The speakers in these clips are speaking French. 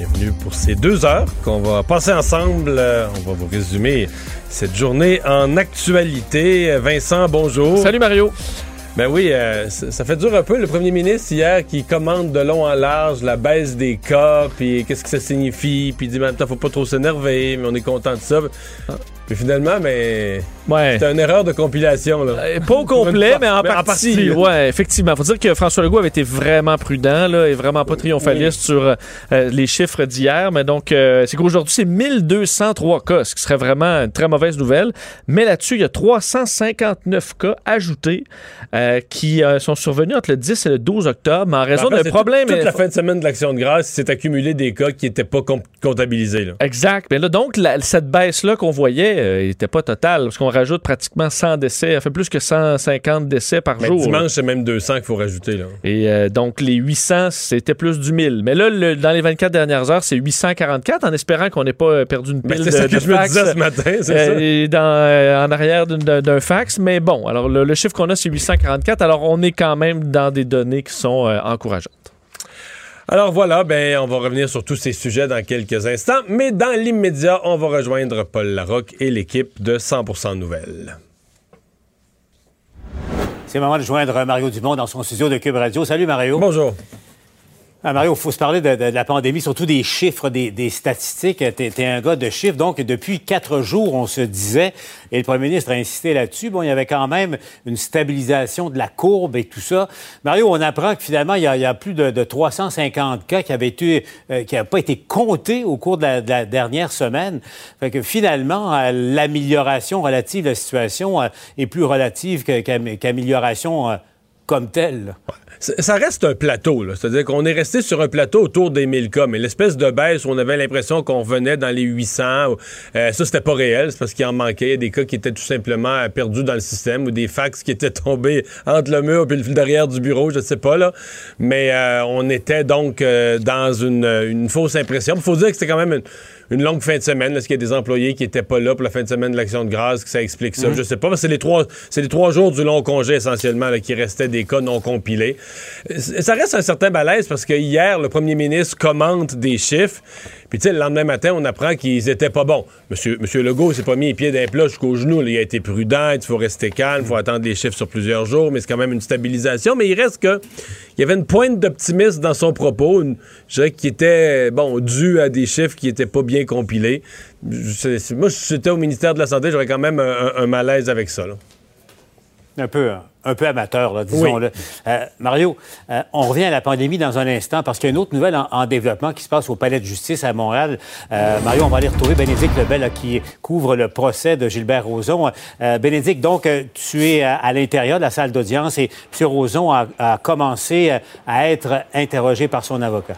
Bienvenue pour ces deux heures qu'on va passer ensemble. Euh, on va vous résumer cette journée en actualité. Vincent, bonjour. Salut Mario. Ben oui, euh, ça, fait dur un peu le premier ministre hier qui commande de long en large la baisse des cas, puis qu'est-ce que ça signifie, puis il dit maintenant faut pas trop s'énerver, mais on est content de ça. Puis finalement, mais ouais. c'était une erreur de compilation. Là. Euh, pas au complet, mais en, partie. ouais, effectivement. Faut dire que François Legault avait été vraiment prudent là, et vraiment pas triomphaliste sur euh, les chiffres d'hier. Mais donc, euh, c'est qu'aujourd'hui, c'est 1203 cas, ce qui serait vraiment une très mauvaise nouvelle. Mais là-dessus, il y a 359 cas ajoutés qui sont survenus entre le 10 et le 12 octobre en raison d'un problème. Toute, toute la fin de semaine de l'Action de grâce, s'est accumulé des cas qui n'étaient pas comptabilisés. Là. Exact. Mais là, donc, cette baisse-là qu'on voyait, n'était euh, pas total, parce qu'on rajoute pratiquement 100 décès. Ça fait plus que 150 décès par Mais jour. Dimanche, c'est même 200 qu'il faut rajouter. Là. Et euh, donc, les 800, c'était plus du 1000. Mais là, dans les 24 dernières heures, c'est 844, en espérant qu'on n'ait pas euh, perdu une pile de, ça que je me disais ce matin, c'est ça? en arrière d'un fax. Mais bon, alors le, chiffre qu'on a, c'est 844. Alors, on est quand même dans des données qui sont encourageantes. Alors voilà, ben on va revenir sur tous ces sujets dans quelques instants, mais dans l'immédiat, on va rejoindre Paul Larocque et l'équipe de 100% Nouvelles. C'est le moment de joindre Mario Dumont dans son studio de Cube Radio. Salut Mario. Bonjour. Ah, Mario, il faut se parler de, la pandémie, surtout des chiffres, des, statistiques. Tu es, un gars de chiffres. Donc, depuis quatre jours, on se disait, et le premier ministre a insisté là-dessus, bon, il y avait quand même une stabilisation de la courbe et tout ça. Mario, on apprend que finalement, il y a, plus de, 350 cas qui avaient été, euh, qui n'avaient pas été comptés au cours de la, dernière semaine. Fait que finalement, euh, l'amélioration relative de la situation euh, est plus relative qu'amélioration comme telle ça reste un plateau. C'est-à-dire qu'on est resté sur un plateau autour des 1000 cas, mais l'espèce de baisse où on avait l'impression qu'on venait dans les 800, euh, ça, c'était pas réel. C'est parce qu'il en manquait. Des cas qui étaient tout simplement perdus dans le système ou des fax qui étaient tombés entre le mur et le derrière du bureau, je sais pas. là. Mais euh, on était donc euh, dans une, une, fausse impression. Il faut dire que c'était quand même une une longue fin de semaine. Est-ce qu'il y a des employés qui n'étaient pas là pour la fin de semaine de l'Action de grâce, que ça explique ça? Je mhm. Je sais pas. C'est les trois, c'est les trois jours du long congé essentiellement qui restaient des cas non compilés. Ça reste un certain malaise parce que hier, le premier ministre commente des chiffres. Puis, tu sais, le lendemain matin, on apprend qu'ils étaient pas bons. Monsieur, Monsieur Legault s'est pas mis les pieds d'un plat jusqu'au genou. Il a été prudent. Il faut rester calme. Il faut attendre les chiffres sur plusieurs jours. Mais c'est quand même une stabilisation. Mais il reste que. Il y avait une pointe d'optimisme dans son propos. je dirais qui était, bon, dû à des chiffres qui étaient pas bien compilés. moi, si j'étais au ministère de la Santé, j'aurais quand même un, malaise avec ça. Un peu, un peu amateur, disons-le. Euh, Mario, euh, on revient à la pandémie dans un instant parce qu'il y a une autre nouvelle en, développement qui se passe au Palais de justice à Montréal. Euh, Mario, on va aller retrouver Bénédicte Lebel qui couvre le procès de Gilbert Rozon. Bénédicte, donc, tu es à, l'intérieur de la salle d'audience et M. Rozon a commencé à être interrogé par son avocat.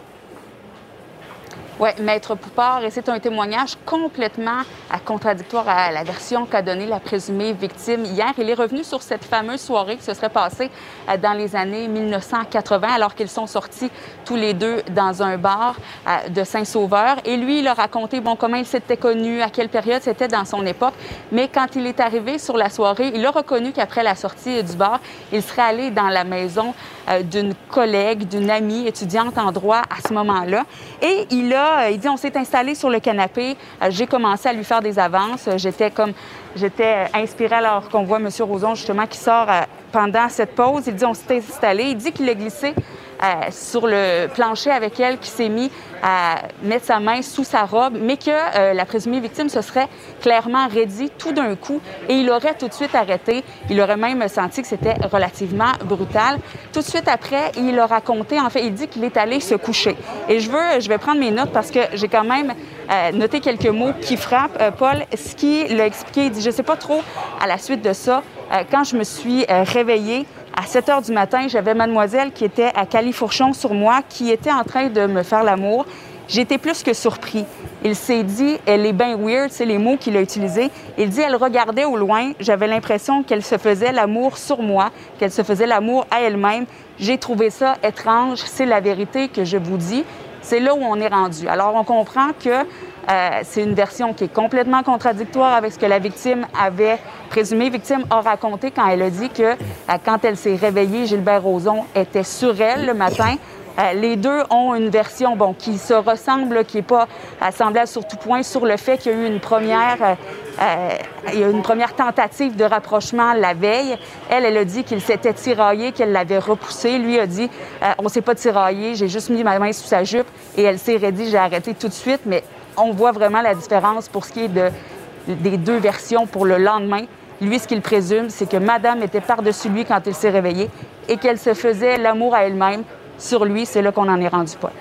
Oui, Maître Poupard, et c'est un témoignage complètement contradictoire à la version qu'a donnée la présumée victime hier. Il est revenu sur cette fameuse soirée qui se serait passée euh, dans les années 1980, alors qu'ils sont sortis tous les deux dans un bar euh, de Saint-Sauveur. Et lui, il a raconté, bon, comment il s'était connu, à quelle période c'était dans son époque. Mais quand il est arrivé sur la soirée, il a reconnu qu'après la sortie du bar, il serait allé dans la maison d'une collègue, d'une amie étudiante en droit à ce moment-là. Et il a euh, il dit on s'est installé sur le canapé. Euh, j'ai commencé à lui faire des avances. Euh, j'étais comme j'étais inspirée alors qu'on voit M. Roson justement qui sort pendant cette pause. Il dit on s'est installé. Il dit qu'il a glissé sur le plancher avec elle, qui s'est mis à mettre sa main sous sa robe, mais que la présumée victime se serait clairement raidie tout d'un coup et il aurait tout de suite arrêté. Il aurait même senti que c'était relativement brutal. Tout de suite après, il a raconté, en fait, il dit qu'il est allé se coucher. Et je veux, je vais prendre mes notes parce que j'ai quand même euh, noté quelques mots qui frappent. Euh, Paul, ce qu'il a expliqué, il dit, je sais pas trop à la suite de ça, euh, quand je me suis réveillée, à 7 heures du matin, j'avais mademoiselle qui était à Califourchon sur moi, qui était en train de me faire l'amour J'étais plus que surpris. Il s'est dit, elle est bien weird, c'est les mots qu'il a utilisés. Il dit, elle regardait au loin. J'avais l'impression qu'elle se faisait l'amour sur moi, qu'elle se faisait l'amour à elle-même. J'ai trouvé ça étrange. C'est la vérité que je vous dis. C'est là où on est rendu. Alors, on comprend que euh, c'est une version qui est complètement contradictoire avec ce que la victime avait, présumée victime, a raconté quand elle a dit que euh, quand elle s'est réveillée, Gilbert Rozon était sur elle le matin. Euh, les deux ont une version bon, qui se ressemble, qui n'est pas assemblée sur tout point sur le fait qu'il y a eu une première, euh, euh, il y a une première tentative de rapprochement la veille. Elle, elle a dit qu'il s'était tiraillé, qu'elle l'avait repoussé. Lui a dit on s'est pas tiraillé, j'ai juste mis ma main sous sa jupe et elle s'est dit j'ai arrêté tout de suite. Mais on voit vraiment la différence pour ce qui est de, des deux versions pour le lendemain. Lui, ce qu'il présume, c'est que Madame était par-dessus lui quand il s'est réveillé et qu'elle se faisait l'amour à elle-même sur lui, c'est là qu'on en est rendu pas.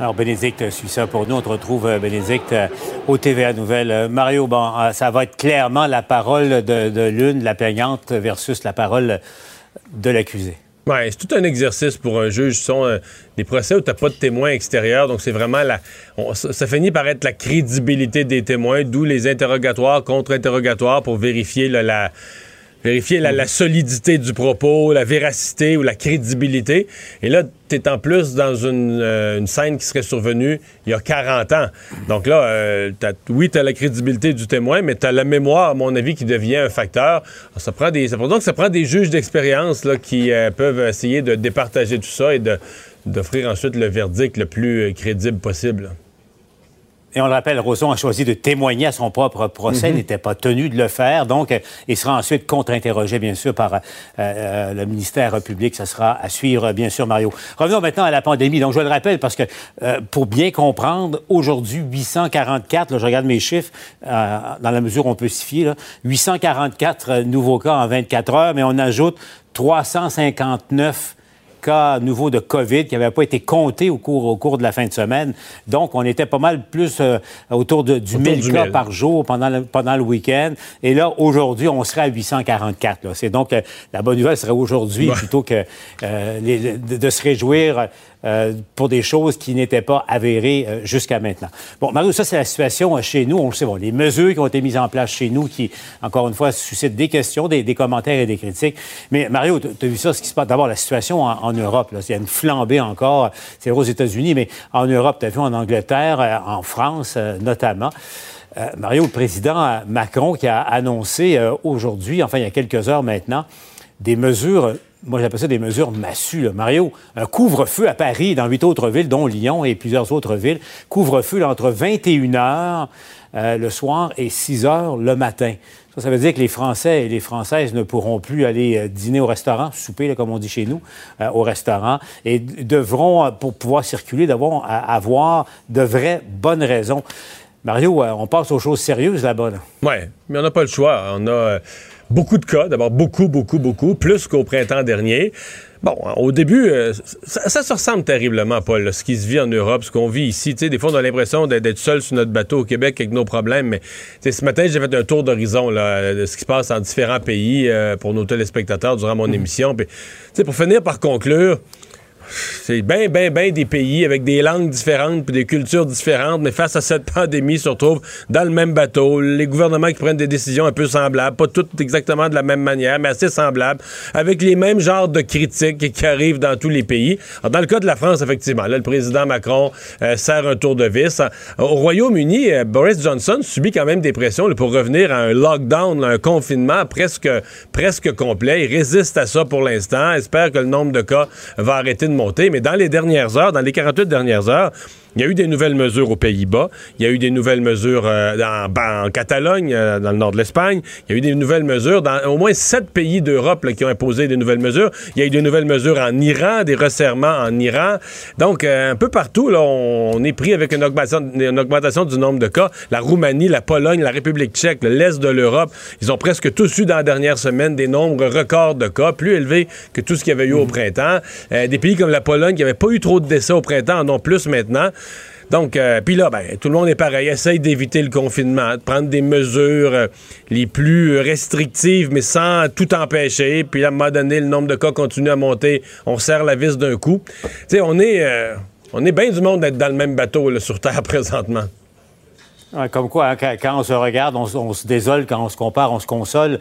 Alors, Bénédicte suit ça pour nous. On te retrouve, euh, Bénédicte, euh, au TVA Nouvelle. Euh, Mario, bon, ça va être clairement la parole de, l'une, la plaignante, versus la parole de l'accusé. Oui, c'est tout un exercice pour un juge. Ce sont des procès où tu n'as pas de témoins extérieurs, donc c'est vraiment la. ça finit par être la crédibilité des témoins, d'où les interrogatoires, contre-interrogatoires pour vérifier la vérifier la, solidité du propos, la véracité ou la crédibilité. Et là, tu es en plus dans euh, une, scène qui serait survenue il y a 40 ans. Donc là, euh, oui, tu as la crédibilité du témoin, mais tu as la mémoire, à mon avis, qui devient un facteur. Ça prend des, ça, donc, ça prend des juges d'expérience qui euh, peuvent essayer de départager tout ça et d'offrir ensuite le verdict le plus crédible possible. Et on le rappelle, Roson a choisi de témoigner à son propre procès, Il mhm. n'était pas tenu de le faire, donc il sera ensuite contre-interrogé, bien sûr, par euh, euh, le ministère public. Ça sera à suivre, bien sûr, Mario. Revenons maintenant à la pandémie. Donc, je le rappelle parce que, euh, pour bien comprendre, aujourd'hui, 844, là, je regarde mes chiffres, dans la mesure où on peut s'y fier, 844 nouveaux cas en 24 heures, mais on ajoute 359 cas nouveaux de COVID qui n'avaient pas été comptés au cours, au cours de la fin de semaine. Donc, on était pas mal plus euh, autour de, du 1000 cas par jour pendant le, pendant le week-end. Et là, aujourd'hui, on serait à 844. C'est donc euh, la bonne nouvelle serait aujourd'hui plutôt que euh, de, se réjouir euh, pour des choses qui n'étaient pas avérées euh, jusqu'à maintenant. Bon, Mario, ça, c'est la situation euh, chez nous. On le sait, bon, les mesures qui ont été mises en place chez nous qui, encore une fois, suscitent des questions, des, commentaires et des critiques. Mais Mario, tu as vu ça, ce qui se passe? D'abord, la situation en, Europe, là, il y a une flambée encore. C'est aux États-Unis, mais en Europe, tu as vu en Angleterre, en France notamment. Mario, le président Macron qui a annoncé aujourd'hui, enfin il y a quelques heures maintenant, des mesures moi j'appelle ça des mesures massues. Mario, un couvre-feu à Paris, dans huit autres villes, dont Lyon et plusieurs autres villes. Couvre-feu entre 21 h euh, le soir et 6 h le matin. Ça, veut dire que les Français et les Françaises ne pourront plus aller euh, dîner au restaurant, souper, comme on dit chez nous, euh, au restaurant, et devront, pour pouvoir circuler, devront avoir de vraies bonnes raisons. Mario, on passe aux choses sérieuses là-bas. Oui, mais on n'a pas le choix. On a beaucoup de cas, d'abord beaucoup, beaucoup, beaucoup, plus qu'au printemps dernier. Bon, au début, euh, ça, se ressemble terriblement, Paul, ce qui se vit en Europe, ce qu'on vit ici. Des fois, on a l'impression d'être seul sur notre bateau au Québec avec nos problèmes, mais ce matin, j'ai fait un tour d'horizon de ce qui se passe en différents pays euh, pour nos téléspectateurs durant mon mmh. émission. Pour finir par conclure, c'est bien, bien, bien des pays avec des langues différentes puis des cultures différentes, mais face à cette pandémie, se retrouvent dans le même bateau. Les gouvernements qui prennent des décisions un peu semblables, pas toutes exactement de la même manière, mais assez semblables, avec les mêmes genres de critiques qui arrivent dans tous les pays. dans le cas de la France, effectivement, là, le président Macron euh, sert un tour de vis. Au Royaume-Uni, euh, Boris Johnson subit quand même des pressions pour revenir à un lockdown, un confinement presque, presque complet. Il résiste à ça pour l'instant, espère que le nombre de cas va arrêter de mais dans les dernières heures, dans les 48 dernières heures, il y a eu des nouvelles mesures aux Pays-Bas. Il y a eu des nouvelles mesures euh, en, Catalogne, euh, dans le nord de l'Espagne. Il y a eu des nouvelles mesures dans au moins sept pays d'Europe qui ont imposé des nouvelles mesures. Il y a eu des nouvelles mesures en Iran, des resserrements en Iran. Donc, euh, un peu partout, là, on, est pris avec une augmentation, une augmentation, du nombre de cas. La Roumanie, la Pologne, la République tchèque, l'Est de l'Europe, ils ont presque tous eu dans la dernière semaine des nombres records de cas, plus élevés que tout ce qu'il y avait eu au printemps. des pays comme la Pologne qui n'avaient pas eu trop de décès au printemps en ont plus maintenant. Donc, euh, puis là, ben, tout le monde est pareil. Essaye d'éviter le confinement, de prendre des mesures euh, les plus restrictives, mais sans tout empêcher. Puis à un moment donné, le nombre de cas continue à monter. On serre la vis d'un coup. Tu sais, on est... Euh, bien du monde d'être dans le même bateau sur Terre présentement. Comme quoi, hein, quand, on se regarde, on, se désole, quand on se compare, on se console.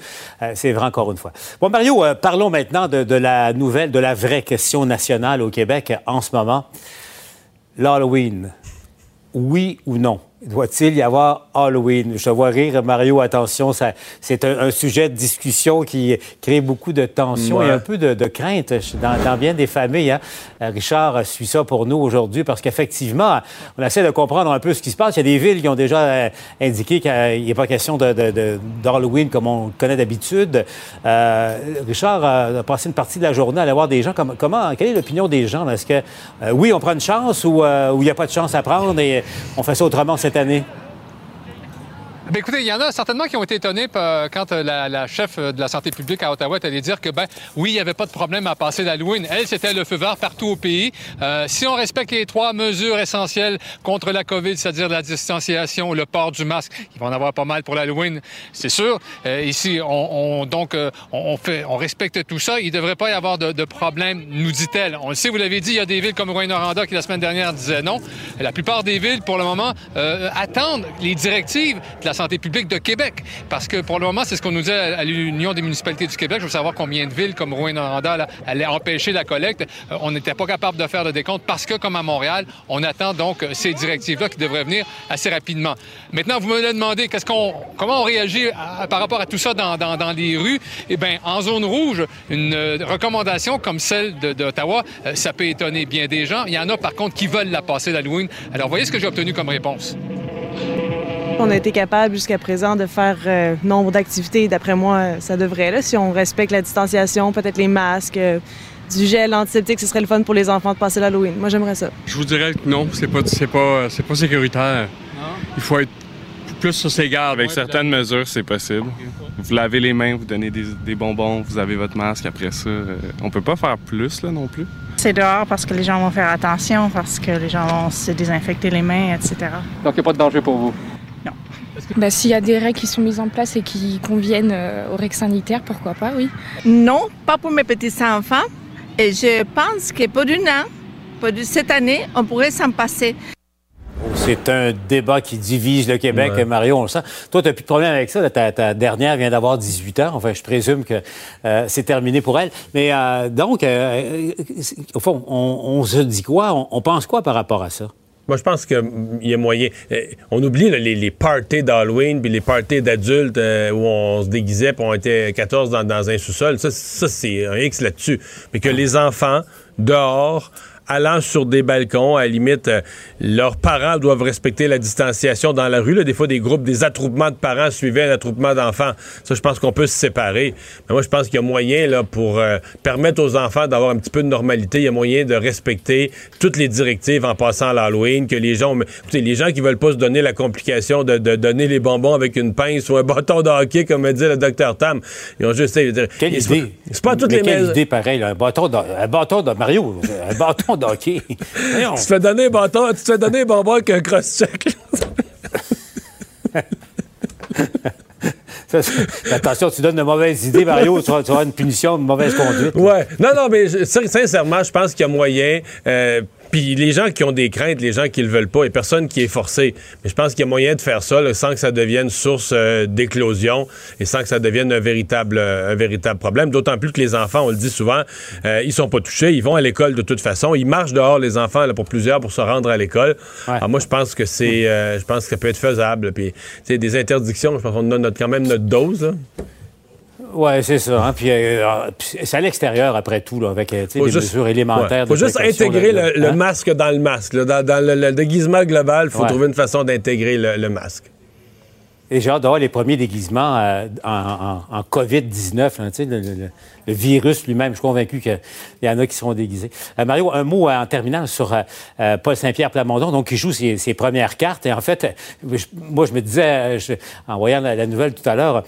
C'est vrai encore une fois. Bon, Mario, parlons maintenant de, la nouvelle, de la vraie question nationale au Québec en ce moment. L'Halloween. Oui ou non? Doit-il y avoir Halloween? Je te vois rire, Mario, attention, c'est un, sujet de discussion qui crée beaucoup de tensions et un peu de, crainte dans, bien des familles. Hein. Euh, Richard suit ça pour nous aujourd'hui parce qu'effectivement, on essaie de comprendre un peu ce qui se passe. Il y a des villes qui ont déjà euh, indiqué qu'il n'y a pas question d'Halloween comme on le connaît d'habitude. Euh, Richard a passé une partie de la journée à aller voir des gens. Comment, quelle est l'opinion des gens? Est-ce que, oui, on prend une chance ou il n'y a pas de chance à prendre et on fait ça autrement? Cette année? Ben, écoutez, il y en a certainement qui ont été étonnés quand euh, la, chef euh, de la santé publique à Ottawa est allée dire que, ben, oui, il n'y avait pas de problème à passer l'Halloween. Elle, c'était le feu vert partout au pays. Euh, si on respecte les trois mesures essentielles contre la COVID, c'est-à-dire la distanciation, le port du masque, il va en avoir pas mal pour l'Halloween, c'est sûr. ici, on, donc, on, fait, on respecte tout ça. Il ne devrait pas y avoir de, problème, nous dit-elle. On le sait, vous l'avez dit, il y a des villes comme Rouen-Noranda qui, la semaine dernière, disaient non. La plupart des villes, pour le moment, attendent les directives de la santé publique de Québec. Parce que pour le moment, c'est ce qu'on nous dit à, l'Union des municipalités du Québec. Je veux savoir combien de villes comme Rouen-Noranda allaient empêcher la collecte. Euh, on n'était pas capable de faire de décompte parce que, comme à Montréal, on attend donc euh, ces directives-là qui devraient venir assez rapidement. Maintenant, vous me qu'on, comment on réagit par rapport à tout ça dans, les rues? Eh bien, en zone rouge, une euh, recommandation comme celle d'Ottawa, ça peut étonner bien des gens. Il y en a, par contre, qui veulent la passer d'Halloween. Alors, voyez ce que j'ai obtenu comme réponse. On a été capable jusqu'à présent de faire euh, nombre d'activités. D'après moi, ça devrait. Là, si on respecte la distanciation, peut-être les masques, euh, du gel antiseptique, ce serait le fun pour les enfants de passer l'Halloween. Moi, j'aimerais ça. Je vous dirais que non, c'est pas, c'est pas, c'est pas sécuritaire. Il faut être plus sur ses gardes. Avec certaines mesures, c'est possible. Vous lavez les mains, vous donnez des, bonbons, vous avez votre masque. Après ça, euh, on peut pas faire plus là non plus. C'est dehors parce que les gens vont faire attention, parce que les gens vont se désinfecter les mains, etc. Donc, il n'y a pas de danger pour vous? Bah, S'il y a des règles qui sont mises en place et qui conviennent euh, aux règles sanitaires, pourquoi pas, oui. Non, pas pour mes petits-enfants. Et je pense que pour une an, pour cette année, on pourrait s'en passer. C'est un débat qui divise le Québec, Mario, on le sent. Toi, tu n'as plus de problème avec ça. Ta, dernière vient d'avoir 18 ans. Enfin, je présume que euh, c'est terminé pour elle. Mais euh, donc, au fond, on, se dit quoi? on pense quoi par rapport à ça? Moi, je pense qu'il y a moyen. Euh, on oublie les, les, parties d'Halloween puis les parties d'adultes euh, où on se déguisait puis on était 14 dans, dans un sous-sol. Ça, ça c'est un X là-dessus. Mais que les enfants, dehors, allant sur des balcons, à la limite, euh, leurs parents doivent respecter la distanciation dans la rue. Là, des fois, des groupes, des attroupements de parents suivaient un attroupement d'enfants. Ça, je pense qu'on peut se séparer. Mais moi, je pense qu'il y a moyen, là, pour euh, permettre aux enfants d'avoir un petit peu de normalité, il y a moyen de respecter toutes les directives en passant à l'Halloween, que les gens, écoutez, les gens qui veulent pas se donner la complication de, donner les bonbons avec une pince ou un bâton de hockey, comme dit le docteur Tam, ils ont juste... Quelle idée? C'est pas toutes les quelle idée pareille, un bâton de, un bâton de Mario, un bâton tu te fais donner un bâton, tu te fais donner un bonbon avec un cross-check. attention, tu donnes de mauvaises idées, Mario, tu auras, une punition de mauvaise conduite. Ouais. Non, non, mais sincèrement, je pense qu'il y a moyen. Euh, puis les gens qui ont des craintes, les gens qui le veulent pas, et personne qui est forcé. Mais je pense qu'il y a moyen de faire ça sans que ça devienne source euh, d'éclosion et sans que ça devienne un véritable, euh, un véritable problème. D'autant plus que les enfants, on le dit souvent, euh, ils sont pas touchés, ils vont à l'école de toute façon. Ils marchent dehors, les enfants, là, pour plusieurs, pour se rendre à l'école. Alors moi, je pense que c'est, je pense que ça peut être faisable. Puis, des interdictions, je pense qu'on a notre, quand même notre dose. Oui, c'est ça. Hein. Euh, puis, c'est à l'extérieur, après tout, là, avec euh, des mesures élémentaires. Il faut juste intégrer le, hein? masque dans le masque. Dans, le, déguisement global, il faut trouver une façon d'intégrer le, masque. Et j'ai hâte d'avoir les premiers déguisements euh, en, COVID-19, le, le, virus lui-même. Je suis convaincu qu'il y en a qui seront déguisés. Euh, Mario, un mot en terminant sur euh, Paul Saint-Pierre Plamondon, donc qui joue ses, premières cartes. Et en fait, moi, je me disais, en voyant la, nouvelle tout à l'heure,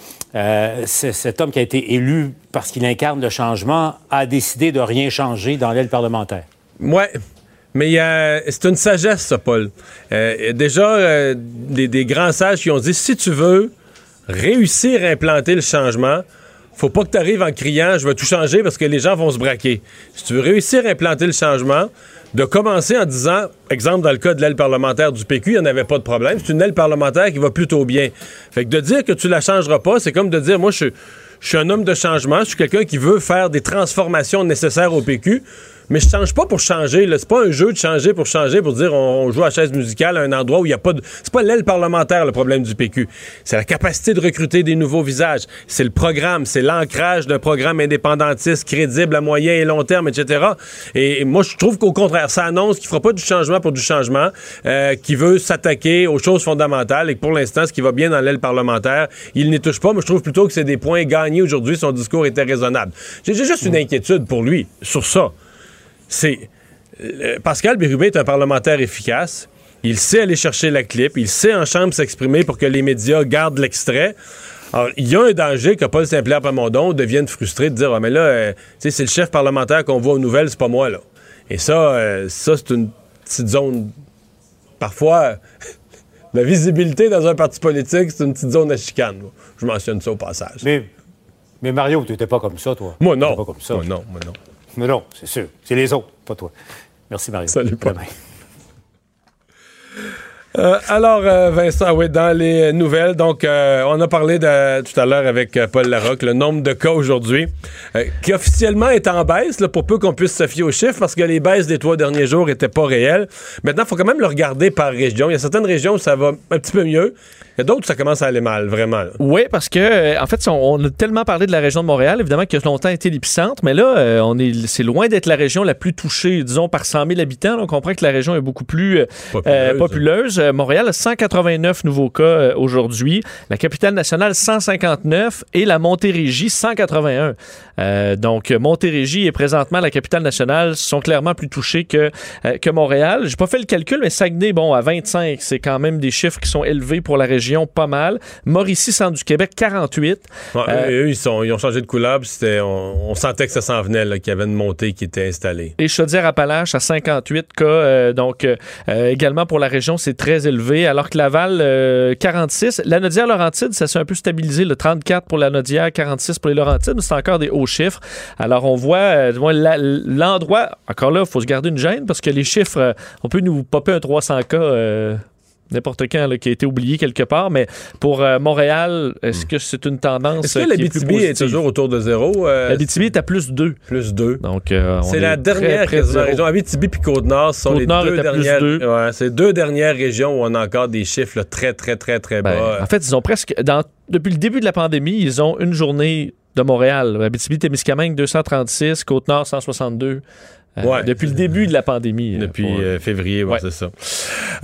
cet homme qui a été élu parce qu'il incarne le changement a décidé de rien changer dans l'aile parlementaire. Ouais. Mais c'est une sagesse, ça, Paul. Euh, déjà, euh, des, grands sages qui ont dit si tu veux réussir à implanter le changement, faut pas que tu arrives en criant je vais tout changer parce que les gens vont se braquer. Si tu veux réussir à implanter le changement, de commencer en disant, exemple dans le cas de l'aile parlementaire du PQ, il n'y en avait pas de problème. C'est une aile parlementaire qui va plutôt bien. Fait que de dire que tu la changeras pas, c'est comme de dire, moi, je suis un homme de changement, je suis quelqu'un qui veut faire des transformations nécessaires au PQ. Mais je change pas pour changer. C'est pas un jeu de changer pour changer, pour dire on, joue à chaise musicale à un endroit où il n'y a pas de. C'est pas l'aile parlementaire le problème du PQ. C'est la capacité de recruter des nouveaux visages. C'est le programme, c'est l'ancrage d'un programme indépendantiste crédible à moyen et long terme, etc. Et, moi, je trouve qu'au contraire, ça annonce qu'il fera pas du changement pour du changement, euh, qui veut s'attaquer aux choses fondamentales et que pour l'instant, ce qui va bien dans l'aile parlementaire, il n'y touche pas. Mais je trouve plutôt que c'est des points gagnés aujourd'hui. Son discours était raisonnable. J'ai juste une inquiétude pour lui sur ça c'est. Euh, Pascal Bérubé est un parlementaire efficace. Il sait aller chercher la clip. Il sait en chambre s'exprimer pour que les médias gardent l'extrait. Alors, il y a un danger que Paul Saint-Pierre Plamondon devienne frustré de dire ah, mais là, euh, c'est le chef parlementaire qu'on voit aux nouvelles, c'est pas moi, là. Et ça, euh, ça c'est une petite zone. Parfois, la visibilité dans un parti politique, c'est une petite zone à chicane. Je mentionne ça au passage. Mais, mais Mario, tu n'étais pas comme ça, toi. Moi, non. Pas comme ça. Moi, non, moi, non. Mais non, c'est sûr. C'est les autres, pas toi. Merci, Mario. Salut, Paul. Euh, alors, euh, Vincent, oui, dans les nouvelles, donc, euh, on a parlé de, tout à l'heure avec Paul Larocque, le nombre de cas aujourd'hui, qui officiellement est en baisse, là, pour peu qu'on puisse se fier aux chiffres, parce que les baisses des trois derniers jours n'étaient pas réelles. Maintenant, il faut quand même le regarder par région. Il y a certaines régions où ça va un petit peu mieux. Il y a d'autres où ça commence à aller mal, vraiment. Oui, parce que, en fait, on, a tellement parlé de la région de Montréal, évidemment, qui a longtemps été l'épicentre, mais là, on est, c'est loin d'être la région la plus touchée, disons, par 100 000 habitants. on comprend que la région est beaucoup plus populeuse. populeuse. Euh, Montréal, 189 nouveaux cas euh, aujourd'hui. La capitale nationale, 159. Et la Montérégie, 181. Euh, donc, Montérégie et présentement la capitale nationale sont clairement plus touchés que, que Montréal. J'ai pas fait le calcul, mais Saguenay, bon, à 25, c'est quand même des chiffres qui sont élevés pour la région, pas mal. Mauricie, centre du Québec, 48. eux, ils, sont, ils ont changé de couleur. On, on, sentait que ça s'en venait, qu'il y avait une montée qui était installée. Et Chaudière-Appalaches, à 58 cas. donc, également pour la région, c'est très élevé, alors que Laval, 46. Euh, la Nodière-Laurentide, ça s'est un peu stabilisé, le 34 pour la Nodière, 46 pour les Laurentides, mais c'est encore des hauts chiffres. Alors, on voit euh, l'endroit, encore là, il faut se garder une gêne parce que les chiffres, euh, on peut nous popper un 300 cas n'importe quand qui a été oublié quelque part. Mais pour Montréal, est-ce hmm. que c'est une tendance Est-ce que l'Abitibi est, est, toujours autour de zéro? Euh, L'Abitibi est à plus 2. Plus 2. Donc, c'est la dernière région. Abitibi puis Côte-Nord sont les deux dernières. Ouais, c'est deux dernières régions où on a encore des chiffres très, très, très, très ben, bas. en fait, ils ont presque... Dans, depuis le début de la pandémie, ils ont une journée de Montréal. Abitibi-Témiscamingue, 236. Côte-Nord, 162. Euh, depuis le début de la pandémie. Depuis euh, février, ouais, c'est ça.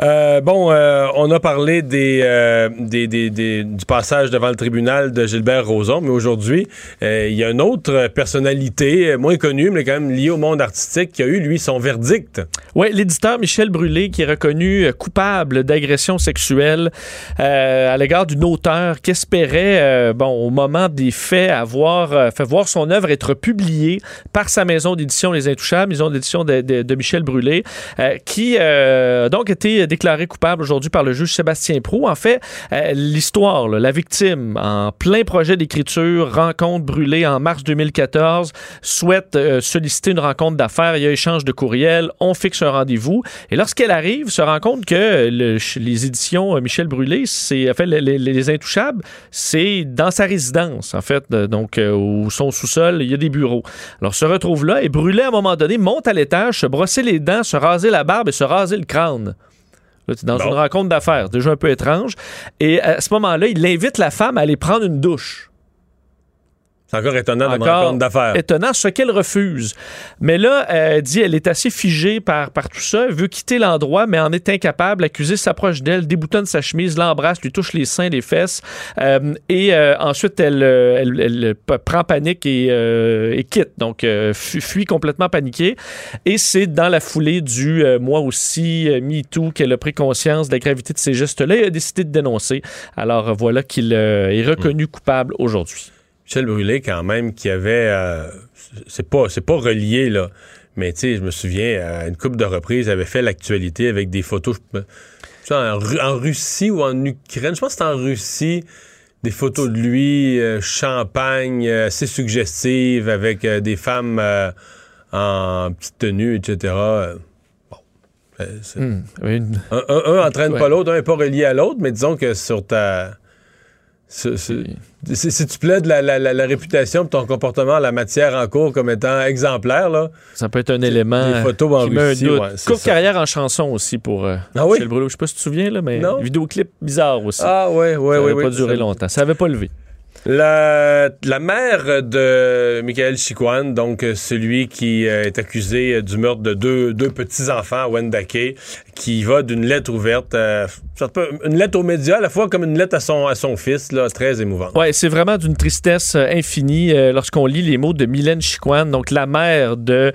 Euh, bon, on a parlé des, des, des, du passage devant le tribunal de Gilbert Rozon, mais aujourd'hui, il y a une autre personnalité, moins connue, mais quand même liée au monde artistique, qui a eu, lui, son verdict. Oui, l'éditeur Michel Brûlé, qui est reconnu coupable d'agression sexuelle à l'égard d'une auteure qui espérait, bon, au moment des faits, avoir fait voir son œuvre être publiée par sa maison d'édition Les Intouchables d'édition de, Michel Brûlé, euh, qui euh, a donc été déclaré coupable aujourd'hui par le juge Sébastien Prou. En fait, euh, l'histoire, la victime, en plein projet d'écriture, rencontre Brûlé en mars 2014, souhaite solliciter une rencontre d'affaires. Il y a échange de courriel, on fixe un rendez-vous. Et lorsqu'elle arrive, se rend compte que les éditions Michel Brûlé, c'est en fait les, Intouchables, c'est dans sa résidence, en fait, donc où son sous-sol, il y a des bureaux. Alors, se retrouve là et Brûlé, à un moment donné, monte à l'étage, se brosser les dents, se raser la barbe et se raser le crâne. Là, tu es dans une rencontre d'affaires, déjà un peu étrange. Et à ce moment-là, il invite la femme à aller prendre une douche. C'est encore étonnant dans rencontre d'affaires. Étonnant, ce qu'elle refuse. Mais là, elle dit elle est assez figée par, par tout ça. Elle veut quitter l'endroit, mais en est incapable. L'accusé s'approche d'elle, déboutonne sa chemise, l'embrasse, lui touche les seins, les fesses. Euh, et euh, ensuite, elle, euh, elle, prend panique et, et quitte. Donc, fuit complètement paniquée. Et c'est dans la foulée du moi aussi, MeToo, qu'elle a pris conscience de la gravité de ces gestes-là et a décidé de dénoncer. Alors, voilà qu'il est reconnu coupable aujourd'hui. Michel Brûlé, quand même, qui avait. Euh, c'est pas, pas relié, là. Mais tu sais, je me souviens, à une couple de reprises, il avait fait l'actualité avec des photos. en, Russie ou en Ukraine. Je pense que c'était en Russie. des photos de lui, euh, champagne, euh, assez suggestives, avec euh, des femmes en petite tenue, etc. Bon. Hmm. Un, un- un entraîne Ouais. pas l'autre, un n'est pas relié à l'autre, mais disons que sur ta. Si, tu plaides la, la- la- la réputation de ton comportement en la matière en cours comme étant exemplaire, là, Ça peut être un élément des photos en Russie, ouais, Courte ça. carrière en chanson aussi pour euh, Ah oui? Michel Brûlot. Je sais pas si tu te souviens, là, mais Non. vidéoclip bizarre aussi. Ah ouais, ouais, ça ouais. n'avait pas duré ça- longtemps. Ça avait pas levé. La, mère de Michael Chiquan, donc euh, celui qui euh, est accusé euh, du meurtre de deux, deux petits-enfants à Wendake, qui va d'une lettre ouverte, une lettre aux médias, à la fois comme une lettre à son, à son fils, là, très émouvante. Ouais, c'est vraiment d'une tristesse infinie lorsqu'on lit les mots de Mylène Chiquan, donc la mère de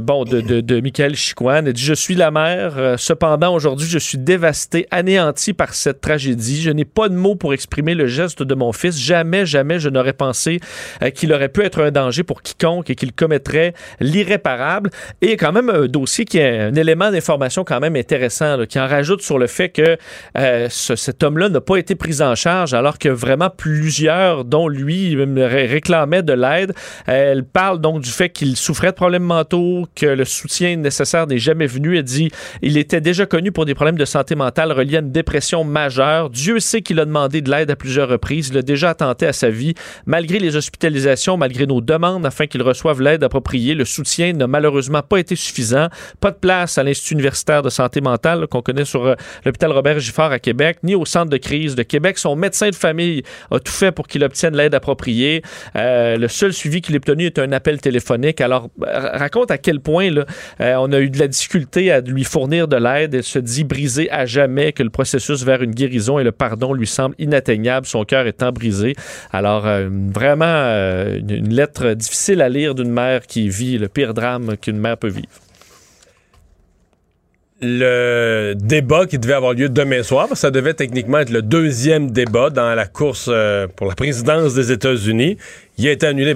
bon de, de, Michael Chiquan. Elle dit Je suis la mère. cependant, aujourd'hui, je suis dévastée, anéantie par cette tragédie. Je n'ai pas de mots pour exprimer le geste de mon fils. Jamais, jamais, je n'aurais pensé euh, qu'il aurait pu être un danger pour quiconque et qu'il commettrait l'irréparable. Et quand même un dossier qui est un élément d'information quand même intéressant, qui en rajoute sur le fait que euh, ce- cet homme-là n'a pas été pris en charge alors que vraiment plusieurs, dont lui, réclamaient de l'aide. Elle parle donc du fait qu'il souffrait de problèmes mentaux, que le soutien nécessaire n'est jamais venu. Elle dit il était déjà connu pour des problèmes de santé mentale reliés à une dépression majeure. Dieu sait qu'il a demandé de l'aide à plusieurs reprises. Il a déjà attenté à sa vie. Malgré les hospitalisations, malgré nos demandes afin qu'il reçoive l'aide appropriée, le soutien n'a malheureusement pas été suffisant. Pas de place à l'Institut universitaire de santé mentale qu'on connaît sur euh, l'hôpital Robert Giffard à Québec, ni au centre de crise de Québec. Son médecin de famille a tout fait pour qu'il obtienne l'aide appropriée. Euh, le seul suivi qu'il a obtenu est un appel téléphonique. Alors, euh, raconte à quel point là, euh, on a eu de la difficulté à lui fournir de l'aide. Elle se dit brisée à jamais, que le processus vers une guérison et le pardon lui semble inatteignable, son cœur étant brisé. Alors, euh, vraiment, euh, une, lettre difficile à lire d'une mère qui vit le pire drame qu'une mère peut vivre. le débat qui devait avoir lieu demain soir, ça devait techniquement être le deuxième débat dans la course euh, pour la présidence des États-Unis, il a été annulé.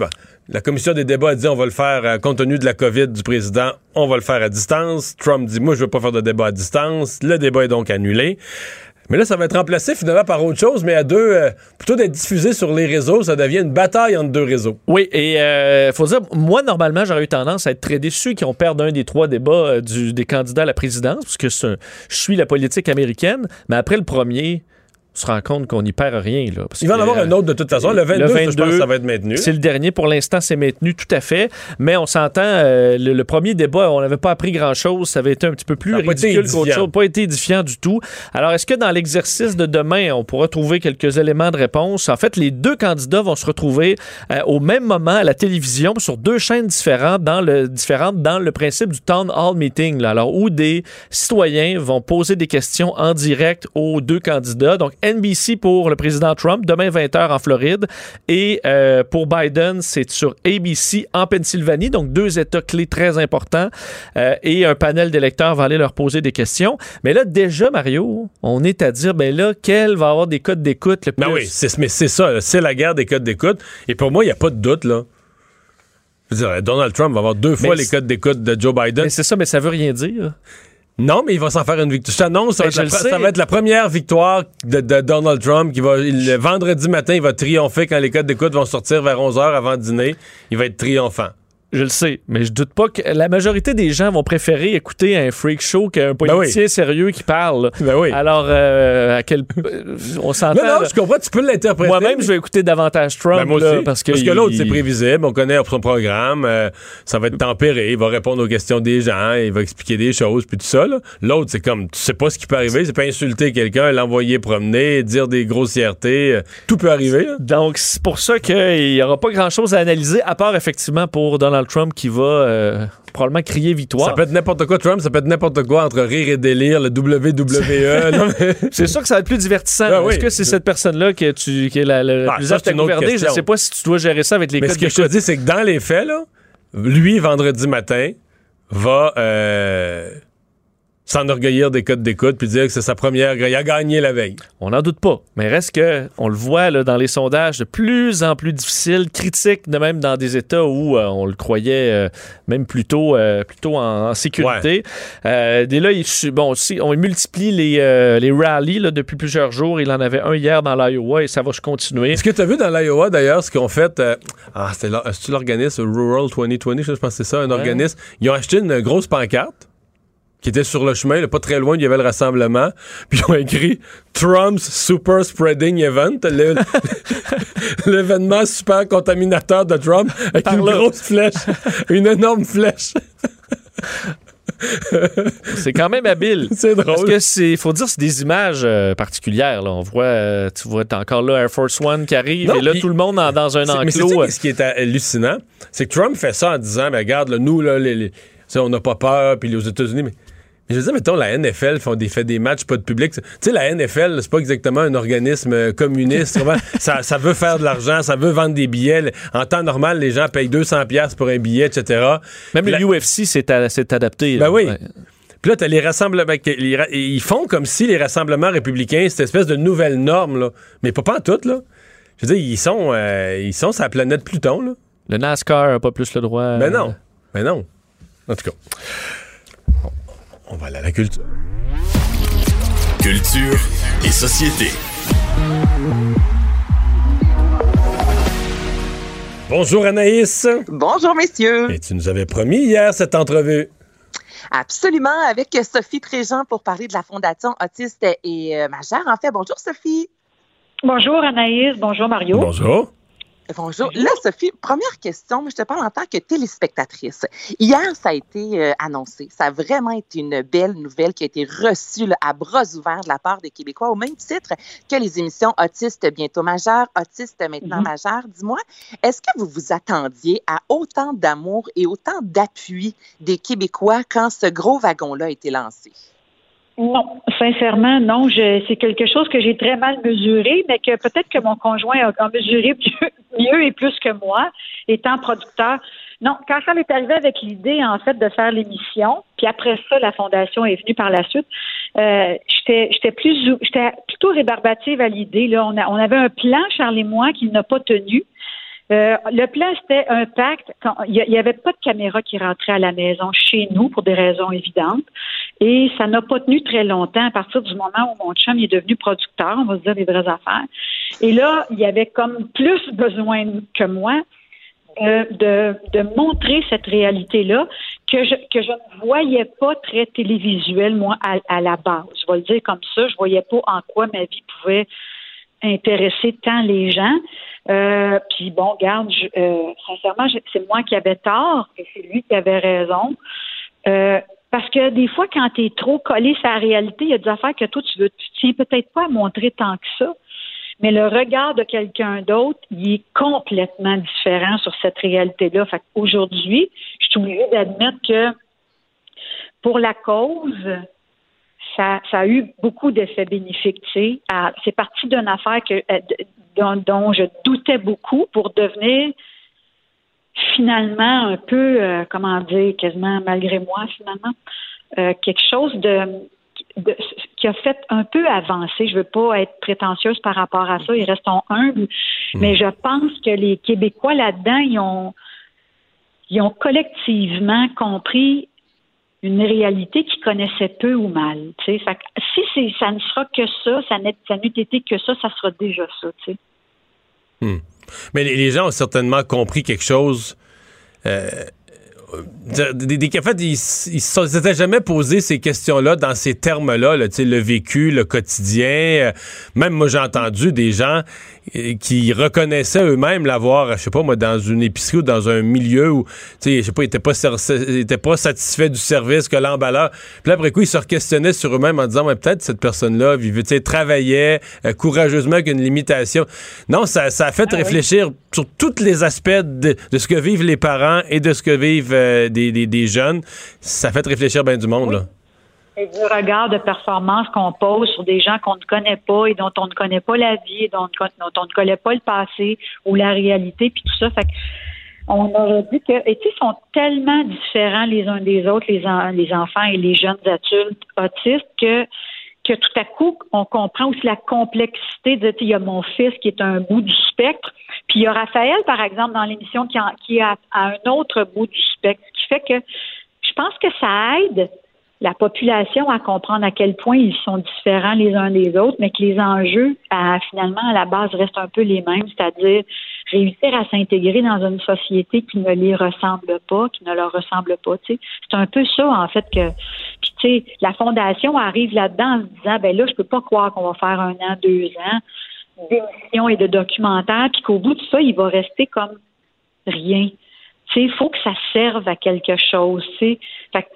La commission des débats a dit on va le faire compte tenu de la COVID du président, on va le faire à distance. Trump dit moi je veux pas faire de débat à distance. Le débat est donc annulé. Mais là, ça va être remplacé finalement par autre chose, mais à deux, euh, plutôt d'être diffusé sur les réseaux, ça devient une bataille entre deux réseaux. Oui, et euh, faut dire, moi, normalement, j'aurais eu tendance à être très déçu qu'on perde un des trois débats euh, des candidats à la présidence, parce que je suis la politique américaine, mais après le premier, on se rend compte qu'on n'y perd rien. Là, parce Il va en avoir euh, un autre de toute façon. Le 22, je pense que ça va être maintenu. C'est le dernier. Pour l'instant, c'est maintenu tout à fait. Mais on s'entend, euh, le, le premier débat, on n'avait pas appris grand-chose. Ça avait été un petit peu plus Ça ridicule qu'autre chose. Pas été édifiant du tout. Alors, est-ce que dans l'exercice de demain, on pourra trouver quelques éléments de réponse? En fait, les deux candidats vont se retrouver euh, au même moment à la télévision sur deux chaînes différentes dans le, différentes dans le principe du town hall meeting. là. Alors, où des citoyens vont poser des questions en direct aux deux candidats. Donc, NBC pour le président Trump, demain 20h en Floride. Et euh, pour Biden, c'est sur ABC en Pennsylvanie. Donc, deux États clés très importants. Euh, et un panel d'électeurs va aller leur poser des questions. Mais là, déjà, Mario, on est à dire, ben là, quel va avoir des codes d'écoute le plus? Ben oui, c'est, mais c'est ça, c'est la guerre des codes d'écoute. Et pour moi, il n'y a pas de doute, là. Je veux dire, Donald Trump va avoir deux fois Mais les codes d'écoute de Joe Biden. Mais c'est ça, mais ça veut rien dire. Non, mais il va s'en faire une victoire. Je t'annonce, ça, va Ben, être la le pre- sais. ça va être la première victoire de, de Donald Trump qui va, il- le vendredi matin, il va triompher quand les codes d'écoute vont sortir vers 11h avant dîner. Il va être triomphant. Je le sais, mais je doute pas que la majorité des gens vont préférer écouter un freak show qu'un politicien sérieux qui parle. Ben oui. Alors, euh, à quel... euh, on s'entend. Non, non, là. je comprends, tu peux l'interpréter. Moi-même, mais- je vais écouter davantage Trump. Ben, moi là, aussi. parce que, l'autre, il- c'est prévisible. On connaît son programme. euh, ça va être tempéré. Il va répondre aux questions des gens. Il va expliquer des choses. Puis tout ça. L'autre, c'est comme, tu sais pas ce qui peut arriver. C'est pas insulter quelqu'un, l'envoyer promener, dire des grossièretés. euh, tout peut arriver. là. Donc, c'est pour ça qu'il n'y aura pas grand-chose à analyser, à part effectivement pour Donald Trump qui va euh, probablement crier victoire. Ça peut être n'importe quoi, Trump. Ça peut être n'importe quoi entre rire et délire, le WWE. mais- C'est sûr que ça va être plus divertissant. Ben oui. Est-ce que c'est cette personne-là que tu, qui est la, Ah, plus ça, apte c'est à une autre gouverner? Je ne sais pas si tu dois gérer ça avec les Mais ce que je te dis, c'est que dans les faits, là, lui, vendredi matin, va euh, s'enorgueillir des codes d'écoute puis dire que c'est sa première. Il a gagné la veille. On n'en doute pas. Mais reste que, on le voit là, dans les sondages, de plus en plus difficiles, critiques, de même dans des États où euh, on le croyait euh, même plutôt, euh, plutôt en, sécurité. Ouais. dès là, il, bon, si, on multiplie les, les rallyes là, depuis plusieurs jours. Il en avait un hier dans l'Iowa et ça va se continuer. Est-ce que tu as vu dans l'Iowa d'ailleurs ce qu'ils ont fait? ah, c'est l'organisme Rural 2020, je pense que c'est ça, un organisme. Ils ont acheté une grosse pancarte qui était sur le chemin, pas très loin, il y avait le rassemblement. Puis ils ont écrit Trump's Super Spreading Event, l'événement super contaminateur de Trump, avec une grosse flèche, une énorme flèche. c'est quand même habile. C'est drôle. Parce que c'est, faut dire, c'est des images euh, particulières. Là. On voit, euh, tu vois, t'as encore là Air Force One qui arrive et là tout le monde dans un enclos. Mais ce qui est hallucinant, c'est que Trump fait ça en disant, mais regarde, nous là, on n'a pas peur, puis les États-Unis, mais je veux dire, mettons, la NFL font des, fait des matchs, pas de public. Tu sais, la NFL, c'est pas exactement un organisme euh, communiste. ça, ça veut faire de l'argent, ça veut vendre des billets. En temps normal, les gens payent 200$ pour un billet, etc. Même le UFC s'est adapté. Ben oui. Puis là, t'as les rassemblements. ils font comme si les rassemblements républicains, une espèce de nouvelle norme, là. Mais pas, pas en tout, là. Je veux dire, ils sont, euh, ils sont sur la planète Pluton, là. Le NASCAR n'a pas plus le droit. Mais ben non. Mais euh, ben non. En tout cas. On va aller à la culture. Culture et société. Bonjour Anaïs. Bonjour messieurs. Et tu nous avais promis hier cette entrevue. Absolument, avec Sophie Préjean pour parler de la Fondation Autiste et euh, Majeur. En fait, bonjour Sophie. Bonjour Anaïs, bonjour Mario. Bonjour. Bonjour. Là, Sophie, première question, mais je te parle en tant que téléspectatrice. Hier, ça a été euh, annoncé. Ça a vraiment été une belle nouvelle qui a été reçue à bras ouverts de la part des Québécois, au même titre que les émissions Autistes bientôt majeurs, Autistes maintenant mm majeurs. Dis-moi, est-ce que vous vous attendiez à autant d'amour et autant d'appui des Québécois quand ce gros wagon-là a été lancé? Non, sincèrement, non. C'est quelque chose que j'ai très mal mesuré, mais que peut-être que mon conjoint a, mesuré mieux, et plus que moi, étant producteur. Non, quand ça m'est arrivé avec l'idée, en fait, de faire l'émission, puis après ça, la fondation est venue par la suite, euh, j'étais plus j'étais plutôt rébarbative à l'idée. Là, on, avait un plan, Charles et moi, qui n'a pas tenu. Euh, le plan, c'était un pacte. Il n'y avait pas de caméra qui rentrait à la maison chez nous pour des raisons évidentes. Et ça n'a pas tenu très longtemps à partir du moment où mon chum est devenu producteur, on va se dire des vraies affaires. Et là, il y avait comme plus besoin que moi de, de, montrer cette réalité-là que je, que je ne voyais pas très télévisuelle, moi, à, à la base. Je vais le dire comme ça. Je voyais pas en quoi ma vie pouvait intéresser tant les gens. Euh, puis bon, garde, euh, sincèrement, c'est moi qui avais tort et c'est lui qui avait raison. Euh, parce que des fois, quand tu es trop collé sur la réalité, il y a des affaires que toi, tu veux, tu tiens peut-être pas à montrer tant que ça. Mais le regard de quelqu'un d'autre, il est complètement différent sur cette réalité-là. Fait aujourd'hui, je suis obligée d'admettre que pour la cause, ça, ça a eu beaucoup d'effets bénéfiques. C'est parti d'une affaire que, dont, je doutais beaucoup pour devenir finalement un peu, euh, comment dire, quasiment malgré moi finalement, euh, quelque chose de, qui a fait un peu avancer. Je veux pas être prétentieuse par rapport à ça, ils restent humbles, hmm. mais je pense que les Québécois là-dedans, ils ont, ils ont collectivement compris une réalité qu'ils connaissaient peu ou mal. si ça ne sera que ça, ça n'eût été que ça, ça sera déjà ça. Hmm. Mais les, gens ont certainement compris quelque chose. Euh, des, des, en fait, ils, s'étaient jamais posé ces questions-là dans ces termes-là, là, le vécu, le quotidien. Euh, même moi, j'ai entendu des gens euh, qui reconnaissaient eux-mêmes l'avoir, je sais pas moi, dans une épicerie ou dans un milieu où, tu sais, je sais pas, ils étaient pas, étaient pas satisfaits du service que l'emballeur. Puis après coup, ils se questionnaient sur eux-mêmes en disant, mais peut-être cette personne-là vivait, tu sais, travaillait euh, courageusement avec une limitation. Non, ça, ça a fait ah réfléchir sur tous les aspects de, ce que vivent les parents et de ce que vivent euh, des, des, jeunes. Ça fait réfléchir bien du monde, là. Et du regard de performance qu'on pose sur des gens qu'on ne connaît pas et dont on ne connaît pas la vie, et dont, on ne connaît pas le passé ou la réalité, puis tout ça. Fait on aurait dit que, et tu sais, sont tellement différents les uns des autres, les, les enfants et les jeunes adultes autistes, que que tout à coup, on comprend aussi la complexité de, il y a mon fils qui est un bout du spectre, puis il y a Raphaël, par exemple, dans l'émission qui, qui est à, un autre bout du spectre, ce qui fait que je pense que ça aide la population à comprendre à quel point ils sont différents les uns des autres, mais que les enjeux, finalement, à la base, restent un peu les mêmes, c'est-à-dire réussir à s'intégrer dans une société qui ne les ressemble pas, qui ne leur ressemble pas. C'est un peu ça, en fait, que puis, tu sais, la fondation arrive là-dedans en se disant, ben là, je peux pas croire qu'on va faire un an, deux ans d'émissions et de documentaires, puis qu'au bout de ça, il va rester comme rien. Il faut que ça serve à quelque chose. Fait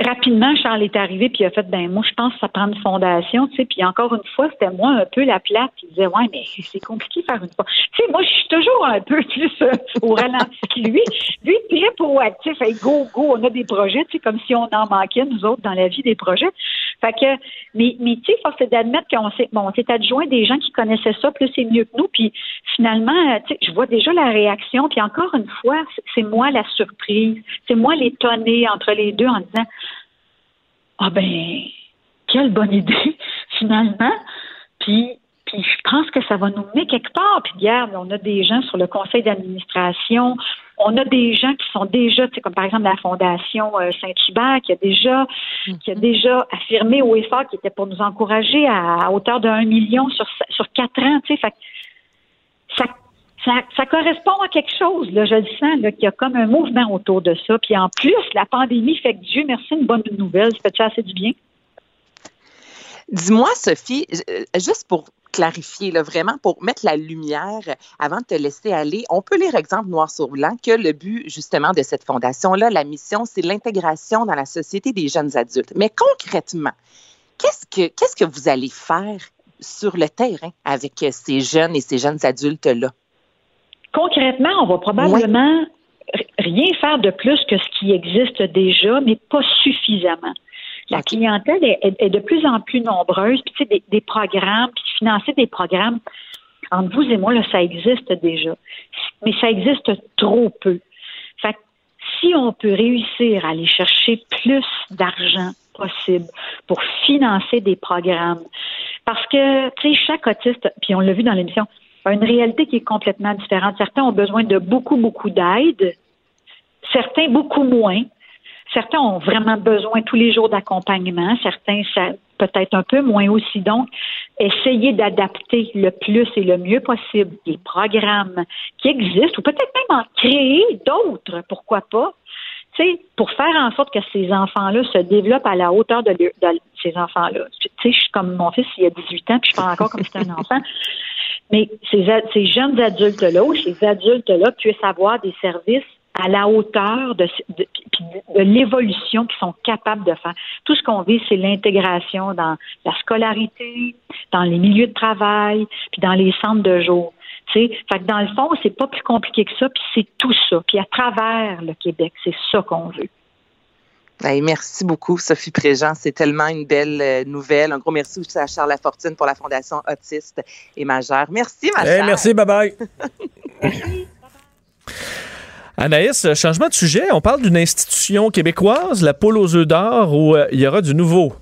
rapidement, Charles est arrivé puis il a fait ben moi je pense que ça prend une fondation, tu sais. Puis encore une fois, c'était moi un peu la plate. Il disait ouais mais c'est compliqué de faire une fois. Tu sais, moi je suis toujours un peu plus au ralenti que lui. Lui très proactif, hey, go go, on a des projets, tu sais, comme si on en manquait nous autres dans la vie des projets. Fait que mais mais tu sais, force est d'admettre qu'on s'est bon, on s'est adjoint des gens qui connaissaient ça plus et mieux que nous. Puis finalement, tu sais, je vois déjà la réaction. Puis encore une fois, c'est moi la surprise, c'est moi l'étonné entre les deux en disant ah ben, quelle bonne idée, finalement. Puis, puis je pense que ça va nous mener quelque part. Puis hier, on a des gens sur le conseil d'administration, on a des gens qui sont déjà, tu sais, comme par exemple la Fondation euh, Saint-Hubert, qui a déjà, qui a déjà affirmé au effort qui était pour nous encourager à, hauteur d'un million sur, sur quatre ans, tu sais. Fait, ça ça, correspond à quelque chose. Là, je le sens qu'il y a comme un mouvement autour de ça. Puis en plus, la pandémie fait que Dieu merci une bonne nouvelle. Ça fait assez du bien? Dis-moi, Sophie, euh, juste pour clarifier, là, vraiment pour mettre la lumière avant de te laisser aller, on peut lire exemple noir sur blanc que le but justement de cette fondation-là, la mission, c'est l'intégration dans la société des jeunes adultes. Mais concrètement, qu'est-ce que, qu'est-ce que vous allez faire sur le terrain avec ces jeunes et ces jeunes adultes-là? Concrètement, on va probablement rien faire de plus que ce qui existe déjà, mais pas suffisamment. La clientèle est, de plus en plus nombreuse, puis tu sais, des, programmes, puis financer des programmes, entre vous et moi, là, ça existe déjà. Mais ça existe trop peu. Fait si on peut réussir à aller chercher plus d'argent possible pour financer des programmes, parce que, tu sais, chaque autiste, puis on l'a vu dans l'émission, une réalité qui est complètement différente. Certains ont besoin de beaucoup, beaucoup d'aide, certains beaucoup moins. Certains ont vraiment besoin tous les jours d'accompagnement, certains ça, peut-être un peu moins aussi. Donc, essayer d'adapter le plus et le mieux possible les programmes qui existent ou peut-être même en créer d'autres, pourquoi pas, tu sais, pour faire en sorte que ces enfants-là se développent à la hauteur de, ces enfants-là. Tu sais, je suis comme mon fils, il a 18 ans, puis je parle encore comme si c'était un enfant. Mais ces, ces jeunes adultes-là ou ces adultes-là puissent avoir des services à la hauteur de, de, l'évolution qu'ils sont capables de faire. Tout ce qu'on vit, c'est l'intégration dans la scolarité, dans les milieux de travail, puis dans les centres de jour. Fait que dans le fond, c'est pas plus compliqué que ça, puis c'est tout ça. Puis à travers le Québec, c'est ça qu'on veut merci beaucoup, Sophie Préjean. C'est tellement une belle euh, nouvelle. Un gros merci aussi à Charles Lafortune pour la Fondation Autiste et Majeur. Merci, ma chère. Merci, bye-bye. Anaïs, changement de sujet. On parle d'une institution québécoise, la Pôle aux œufs d'or, où euh, il y aura du nouveau.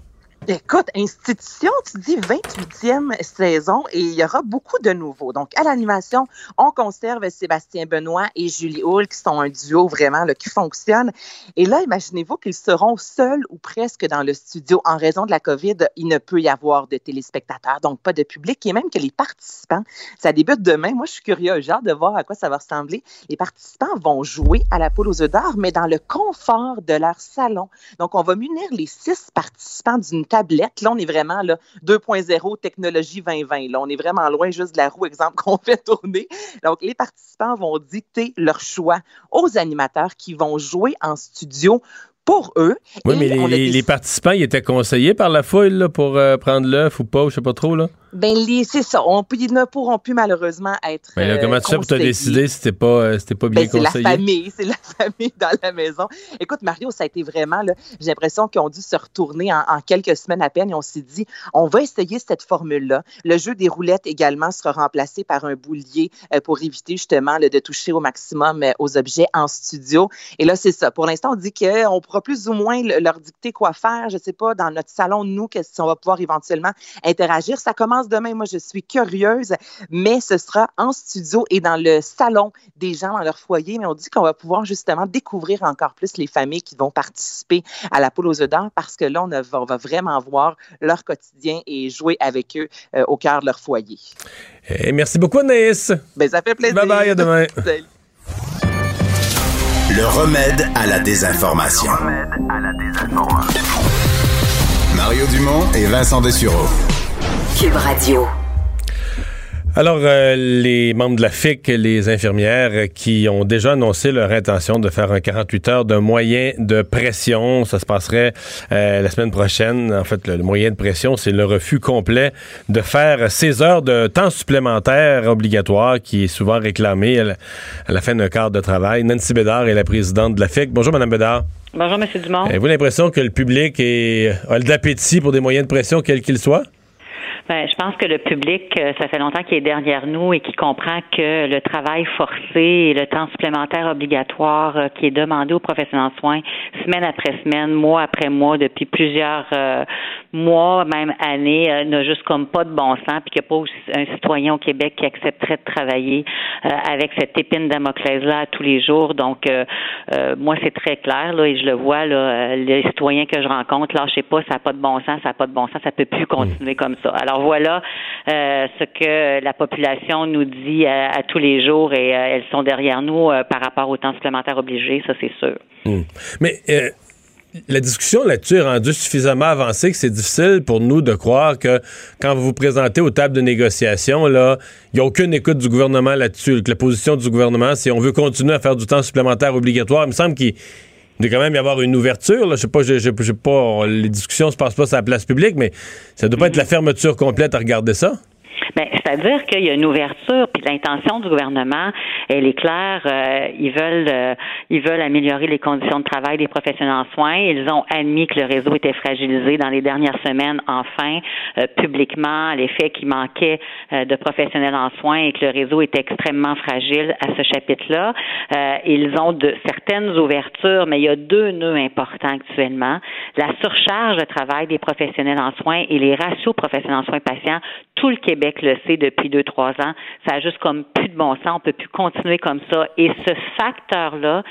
Écoute, institution, tu dis 28e saison et il y aura beaucoup de nouveaux. Donc, à l'animation, on conserve Sébastien Benoît et Julie Hull, qui sont un duo vraiment là, qui fonctionne. Et là, imaginez-vous qu'ils seront seuls ou presque dans le studio. En raison de la COVID, il ne peut y avoir de téléspectateurs, donc pas de public, et même que les participants, ça débute demain. Moi, je suis curieux, genre de voir à quoi ça va ressembler. Les participants vont jouer à la poule aux œufs d'or, mais dans le confort de leur salon. Donc, on va munir les six participants d'une tablette. Là, on est vraiment là 2.0 technologie 2020. Là, on est vraiment loin juste de la roue, exemple, qu'on fait tourner. Donc, les participants vont dicter leur choix aux animateurs qui vont jouer en studio pour eux. Oui, mais les, participants, ils étaient conseillés par la foule pour euh, prendre l'œuf ou pas, je sais pas trop, là? Ben, c'est ça. On, ils ne pourront plus malheureusement être. Mais là, comment tu fais pour te décider si c'était pas, euh, pas bien ben, conseillé? C'est la famille, c'est la famille dans la maison. Écoute, Mario, ça a été vraiment, j'ai l'impression qu'ils ont dû se retourner en, quelques semaines à peine et on s'est dit, on va essayer cette formule-là. Le jeu des roulettes également sera remplacé par un boulier euh, pour éviter justement de toucher au maximum euh, aux objets en studio. Et là, c'est ça. Pour l'instant, on dit qu'on pourra plus ou moins leur dicter quoi faire. Je sais pas, dans notre salon, nous, si on va pouvoir éventuellement interagir. Ça commence demain. Moi, je suis curieuse, mais ce sera en studio et dans le salon des gens dans leur foyer. Mais on dit qu'on va pouvoir justement découvrir encore plus les familles qui vont participer à la poule aux œufs d'or parce que là, on, va vraiment voir leur quotidien et jouer avec eux euh, au cœur de leur foyer. Et eh, merci beaucoup, Anaïs. Ben, ça fait plaisir. Bye bye, à demain. Le remède à la désinformation. Le remède à la désinformation. Mario Dumont et Vincent Dessureau. Cube Radio. Alors, euh, les membres de la FIC, les infirmières qui ont déjà annoncé leur intention de faire un 48 heures de moyen de pression, ça se passerait euh, la semaine prochaine. En fait, le, moyen de pression, c'est le refus complet de faire ces heures de temps supplémentaire obligatoire qui est souvent réclamé à la, fin d'un quart de travail. Nancy Bédard est la présidente de la FIC. Bonjour, Madame Bédard. Bonjour, M. Dumont. Avez-vous l'impression que le public est, a de l'appétit pour des moyens de pression, quels qu'ils soient? Ben, je pense que le public, euh, ça fait longtemps qu'il est derrière nous et qu'il comprend que le travail forcé et le temps supplémentaire obligatoire euh, qui est demandé aux professionnels en soins semaine après semaine, mois après mois, depuis plusieurs euh, mois, même années, n'a juste comme pas de bon sens, puis qu'il n'y a pas un citoyen au Québec qui accepterait de travailler avec cette épine Damoclès-là tous les jours. Donc, moi, c'est très clair, là, et je le vois, là, les citoyens que je rencontre, là, je sais pas, ça n'a pas de bon sens, ça n'a pas de bon sens, ça peut plus continuer comme ça. Alors, voilà euh, ce que la population nous dit à, tous les jours et euh, elles sont derrière nous euh, par rapport au temps supplémentaire obligé, ça c'est sûr. Hmm. Mais la discussion là-dessus est rendue suffisamment avancée que c'est difficile pour nous de croire que quand vous vous présentez aux tables de négociation, il n'y a aucune écoute du gouvernement là-dessus. Que la position du gouvernement, c'est on veut continuer à faire du temps supplémentaire obligatoire. Il me semble qu'il il doit quand même y avoir une ouverture. Je sais pas, je, je, les discussions se passent pas sur la place publique, mais ça doit pas être la fermeture complète à regarder ça. Ben, c'est-à-dire qu'il y a une ouverture, puis l'intention du gouvernement, elle est claire. Euh, ils veulent, euh, ils veulent améliorer les conditions de travail des professionnels en soins. Ils ont admis que le réseau était fragilisé dans les dernières semaines, enfin, euh, publiquement, l'effet qu'il manquait de professionnels en soins et que le réseau était extrêmement fragile à ce chapitre-là. ils ont de certaines ouvertures, mais il y a deux nœuds importants actuellement la surcharge de travail des professionnels en soins et les ratios professionnels en soins patients. Tout le Québec le sait depuis deux, trois ans. Ça a juste comme plus de bon sens. On peut plus continuer comme ça. Et ce facteur-là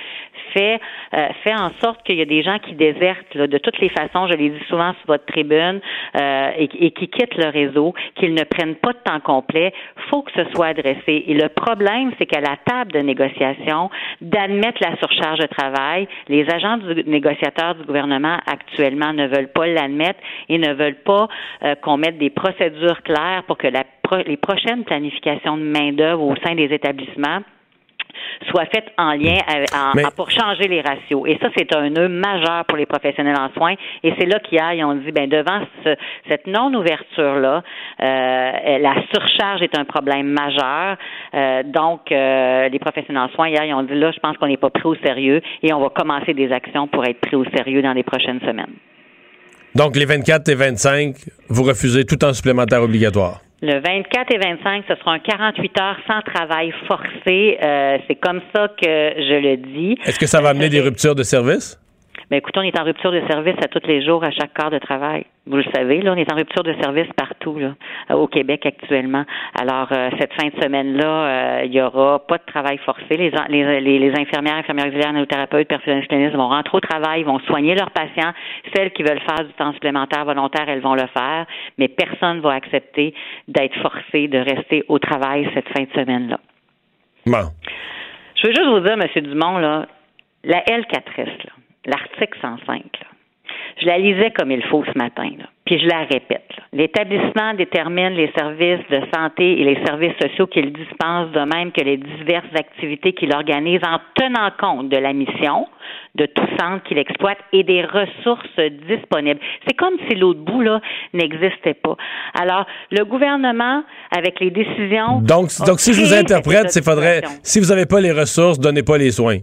fait euh, fait en sorte qu'il y a des gens qui désertent de toutes les façons. Je l'ai dit souvent sur votre tribune euh, et, qui quittent le réseau, qu'ils ne prennent pas de temps complet. Faut que ce soit adressé. Et le problème, c'est qu'à la table de négociation, d'admettre la surcharge de travail, les agents du négociateur du gouvernement actuellement ne veulent pas l'admettre et ne veulent pas euh, qu'on mette des procédures claires pour que les prochaines planifications de main-d'œuvre au sein des établissements soient faites en lien avec, pour changer les ratios. Et ça, c'est un nœud majeur pour les professionnels en soins. Et c'est là qu'ils ont dit, ben devant cette non-ouverture-là, euh, la surcharge est un problème majeur. Euh, donc, euh, les professionnels en soins, hier, ils ont dit, là, je pense qu'on n'est pas pris au sérieux et on va commencer des actions pour être pris au sérieux dans les prochaines semaines. Donc, les 24 et 25, vous refusez tout en supplémentaire obligatoire? Le 24 et 25, ce sera un 48 heures sans travail forcé. Euh, c'est comme ça que je le dis. Est-ce que ça va amener des ruptures de service? Mais écoutez, on est en rupture de service à tous les jours, à chaque quart de travail. Vous le savez, là, on est en rupture de service partout, là, au Québec actuellement. Alors, euh, cette fin de semaine-là, euh, il y aura pas de travail forcé. Les, les, les, infirmières, infirmières auxiliaires, néothérapeutes, personnels vont rentrer au travail, vont soigner leurs patients. Celles qui veulent faire du temps supplémentaire volontaire, elles vont le faire. Mais personne ne va accepter d'être forcé de rester au travail cette fin de semaine-là. Bon. Je veux juste vous dire, M. Dumont, là, la L4S, là, l'article 105, je la lisais comme il faut ce matin. Là. Puis je la répète. L'établissement détermine les services de santé et les services sociaux qu'il dispense, de même que les diverses activités qu'il organise en tenant compte de la mission de tout centre qu'il exploite et des ressources disponibles. C'est comme si l'autre bout là n'existait pas. Alors, le gouvernement, avec les décisions. Donc, donc si je vous interprète, c'est faudrait, si vous n'avez pas les ressources, donnez pas les soins.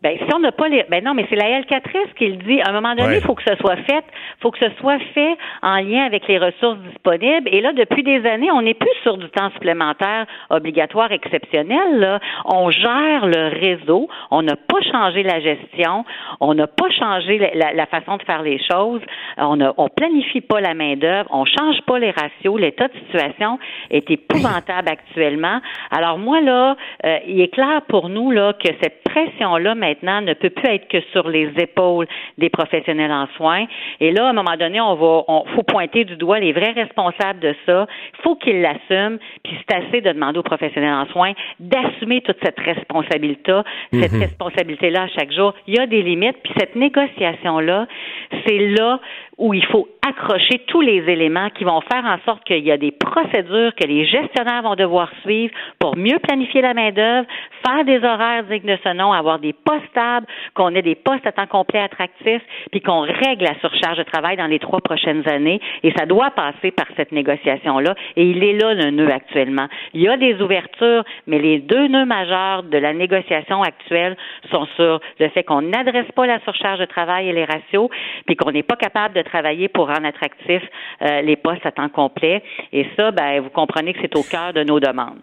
Ben, si on n'a pas les. Ben non, mais c'est la L4S qui le dit. À un moment donné, il faut que ce soit fait. faut que ce soit fait en lien avec les ressources disponibles. Et là, depuis des années, on n'est plus sur du temps supplémentaire obligatoire exceptionnel. Là. On gère le réseau. On n'a pas changé la gestion. On n'a pas changé la, la, façon de faire les choses. On ne on planifie pas la main-d'œuvre. On change pas les ratios. L'état de situation est épouvantable actuellement. Alors, moi, là, euh, il est clair pour nous là, que cette pression-là, maintenant ne peut plus être que sur les épaules des professionnels en soins. Et là, à un moment donné, on va, on faut pointer du doigt les vrais responsables de ça. Il faut qu'ils l'assument. Puis c'est assez de demander aux professionnels en soins d'assumer toute cette responsabilité, cette mhm. responsabilité-là à chaque jour. Il y a des limites. Puis cette négociation-là, c'est là où il faut accrocher tous les éléments qui vont faire en sorte qu'il y a des procédures que les gestionnaires vont devoir suivre pour mieux planifier la main-d'œuvre, faire des horaires dignes de ce nom, avoir des postes stables, qu'on ait des postes à temps complet attractifs, puis qu'on règle la surcharge de travail dans les trois prochaines années. Et ça doit passer par cette négociation-là. Et il est là le nœud actuellement. Il y a des ouvertures, mais les deux nœuds majeurs de la négociation actuelle sont sur le fait qu'on n'adresse pas la surcharge de travail et les ratios, puis qu'on n'est pas capable de travailler pour rendre attractifs euh, les postes à temps complet. Et ça, ben, vous comprenez que c'est au cœur de nos demandes.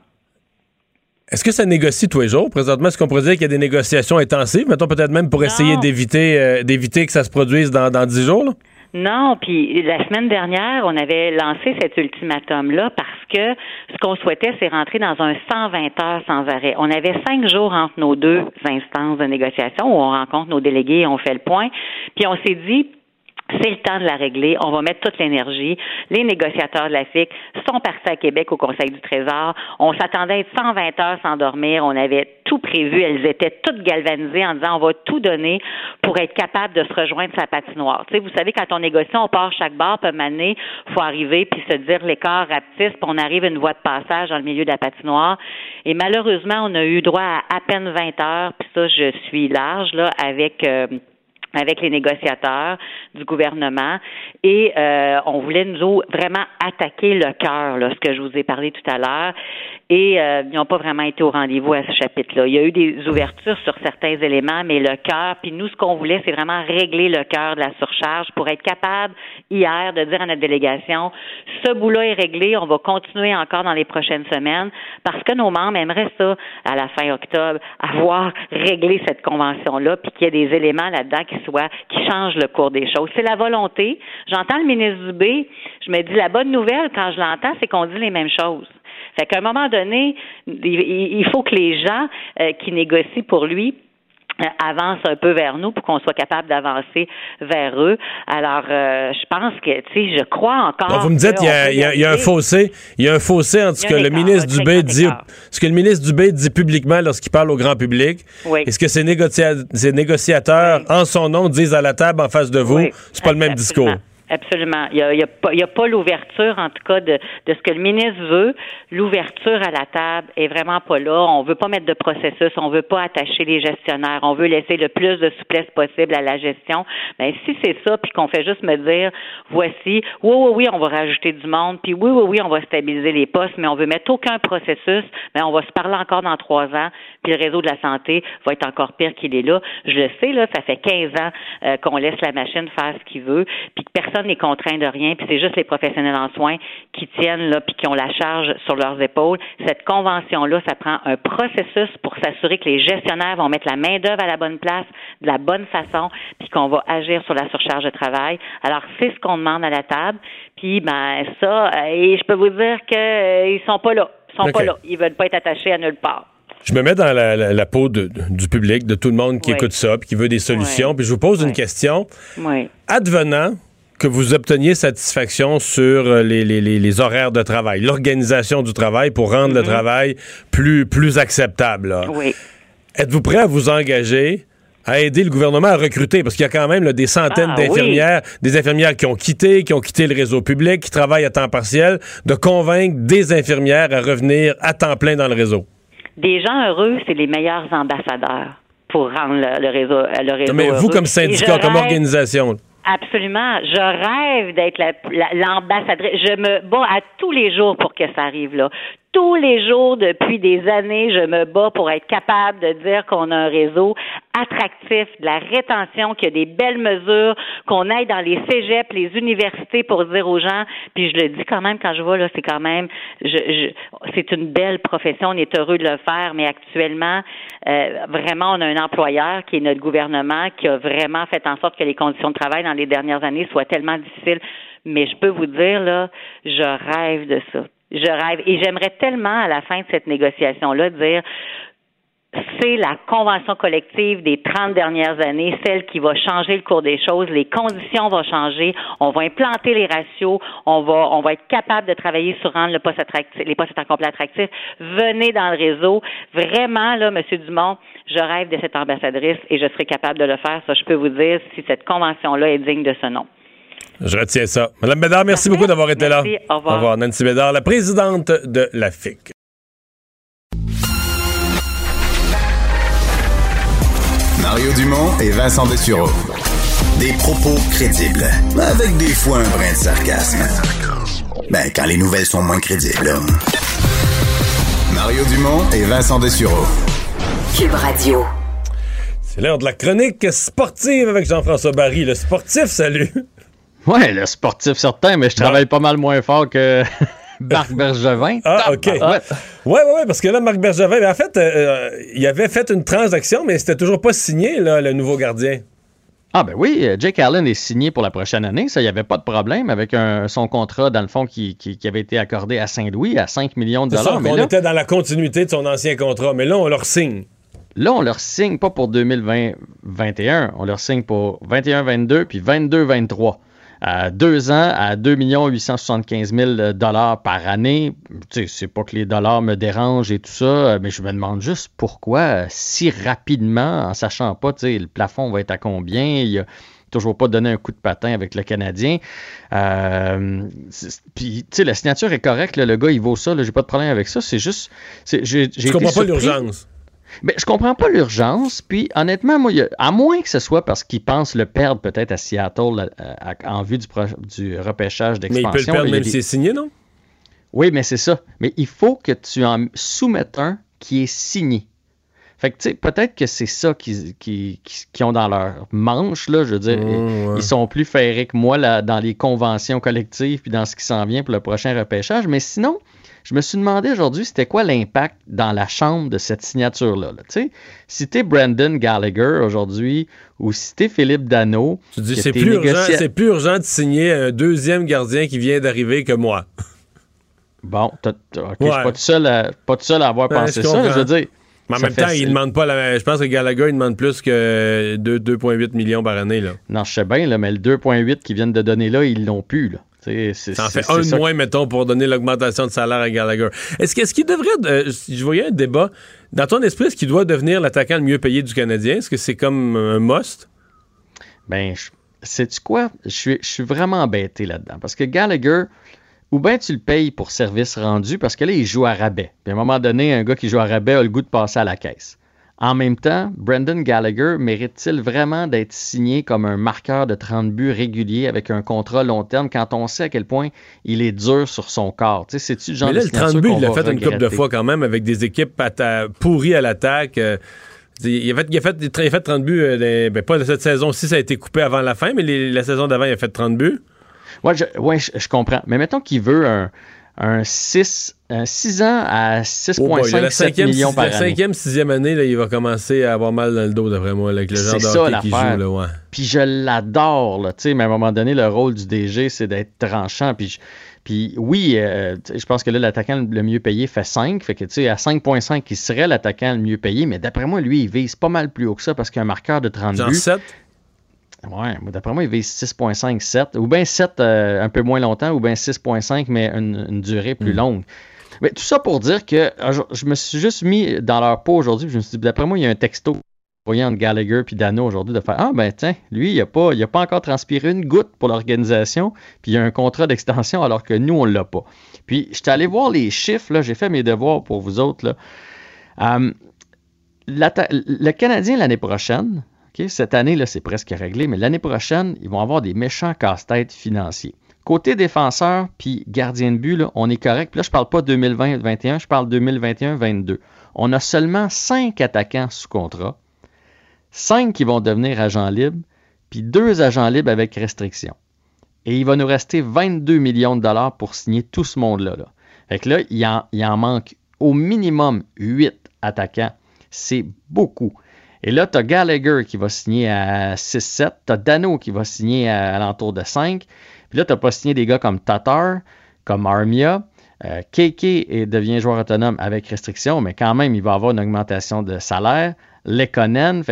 Est-ce que ça négocie tous les jours? Présentement, est-ce qu'on pourrait dire qu'il y a des négociations intensives, mettons peut-être même pour essayer d'éviter euh, d'éviter que ça se produise dans, dans 10 jours? Non, puis la semaine dernière, on avait lancé cet ultimatum-là parce que ce qu'on souhaitait, c'est rentrer dans un 120 heures sans arrêt. On avait cinq jours entre nos deux instances de négociation où on rencontre nos délégués et on fait le point. Puis on s'est dit, c'est le temps de la régler. On va mettre toute l'énergie. Les négociateurs de la FIC sont partis à Québec au Conseil du Trésor. On s'attendait à être 120 heures sans dormir. On avait tout prévu. Elles étaient toutes galvanisées en disant on va tout donner pour être capable de se rejoindre sa patinoire. Tu sais, vous savez, quand on négocie, on part chaque bar, peut il faut arriver puis se dire l'écart rapetisse, puis on arrive à une voie de passage dans le milieu de la patinoire. Et malheureusement, on a eu droit à à peine 20 heures, puis ça, je suis large, là, avec... Euh, avec les négociateurs du gouvernement et euh, on voulait nous vraiment attaquer le cœur, ce que je vous ai parlé tout à l'heure et euh, ils n'ont pas vraiment été au rendez-vous à ce chapitre-là. Il y a eu des ouvertures sur certains éléments, mais le cœur, puis nous, ce qu'on voulait, c'est vraiment régler le cœur de la surcharge pour être capable, hier, de dire à notre délégation, ce bout-là est réglé, on va continuer encore dans les prochaines semaines, parce que nos membres aimeraient ça, à la fin octobre, avoir réglé cette convention-là, puis qu'il y ait des éléments là-dedans qui qui changent le cours des choses. C'est la volonté. J'entends le ministre Dubé, je me dis, la bonne nouvelle, quand je l'entends, c'est qu'on dit les mêmes choses. Fait qu'à un moment donné, il faut que les gens euh, qui négocient pour lui euh, avancent un peu vers nous pour qu'on soit capable d'avancer vers eux. Alors, euh, je pense que, tu sais, je crois encore. vous me dites, il y, a, un fossé, il y a un fossé entre ce que le ministre Dubé dit, ce que le ministre Dubé dit publiquement lorsqu'il parle au grand public, et ce que ces, négociateurs, en son nom, disent à la table en face de vous. c'est pas le même discours? Absolument. Il n'y a, y a, pas, a pas l'ouverture, en tout cas, de, de ce que le ministre veut. L'ouverture à la table est vraiment pas là. On veut pas mettre de processus. On veut pas attacher les gestionnaires. On veut laisser le plus de souplesse possible à la gestion. Mais ben, si c'est ça, puis qu'on fait juste me dire, voici, oui, oui, oui, on va rajouter du monde, puis oui, oui, oui, on va stabiliser les postes, mais on veut mettre aucun processus, mais on va se parler encore dans trois ans, puis le réseau de la santé va être encore pire qu'il est là. Je le sais, là, ça fait 15 ans euh, qu'on laisse la machine faire ce qu'il veut, puis que personne personne n'est contraint de rien, puis c'est juste les professionnels en soins qui tiennent là, puis qui ont la charge sur leurs épaules. Cette convention-là, ça prend un processus pour s'assurer que les gestionnaires vont mettre la main d'œuvre à la bonne place, de la bonne façon, puis qu'on va agir sur la surcharge de travail. Alors c'est ce qu'on demande à la table. Puis ben ça, euh, et je peux vous dire qu'ils euh, sont pas là, ils sont pas là, ils veulent pas être attachés à nulle part. Je me mets dans la, peau du public, de tout le monde qui écoute ça, puis qui veut des solutions. Puis je vous pose une question. Oui. Advenant que vous obteniez satisfaction sur euh, les, les, les horaires de travail, l'organisation du travail pour rendre le mhm. travail plus, plus acceptable. Oui. Êtes-vous prêt à vous engager à aider le gouvernement à recruter, parce qu'il y a quand même des centaines Ah, d'infirmières, des infirmières qui ont quitté, qui ont quitté le réseau public, qui travaillent à temps partiel, de convaincre des infirmières à revenir à temps plein dans le réseau. Des gens heureux, c'est les meilleurs ambassadeurs pour rendre le, le réseau, le réseau Mais vous, heureux. comme syndicat, comme organisation, Absolument. Je rêve d'être la- la- l'ambassadrice. Je me bats à tous les jours pour que ça arrive là. Tous les jours, depuis des années, je me bats pour être capable de dire qu'on a un réseau attractif, de la rétention, qu'il y a des belles mesures, qu'on aille dans les cégeps, les universités pour dire aux gens, puis je le dis quand même quand je vois là, c'est quand même, je, je- c'est une belle profession, on est heureux de le faire, mais actuellement, euh, vraiment, on a un employeur qui est notre gouvernement, qui a vraiment fait en sorte que les conditions de travail dans les dernières années soient tellement difficiles. Mais je peux vous dire, là, je rêve de ça. Je rêve. Et j'aimerais tellement, à la fin de cette négociation-là, dire c'est la convention collective des 30 dernières années, celle qui va changer le cours des choses. Les conditions vont changer. On va implanter les ratios. On va, on va être capable de travailler sur rendre le poste attractif, les postes à attractifs. Venez dans le réseau. Vraiment, là, Monsieur Dumont, je rêve de cette ambassadrice et je serai capable de le faire. Ça, je peux vous dire si cette convention-là est digne de ce nom. Je retiens ça. Madame Bédard, merci beaucoup d'avoir été là. Merci. Au revoir. Au revoir. Nancy Bédard, la présidente de la FIC. Mario Dumont et Vincent Dessureau. Des propos crédibles, avec des fois un brin de sarcasme. Ben, quand les nouvelles sont moins crédibles. là. Mario Dumont et Vincent Dessureau. Cube Radio. C'est l'heure de la chronique sportive avec Jean-François Barry. Le sportif, salut. Ouais, le sportif certain, mais je travaille pas mal moins fort que Marc Bergevin. Ah, OK. Ouais, ouais, ouais, parce que là, Marc Bergevin, en fait, euh, il avait fait une transaction, mais c'était toujours pas signé, là, le nouveau gardien. Ah ben oui, euh, Jake Allen est signé pour la prochaine année, ça, il n'y avait pas de problème avec un- son contrat, dans le fond, qui, qui- qui avait été accordé à Saint-Louis à 5 millions de C'est ça, dollars. Mais on là, était dans la continuité de son ancien contrat, mais là, on leur signe. là, on leur signe pas pour 2020-21, on leur signe pour 21-22 puis 22-23. Deux ans, à 2 875 000 dollars par année. Tu sais, c'est pas que les dollars me dérangent et tout ça, mais je me demande juste pourquoi si rapidement, en sachant pas, tu sais, le plafond va être à combien, il y a toujours pas donné un coup de patin avec le Canadien. Euh, Puis, tu sais, la signature est correcte, là, le gars, il vaut ça, j'ai pas de problème avec ça, c'est juste... Je comprends pas l'urgence. Ben, je comprends pas l'urgence. Puis, honnêtement, moi, à moins que ce soit parce qu'ils pensent le perdre peut-être à Seattle euh, à- en vue du, pro- du repêchage Mais il d'expansion. peut le perdre même des- s'il est signé, non? Oui, mais c'est ça. Mais il faut que tu en soumettes un qui est signé. Fait que, tu sais, peut-être que c'est ça qu'ils qui, qui- qui ont dans leur manche, là. Je veux dire, Mmh, ouais. ils sont plus ferrés que moi là, dans les conventions collectives puis dans ce qui s'en vient pour le prochain repêchage. Mais sinon, je me suis demandé aujourd'hui, c'était quoi l'impact dans la chambre de cette signature-là. là. Tu sais, si t'es Brandon Gallagher aujourd'hui ou si t'es Philippe Dano, Tu dis, c'est plus, urgent, négocia- c'est plus urgent de signer un deuxième gardien qui vient d'arriver que moi. Bon, t'as- t'as- ok, Ouais. je suis pas tout seul à, pas tout seul à avoir Ben, pensé je ça. comprends. Je veux dire. Mais en ça même temps, il demande pas la. Je pense que Gallagher, il demande plus que 2 2,8 millions par année. Là. Non, je sais bien, là, mais le 2,8 qu'ils viennent de donner là, ils l'ont plus. Là. Ça en fait un de moins, mettons, pour donner l'augmentation de salaire à Gallagher. Est-ce que- est-ce qu'il devrait. euh, je voyais un débat. Dans ton esprit, est-ce qu'il doit devenir l'attaquant le mieux payé du Canadien? Est-ce que c'est comme un must? Ben, sais-tu quoi? Je suis, je suis vraiment embêté là-dedans. Parce que Gallagher, ou bien tu le payes pour service rendu, parce que là, il joue à rabais. Puis à un moment donné, un gars qui joue à rabais a le goût de passer à la caisse. En même temps, Brendan Gallagher mérite-t-il vraiment d'être signé comme un marqueur de 30 buts régulier avec un contrat long terme quand on sait à quel point il est dur sur son corps? Tu sais, genre Mais là, le 30 signature buts, il l'a fait une couple de fois quand même avec des équipes pourries à l'attaque. euh, il, a fait, il, a fait, il a fait 30 buts, euh, ben, pas de cette saison-ci, ça a été coupé avant la fin, mais les- la saison d'avant, il a fait 30 buts. Ouais, je, ouais, je, je comprends. Mais mettons qu'il veut un, un 6, un 6 ans à Oh boy, là, 6,5 la 7 cinquième, millions par la année. cinquième, sixième année, là, il va commencer à avoir mal dans le dos, d'après moi, avec le genre C'est de ça hockey qu'il l'affaire. joue. Là, ouais. Puis je l'adore, là, tu sais, mais à un moment donné, le rôle du DG, c'est d'être tranchant. Puis, je- puis oui, euh, je pense que là, l'attaquant le mieux payé fait 5. Fait que, tu sais, à 5,5, il serait l'attaquant le mieux payé. Mais d'après moi, lui, il vise pas mal plus haut que ça parce qu'un marqueur de 30 Genre buts. 7? Ouais, d'après moi, il vise 6,5, 7. Ou bien 7 euh, un peu moins longtemps, ou bien 6,5, mais une, une durée plus Hmm. longue. Mais tout ça pour dire que euh, je, je me suis juste mis dans leur peau aujourd'hui, je me suis dit, d'après moi, il y a un texto entre Gallagher puis Dano aujourd'hui de faire Ah, ben tiens, lui, il n'a pas, il a pas encore transpiré une goutte pour l'organisation, puis il a un contrat d'extension alors que nous, on ne l'a pas. Puis, je suis allé voir les chiffres, j'ai fait mes devoirs pour vous autres. Là. Euh, le Canadien, l'année prochaine, cette année, là, c'est presque réglé, mais l'année prochaine, ils vont avoir des méchants casse-têtes financiers. Côté défenseur puis gardien de but, on est correct. Puis là, je parle pas 2020-21, je parle 2021-22. On a seulement cinq attaquants sous contrat, cinq qui vont devenir agents libres, puis deux agents libres avec restriction. Et il va nous rester 22 millions de dollars pour signer tout ce monde-là. Là. Fait que là, il en, il en manque au minimum 8 attaquants. C'est beaucoup. Et là, tu as Gallagher qui va signer à 6-7. Tu as Dano qui va signer à, l'entour de 5. Puis là, tu n'as pas signé des gars comme Tatar, comme Armia. Euh, KK devient joueur autonome avec restriction, mais quand même, il va avoir une augmentation de salaire. Lekonen,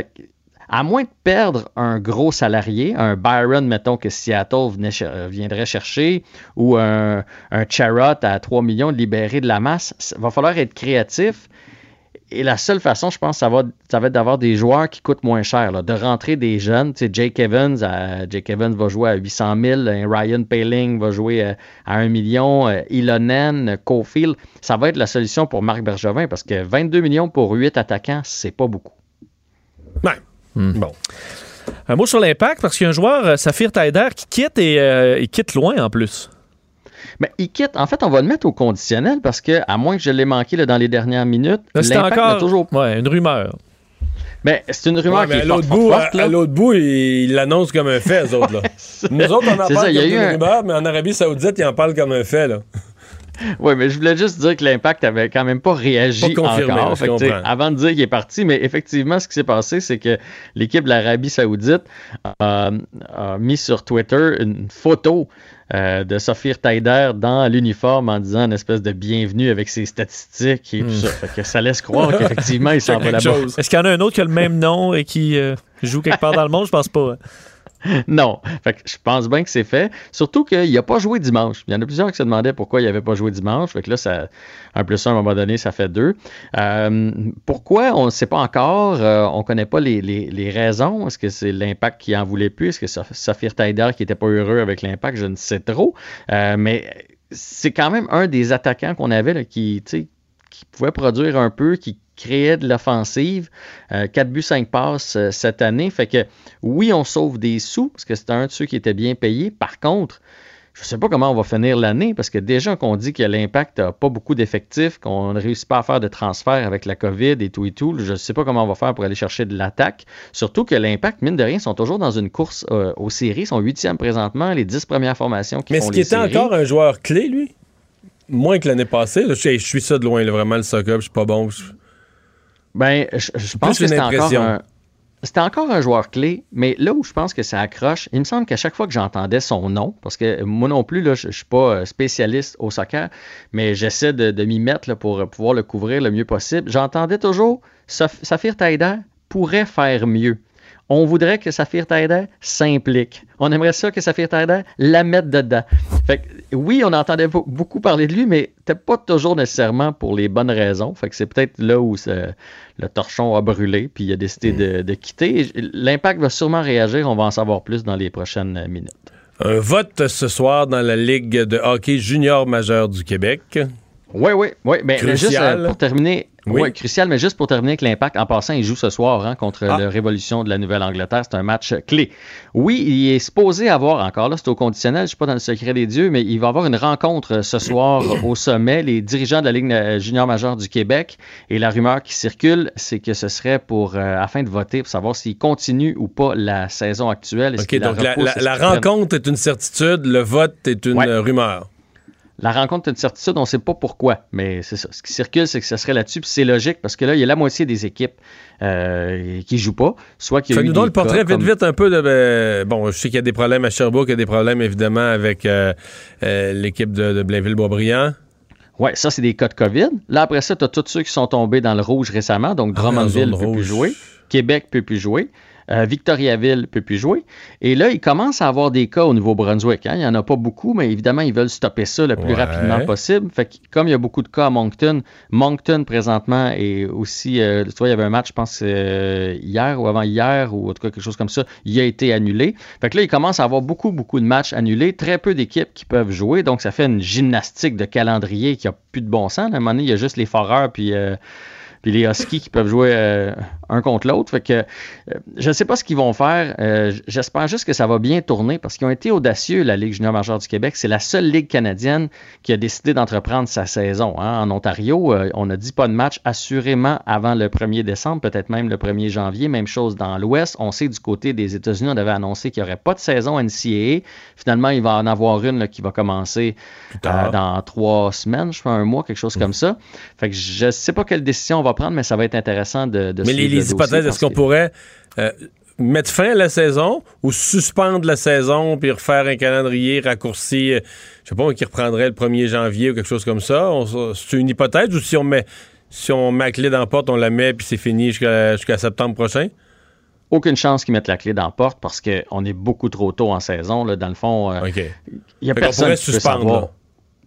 à moins de perdre un gros salarié, un Byron, mettons, que Seattle viendrait chercher, ou un, un Charrot à 3 millions libéré de la masse, il va falloir être créatif et la seule façon, je pense, ça va, ça va être d'avoir des joueurs qui coûtent moins cher, de rentrer des jeunes. Tu sais, Jake Evans, Jake Evans va jouer à 800 000, Ryan Paling va jouer euh, à 1 million, euh, Ilonen, Cofield. Ça va être la solution pour Marc Bergevin parce que 22 millions pour 8 attaquants, c'est pas beaucoup. Ouais. Hmm. Bon. Un mot sur l'impact, parce qu'il y a un joueur, euh, Saphir Taider, qui quitte et il quitte loin en plus. Mais il quitte. En fait, on va le mettre au conditionnel parce que, à moins que je l'ai manqué là, dans les dernières minutes, c'est encore toujours... ouais, une rumeur. Mais c'est une rumeur qui est à l'autre bout, à, l'autre bout, il l'annonce comme un fait, eux autres. Là. Nous autres, on en parle comme une rumeur, mais en Arabie Saoudite, ils en parlent comme un fait. Là. Oui, mais je voulais juste dire que l'impact avait quand même pas réagi encore. avant de dire qu'il est parti, mais effectivement, ce qui s'est passé, c'est que l'équipe de l'Arabie Saoudite a mis sur Twitter une photo euh, de Sophie Taider dans l'uniforme en disant une espèce de bienvenue avec ses statistiques et tout hmm. ça. Fait que ça laisse croire qu'effectivement, il s'en va là-bas. Est-ce qu'il y en a un autre qui a le même nom et qui euh, joue quelque part dans le monde? Je pense pas. Hein. non. Fait que je pense bien que c'est fait. Surtout qu'il n'a pas joué dimanche. Il y en a plusieurs qui se demandaient pourquoi il n'avait pas joué dimanche. Fait que là, ça, un plus un, à un moment donné, ça fait deux. Euh, pourquoi? On ne sait pas encore. Euh, on ne connaît pas les, raisons? Est-ce que c'est l'impact qui en voulait plus? Est-ce que Saphir Taider qui n'était pas heureux avec l'impact? Je ne sais trop. Euh, mais c'est quand même un des attaquants qu'on avait là, qui, qui pouvait produire un peu, qui créait de l'offensive. 4 euh, buts, 5 passes euh, cette année. Fait que oui, on sauve des sous parce que c'était un de ceux qui était bien payé. Par contre, je ne sais pas comment on va finir l'année parce que déjà qu'on dit que l'impact n'a pas beaucoup d'effectifs, qu'on ne réussit pas à faire de transfert avec la COVID et tout et tout, je ne sais pas comment on va faire pour aller chercher de l'attaque. Surtout que l'impact, mine de rien, sont toujours dans une course euh, aux séries, ils sont huitièmes présentement, les dix premières formations qui Mais font est-ce qu'il était encore un joueur clé, lui? Moins que l'année passée. Je, suis ça de loin, vraiment, le soccer, je suis pas bon. Ben, je, pense que c'était encore un. C'était encore un joueur clé, mais là où je pense que ça accroche, il me semble qu'à chaque fois que j'entendais son nom, parce que moi non plus, là, je ne suis pas euh, spécialiste au soccer, mais j'essaie de, m'y mettre pour pouvoir le couvrir le mieux possible, j'entendais toujours Saphir Taider pourrait faire mieux. On voudrait que Saphir Taider s'implique. On aimerait ça que Saphir Taider la mette dedans. Fait que, oui, on entendait beaucoup parler de lui, mais pas toujours nécessairement pour les bonnes raisons. Fait que c'est peut-être là où le torchon a brûlé, puis il a décidé de, de quitter. L'impact va sûrement réagir. On va en savoir plus dans les prochaines minutes. Un vote ce soir dans la Ligue de hockey junior majeur du Québec. Oui, oui, oui. Mais, juste euh, pour terminer, oui. crucial, mais juste pour terminer avec l'impact, en passant, il joue ce soir hein, contre ah. la Révolution de la Nouvelle-Angleterre. C'est un match clé. Oui, il est supposé avoir, encore là, c'est au conditionnel, je ne suis pas dans le secret des dieux, mais il va avoir une rencontre ce soir au sommet, les dirigeants de la Ligue junior majeure du Québec. Et la rumeur qui circule, c'est que ce serait pour, euh, afin de voter, pour savoir s'il continue ou pas la saison actuelle. OK, donc la, rencontre est une certitude, le vote est une rumeur. La rencontre est une certitude, on ne sait pas pourquoi, mais c'est ça. Ce qui circule, c'est que ce serait là-dessus, puis c'est logique, parce que là, il y a la moitié des équipes euh, qui ne jouent pas. Soit qu'il nous donne le portrait vite, vite un peu de. Ben, bon, je sais qu'il y a des problèmes à Sherbrooke, il y a des problèmes évidemment avec euh, euh, l'équipe de, Blainville-Boisbriand. Oui, ça, c'est des cas de COVID. Là, après ça, tu as tous ceux qui sont tombés dans le rouge récemment. Donc, ah, Drummondville ne peut plus jouer. Québec ne peut plus jouer. Euh, Victoriaville ne peut plus jouer. Et là, il commence à avoir des cas au Nouveau-Brunswick. Hein. Il n'y en a pas beaucoup, mais évidemment, ils veulent stopper ça le plus Ouais. rapidement possible. Fait que, comme il y a beaucoup de cas à Moncton, Moncton présentement est aussi, euh, tu vois, il y avait un match, je pense, euh, hier ou avant-hier, ou en tout cas quelque chose comme ça, il a été annulé. Fait que là, il commence à avoir beaucoup, beaucoup de matchs annulés, très peu d'équipes qui peuvent jouer, donc ça fait une gymnastique de calendrier qui a plus de bon sens. À un moment donné, il y a juste les foreurs puis, puis les Huskies qui peuvent jouer un contre l'autre. Fait que euh, je ne sais pas ce qu'ils vont faire. Euh, J'espère juste que ça va bien tourner parce qu'ils ont été audacieux, la Ligue junior majeure du Québec. C'est la seule ligue canadienne qui a décidé d'entreprendre sa saison. hein. En Ontario, euh, on a dit pas de match assurément avant le 1er décembre, peut-être même le 1er janvier. Même chose dans l'Ouest. On sait du côté des États-Unis, on avait annoncé qu'il n'y aurait pas de saison NCAA. Finalement, il va en avoir une là, qui va commencer dans trois semaines, je crois, un mois, quelque chose comme ça. Fait que je ne sais pas quelle décision on va prendre, mais ça va être intéressant de, de Mais suivre les hypothèses, est-ce qu'on que- pourrait euh, mettre fin à la saison ou suspendre la saison puis refaire un calendrier raccourci, euh, je sais pas, qui reprendrait le 1er janvier ou quelque chose comme ça? C'est une hypothèse ou si on met si on met la clé dans la porte, on la met puis c'est fini jusqu'à septembre prochain? aucune chance qu'ils mettent la clé dans la porte parce qu'on est beaucoup trop tôt en saison. Là. Dans le fond, euh, il y a Fait personne pourrait qui peut suspendre, savoir.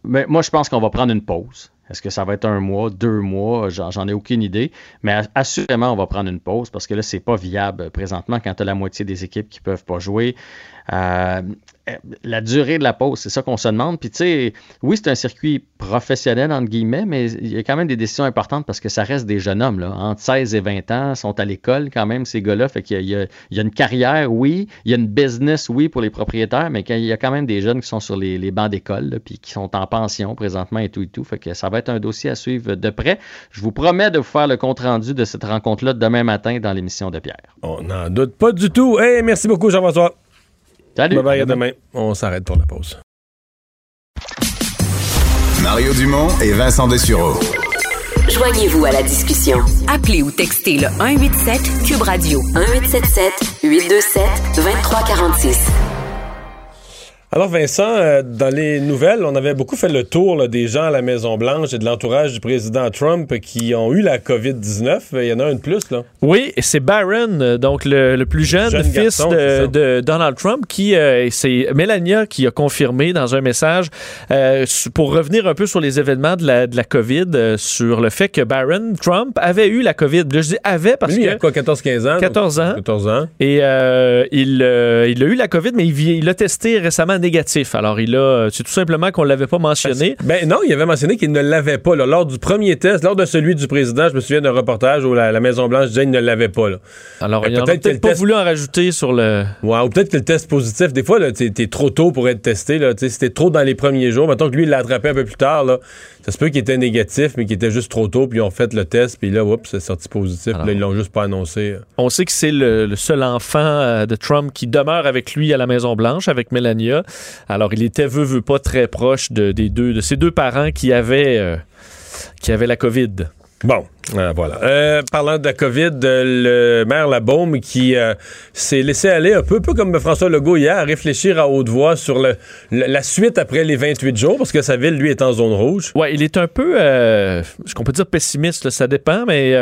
Mais moi, je pense qu'on va prendre une pause. Est-ce que ça va être un mois, deux mois? J'en ai aucune idée. Mais assurément, on va prendre une pause parce que là, c'est pas viable présentement quand tu as la moitié des équipes qui peuvent pas jouer. Euh, la durée de la pause, c'est ça qu'on se demande. Puis, tu sais, oui, c'est un circuit professionnel, entre guillemets, mais il y a quand même des décisions importantes parce que ça reste des jeunes hommes, entre 16 et 20 ans, sont à l'école quand même, ces gars-là. Fait qu'il y, il y a- il une carrière, oui, il y a une business, oui, pour les propriétaires, mais qu'il y a quand même des jeunes qui sont sur les, les bancs d'école, puis qui sont en pension présentement et tout et tout. Fait que ça va être un dossier à suivre de près. Je vous promets de vous faire le compte-rendu de cette rencontre-là demain matin dans l'émission de Pierre. On n'en doute pas du tout. Hey, merci beaucoup, Jean-François. Salut. Bye bye, à demain. On s'arrête pour la pause. Mario Dumont et Vincent Dessureau. Joignez-vous à la discussion. Appelez ou textez le 187 Cube Radio 1877 827 2346. Alors Vincent, euh, dans les nouvelles, on avait beaucoup fait le tour là, des gens à la Maison-Blanche et de l'entourage du président Trump qui ont eu la COVID-19. Il y en a un de plus, là. Oui, c'est Barron, euh, donc le, le plus jeune, Jeune fils garçon, de, Donald Trump, qui euh, c'est Melania qui a confirmé dans un message euh, pour revenir un peu sur les événements de la, de la COVID, euh, sur le fait que Barron Trump avait eu la COVID. Là, je dis avait parce Lui, il que a quoi, 14-15 ans? 14 ans. 14 ans. Et euh, il, euh, il a eu la COVID, mais il, vi- il a testé récemment négatif. Alors, il a, c'est tout simplement qu'on l'avait pas mentionné. Ben non, il avait mentionné qu'il ne l'avait pas. là. Lors du premier test, lors de celui du président, je me souviens d'un reportage où la, la Maison-Blanche disait qu'il ne l'avait pas. Là. Alors, Ben, il peut-être pas test- voulu en rajouter sur le. Ouais, ou peut-être que le test positif, des fois, t'es trop tôt pour être testé. Là, Tu si t'es trop dans les premiers jours, mettons que lui, il l'a attrapé un peu plus tard, là, ça se peut qu'il était négatif, mais qu'il était juste trop tôt, puis ils ont fait le test, puis là, oups, c'est sorti positif. Là, ils l'ont juste pas annoncé. On sait que c'est le, le seul enfant euh, de Trump qui demeure avec lui à la Maison-Blanche, avec Melania. Alors, il était, veut, veut pas, très proche de, des deux, de ses deux parents qui avaient, euh, qui avaient la COVID. Bon, euh, voilà. Euh, parlant de la COVID, euh, le maire Labaume qui s'est laissé aller un peu, peu comme François Legault hier, à réfléchir à haute voix sur la suite après les 28 jours, parce que sa ville, lui, est en zone rouge. Ouais, il est un peu, ce qu'on peut dire pessimiste, ça dépend, mais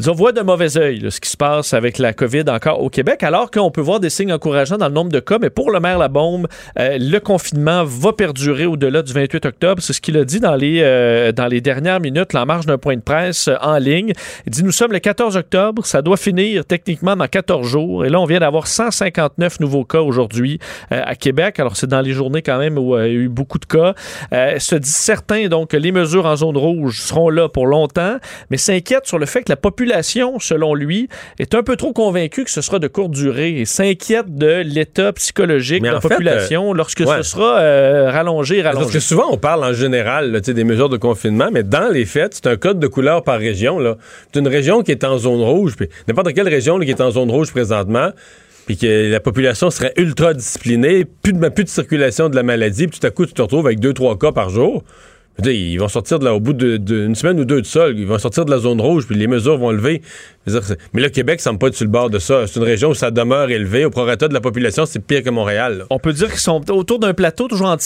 disons, voit de mauvais œil là, ce qui se passe avec la COVID encore au Québec, alors qu'on peut voir des signes encourageants dans le nombre de cas. Mais pour le maire Labombe, euh, le confinement va perdurer au-delà du 28 octobre. C'est ce qu'il a dit dans les, euh, dans les dernières minutes, là, marge d'un point de presse euh, en ligne. Il dit Nous sommes le 14 octobre, ça doit finir techniquement dans 14 jours. Et là, on vient d'avoir 159 nouveaux cas aujourd'hui euh, à Québec. Alors, c'est dans les journées quand même où euh, il y a eu beaucoup de cas. Se dit certain donc que les mesures en zone rouge seront là pour longtemps, mais s'inquiète sur le fait que la population, selon lui, est un peu trop convaincue que ce sera de courte durée et s'inquiète de l'état psychologique Mais de la fait, population euh, lorsque ouais. ce sera euh, rallongé, Parce rallongé. que souvent, on parle en général là, des mesures de confinement, mais dans les faits, c'est un code de couleur par région. C'est une région qui est en zone rouge, puis n'importe quelle région là, qui est en zone rouge présentement, puis que la population serait ultra disciplinée, plus de, plus de circulation de la maladie, puis tout à coup, tu te retrouves avec deux, trois cas par jour. Ils vont sortir de là, au bout d'une semaine ou deux de sol, ils vont sortir de la zone rouge, puis les mesures vont lever. Mais le Québec semble pas être sur le bord de ça. C'est une région où ça demeure élevé. Au prorata de la population, c'est pire que Montréal. On peut dire qu'ils sont autour d'un plateau, toujours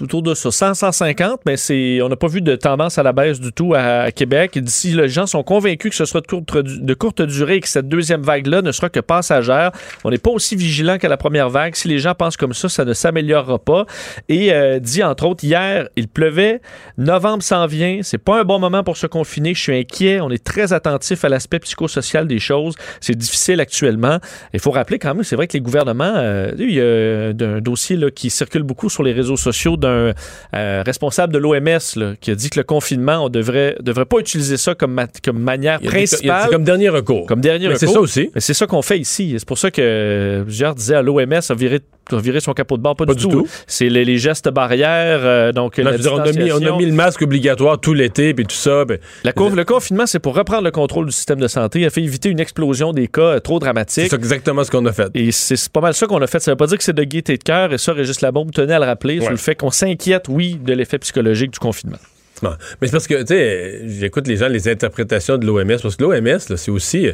autour de ça, 100, 150, mais on n'a pas vu de tendance à la baisse du tout à, Québec. D'ici, les gens sont convaincus que ce sera de courte, durée et que cette deuxième vague-là ne sera que passagère. On n'est pas aussi vigilant qu'à la première vague. Si les gens pensent comme ça, ça ne s'améliorera pas. Et euh, dit entre autres, hier, il pleuvait. Novembre s'en vient. C'est pas un bon moment pour se confiner. Je suis inquiet. On est très attentif à l'aspect psychosocial des choses. C'est difficile actuellement. Il faut rappeler quand même, c'est vrai que les gouvernements, euh, il y a un dossier là, qui circule beaucoup sur les réseaux sociaux d'un euh, responsable de l'OMS qui a dit que le confinement, on devrait, devrait pas utiliser ça comme, comme manière principale. comme dernier recours. Comme dernier recours. C'est ça aussi. Mais c'est ça qu'on fait ici. C'est pour ça que plusieurs disaient à l'OMS a viré virer son capot de bord? Pas, du, tout. C'est les, gestes barrières. Euh, donc, on, a mis, on, a mis, le masque obligatoire tout l'été, puis tout ça. Ben, la courbe, le confinement, c'est pour reprendre le contrôle du système de santé. Il a fait éviter une explosion des cas euh, trop dramatiques. C'est exactement ce qu'on a fait. Et c'est pas mal ça qu'on a fait. Ça veut pas dire que c'est de gaieté de cœur. Et ça, Régis Labombe tenait à le rappeler sur le fait qu'on s'inquiète, oui, de l'effet psychologique du confinement. Mais c'est parce que, tu sais, j'écoute les gens, les interprétations de l'OMS, parce que l'OMS, c'est aussi, euh,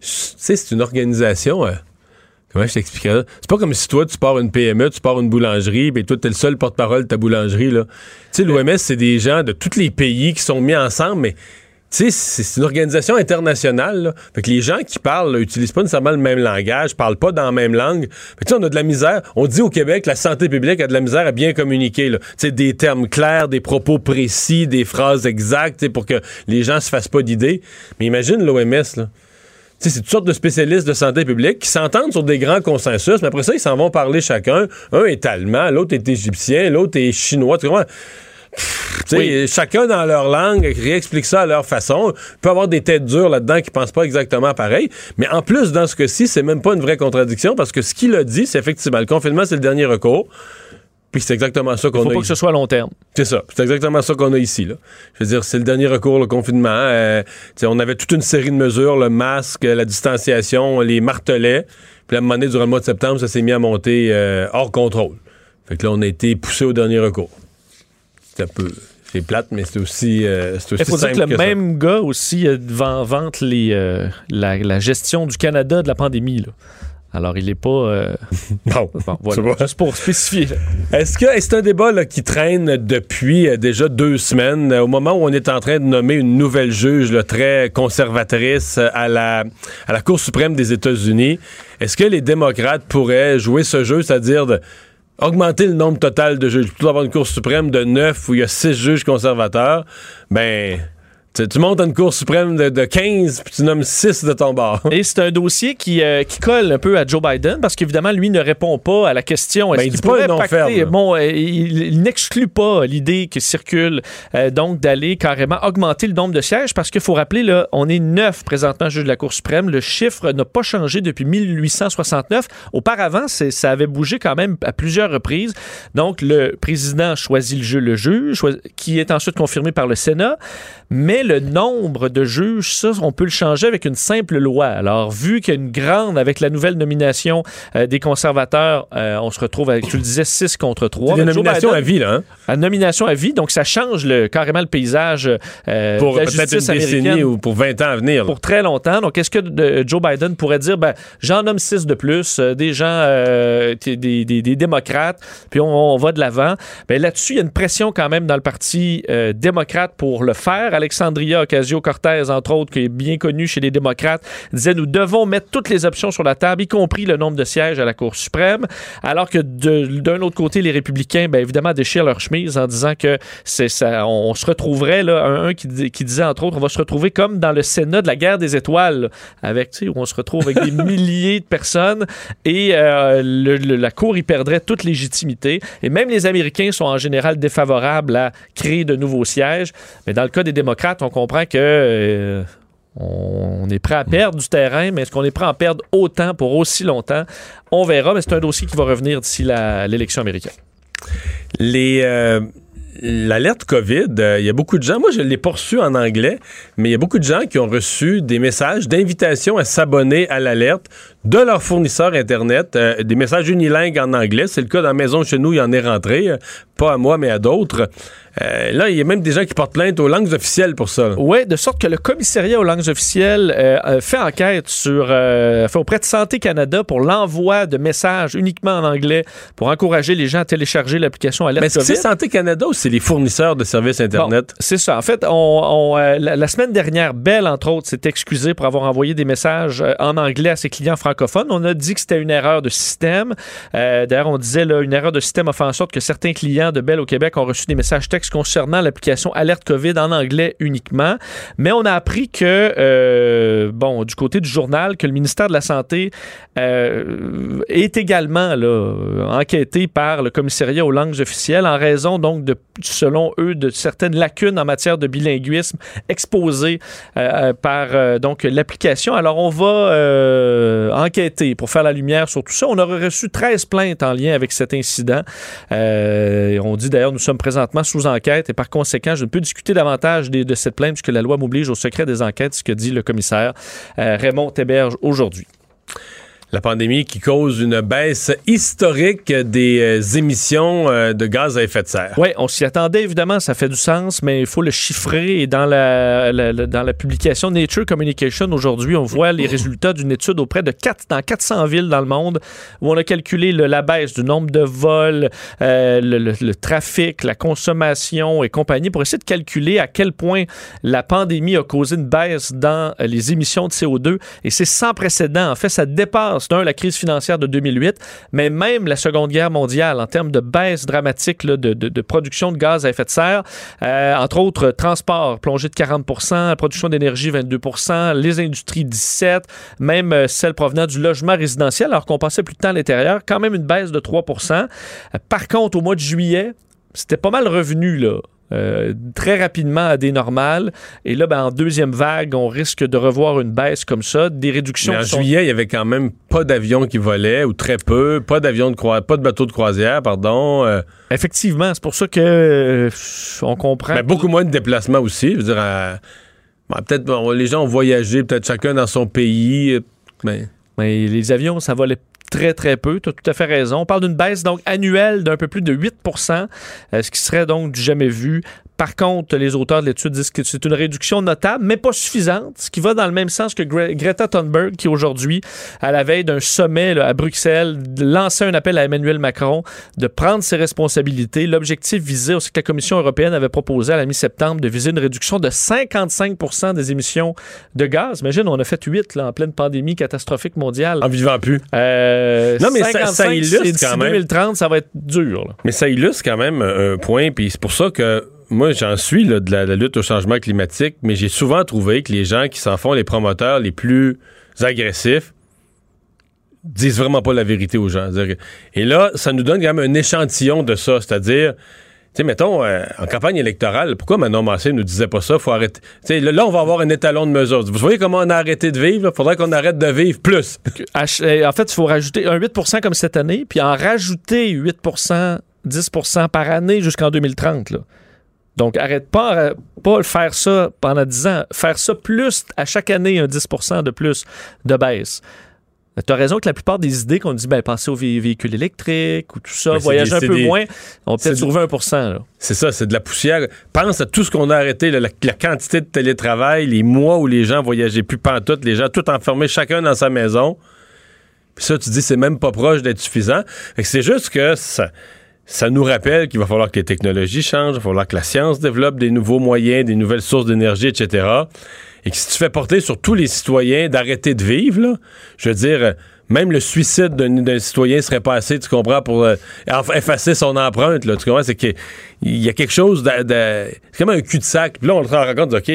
tu sais, c'est une organisation Comment je t'expliquerais C'est pas comme si toi, tu pars une PME, tu pars une boulangerie, et toi, t'es le seul porte-parole de ta boulangerie, là. Tu sais, l'OMS, c'est des gens de tous les pays qui sont mis ensemble, mais tu sais, c'est une organisation internationale. Là. Fait que les gens qui parlent n'utilisent pas nécessairement le même langage, parlent pas dans la même langue. Tu sais, on a de la misère. On dit au Québec, la santé publique a de la misère à bien communiquer. Tu sais, des termes clairs, des propos précis, des phrases exactes, pour que les gens se fassent pas d'idées. Mais imagine l'OMS, là c'est toutes sortes de spécialistes de santé publique qui s'entendent sur des grands consensus, mais après ça, ils s'en vont parler chacun. Un est allemand, l'autre est égyptien, l'autre est chinois. Tu comprends? Chacun dans leur langue réexplique ça à leur façon. Il peut avoir des têtes dures là-dedans qui pensent pas exactement pareil. Mais en plus, dans ce cas-ci, c'est même pas une vraie contradiction parce que ce qu'il a dit, c'est effectivement le confinement, c'est le dernier recours. Puis c'est exactement ça qu'on a. Il faut pas que ce soit à long terme. C'est ça. C'est exactement ça qu'on a ici. Là. Je veux dire, c'est le dernier recours, le confinement. Euh, on avait toute une série de mesures, le masque, la distanciation, les martelets. Puis à un moment donné, durant le mois de septembre, ça s'est mis à monter euh, hors contrôle. Fait que là, on a été poussé au dernier recours. C'est un peu c'est plate, mais c'est aussi, euh, aussi Il faut dire que le même gars aussi vante les, la, la, gestion du Canada de la pandémie. Là. Alors, il n'est pas. Euh, non. voilà. Juste pour spécifier. Est-ce que c'est un débat qui traîne depuis euh, déjà deux semaines, euh, au moment où on est en train de nommer une nouvelle juge très conservatrice à la, à la Cour suprême des États-Unis? Est-ce que les démocrates pourraient jouer ce jeu, c'est-à-dire augmenter le nombre total de juges, plutôt avoir une Cour suprême de neuf où il y a six juges conservateurs? Ben tu, montes à une Cour suprême de, 15 puis tu nommes 6 de ton bord. Et c'est un dossier qui, euh, qui, colle un peu à Joe Biden parce qu'évidemment, lui ne répond pas à la question. Ben, il dit pas non ferme, Bon, euh, il, n'exclut pas l'idée qui circule euh, donc d'aller carrément augmenter le nombre de sièges parce qu'il faut rappeler, là, on est neuf présentement juge de la Cour suprême. Le chiffre n'a pas changé depuis 1869. Auparavant, ça avait bougé quand même à plusieurs reprises. Donc, le président choisit le, le juge, qui est ensuite confirmé par le Sénat. Mais le nombre de juges, ça, on peut le changer avec une simple loi. Alors, vu qu'il y a une grande, avec la nouvelle nomination euh, des conservateurs, euh, on se retrouve avec, tu le disais, 6 contre 3. C'est une nomination à vie, là. Hein? À nomination à vie, donc ça change le, carrément le paysage euh, pour peut-être une décennie ou pour 20 ans à venir. Pour très longtemps. Donc, est-ce que Joe Biden pourrait dire, ben, j'en nomme 6 de plus, des gens, des, des, des, démocrates, puis on, on va de l'avant. Ben, là-dessus, il y a une pression quand même dans le Parti démocrate pour le faire. Alexandria Ocasio-Cortez, entre autres, qui est bien connu chez les démocrates, disait nous devons mettre toutes les options sur la table, y compris le nombre de sièges à la Cour suprême, alors que d'un autre côté, les républicains, bien évidemment, déchirent leur chemise en disant que c'est ça, on, se retrouverait, là, un, qui, disait, entre autres, on va se retrouver comme dans le Sénat de la guerre des étoiles, avec, tu sais, où on se retrouve avec des milliers de personnes et euh, la Cour y perdrait toute légitimité. Et même les Américains sont en général défavorables à créer de nouveaux sièges. Mais dans le cas des démocrates, on comprend que euh, on est prêt à perdre du terrain, mais est-ce qu'on est prêt à en perdre autant pour aussi longtemps? On verra, mais c'est un dossier qui va revenir d'ici l'élection américaine. Euh, l'alerte COVID, euh, il y a beaucoup de gens, moi je l'ai reçu en anglais, mais il y a beaucoup de gens qui ont reçu des messages d'invitation à s'abonner à l'alerte de leur fournisseur Internet, des messages unilingues en anglais. C'est le cas dans la maison chez nous, il y en est rentré, pas à moi, mais à d'autres. Euh, là, il y a même des gens qui portent plainte aux langues officielles pour ça. Oui, de sorte que le commissariat aux langues officielles euh, fait enquête sur, euh, fait auprès de Santé Canada pour l'envoi de messages uniquement en anglais pour encourager les gens à télécharger l'application Alerte Mais c'est Santé Canada ou c'est les fournisseurs de services Internet? c'est ça. En fait, on, la, la, semaine dernière, Bell, entre autres, s'est excusé pour avoir envoyé des messages en anglais à ses clients francophones. On a dit que c'était une erreur de système. D'ailleurs, on disait là, une erreur de système a fait en sorte que certains clients de Bell au Québec ont reçu des messages textes concernant l'application Alerte COVID en anglais uniquement. Mais on a appris que, euh, bon, du côté du journal, que le ministère de la Santé euh, est également là, enquêté par le commissariat aux langues officielles en raison, donc, de, selon eux, de certaines lacunes en matière de bilinguisme exposées euh, par donc l'application. Alors, on va enquêter pour faire la lumière sur tout ça. On aurait reçu 13 plaintes en lien avec cet incident. on dit d'ailleurs, nous sommes présentement sous enquête et par conséquent, je ne peux discuter davantage de, cette plainte puisque la loi m'oblige au secret des enquêtes, ce que dit le commissaire euh, Raymond Théberge aujourd'hui. La pandémie qui cause une baisse historique des euh, émissions euh, de gaz à effet de serre. Oui, on s'y attendait évidemment, ça fait du sens, mais il faut le chiffrer. Et dans la, dans la publication Nature Communication aujourd'hui, on voit les résultats d'une étude auprès de 4, dans 400 villes dans le monde où on a calculé la baisse du nombre de vols, euh, le, trafic, la consommation et compagnie pour essayer de calculer à quel point la pandémie a causé une baisse dans les émissions de CO2. Et c'est sans précédent. En fait, ça dépasse c'est un, la crise financière de 2008, mais même la Seconde Guerre mondiale en termes de baisse dramatique de, production de gaz à effet de serre, euh, entre autres, transport plongé de 40% production d'énergie 22% les industries 17 même euh, celles provenant du logement résidentiel, alors qu'on passait plus de temps à l'intérieur, quand même une baisse de 3% Par contre, au mois de juillet, c'était pas mal revenu, là. Euh, très rapidement à des normales. Et là, ben, en deuxième vague, on risque de revoir une baisse comme ça, des réductions. Mais en juillet, il y avait quand même pas d'avions qui volaient ou très peu, pas d'avions de croisière, pas de bateaux de croisière, pardon. Euh. Effectivement, c'est pour ça que euh, on comprend. Mais beaucoup moins de déplacements aussi. Je veux dire, peut-être les gens ont voyagé, peut-être chacun dans son pays. Mais... mais les avions, ça volait très, très peu. Tu as tout à fait raison. On parle d'une baisse donc annuelle d'un peu plus de 8% euh, ce qui serait donc du jamais vu par contre, les auteurs de l'étude disent que c'est une réduction notable, mais pas suffisante, ce qui va dans le même sens que Greta Thunberg, qui aujourd'hui, à la veille d'un sommet à Bruxelles, lançait un appel à Emmanuel Macron de prendre ses responsabilités. L'objectif visé, c'est que la Commission européenne avait proposé à la mi-septembre de viser une réduction de 55% des émissions de gaz. Imagine, on a fait 8 là, en pleine pandémie catastrophique mondiale. En vivant plus. Euh, non, mais ça, illustre quand même. 2030, ça va être dur. Mais ça illustre quand même un point, puis c'est pour ça que moi, j'en suis de la, lutte au changement climatique, mais j'ai souvent trouvé que les gens qui s'en font les promoteurs les plus agressifs disent vraiment pas la vérité aux gens. Et là, ça nous donne quand même un échantillon de ça, c'est-à-dire, tu mettons, euh, en campagne électorale, pourquoi Manon Massé nous disait pas ça? Faut arrêter. Tu là, là, on va avoir un étalon de mesure. Vous voyez comment on a arrêté de vivre? Il faudrait qu'on arrête de vivre plus. Euh, en fait, il faut rajouter un 8% comme cette année, puis en rajouter 8% 10% par année jusqu'en 2030. Là. Donc, arrête pas, pas faire ça pendant 10 ans. Faire ça plus, à chaque année, un 10% de plus de baisse. Tu as raison que la plupart des idées qu'on dit, ben, passer aux véhicules électriques ou tout ça, voyager un peu moins, on peut-être trouver 1% C'est ça, c'est de la poussière. Pense à tout ce qu'on a arrêté, la, quantité de télétravail, les mois où les gens voyageaient plus pantoute, les gens tout enfermés, chacun dans sa maison. Puis ça, tu dis, c'est même pas proche d'être suffisant. c'est juste que ça ça nous rappelle qu'il va falloir que les technologies changent, il va falloir que la science développe des nouveaux moyens, des nouvelles sources d'énergie, etc. Et que si tu fais porter sur tous les citoyens d'arrêter de vivre, là, je veux dire, même le suicide d'un citoyen serait pas assez, tu comprends, pour euh, effacer son empreinte, là, tu comprends, c'est qu'il y a quelque chose de... c'est comme un cul-de-sac. Puis là, on se rend compte, OK,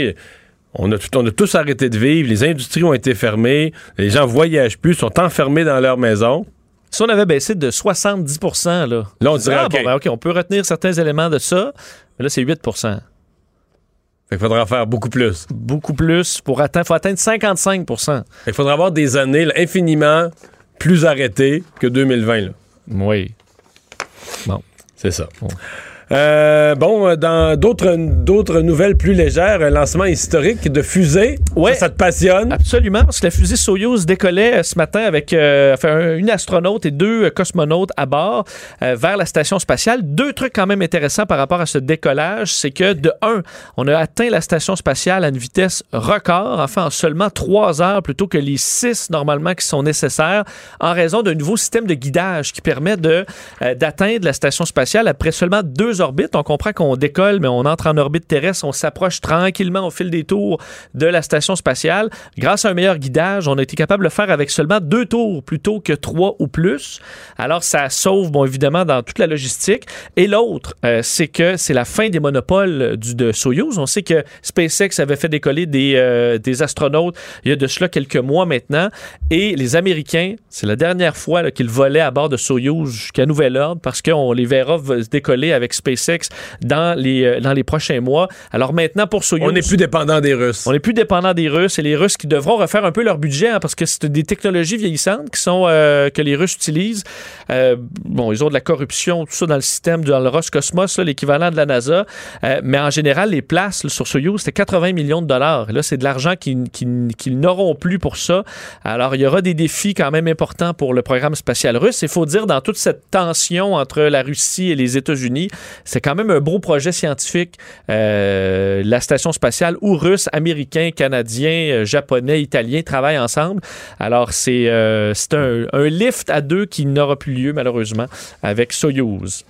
on a, on a tous arrêté de vivre, les industries ont été fermées, les gens voyagent plus, sont enfermés dans leur maison. Si on avait baissé de 70 là, là on dirait ah, ben, OK, on peut retenir certains éléments de ça, mais là, c'est 8% il faudra faire beaucoup plus. Beaucoup plus pour atteindre, faut atteindre 55 Il faudra avoir des années infiniment plus arrêtées que 2020. Oui. Bon. C'est ça. Euh, bon, dans d'autres d'autres nouvelles plus légères, un lancement historique de fusée. Ouais. Ça, ça te passionne? Absolument, parce que la fusée Soyuz décollait euh, ce matin avec euh, enfin, un- une astronaute et deux euh, cosmonautes à bord euh, vers la station spatiale. Deux trucs quand même intéressants par rapport à ce décollage, c'est que de un, on a atteint la station spatiale à une vitesse record, enfin en seulement trois heures plutôt que les six normalement qui sont nécessaires, en raison d'un nouveau système de guidage qui permet de euh, d'atteindre la station spatiale après seulement deux On comprend qu'on décolle, mais on entre en orbite terrestre, on s'approche tranquillement au fil des tours de la station spatiale. Grâce à un meilleur guidage, on a été capable de le faire avec seulement deux tours plutôt que trois ou plus. Alors, ça sauve, bon, évidemment, dans toute la logistique. Et l'autre, euh, c'est que c'est la fin des monopoles du, de Soyuz. On sait que SpaceX avait fait décoller des, euh, des astronautes il y a de cela quelques mois maintenant. Et les Américains, c'est la dernière fois qu'ils volaient à bord de Soyuz jusqu'à nouvel ordre parce qu'on les verra décoller avec SpaceX dans les, euh, dans les prochains mois. Alors maintenant, pour Soyuz... On n'est plus dépendant des Russes. On n'est plus dépendant des Russes et les Russes qui devront refaire un peu leur budget hein, parce que c'est des technologies vieillissantes qui sont euh, que les Russes utilisent. Euh, bon, ils ont de la corruption, tout ça dans le système, dans le Roscosmos, l'équivalent de la NASA. Euh, mais en général, les places là, sur Soyuz, c'était 80 millions de dollars. Et là, c'est de l'argent qu'ils n'auront plus pour ça. Alors, il y aura des défis quand même importants pour le programme spatial russe. Il faut dire, dans toute cette tension entre la Russie et les États-Unis, c'est quand même un beau projet scientifique. Euh, la station spatiale où Russes, Américains, Canadiens, euh, Japonais, Italiens travaillent ensemble. Alors, c'est euh, c'est un, un lift à deux qui n'aura plus lieu, malheureusement, avec Soyuz.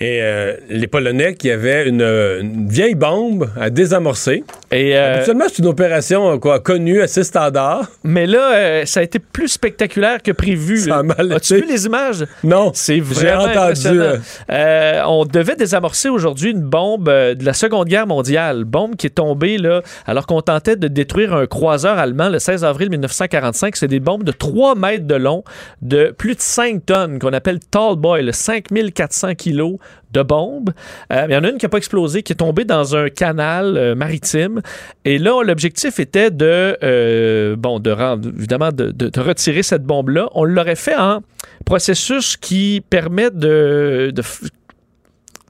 Et euh, les Polonais qui avaient une, une vieille bombe à désamorcer. Et euh, Habituellement, c'est une opération euh, quoi, connue, assez standard. Mais là, euh, ça a été plus spectaculaire que prévu. Ça a mal As-tu vu les images? Non. C'est J'ai vraiment entendu. impressionnant. euh, on devait désamorcer aujourd'hui une bombe de la Seconde Guerre mondiale. Bombe qui est tombée là, alors qu'on tentait de détruire un croiseur allemand le 16 avril 1945. C'est des bombes de 3 mètres de long, de plus de 5 tonnes, qu'on appelle Tall Boy, le 5400 kilos de bombes. Euh, Il y en a une qui n'a pas explosé, qui est tombée dans un canal euh, maritime. Et là, l'objectif était de, euh, bon, de rendre, évidemment, de, retirer cette bombe-là. On l'aurait fait en processus qui permet de,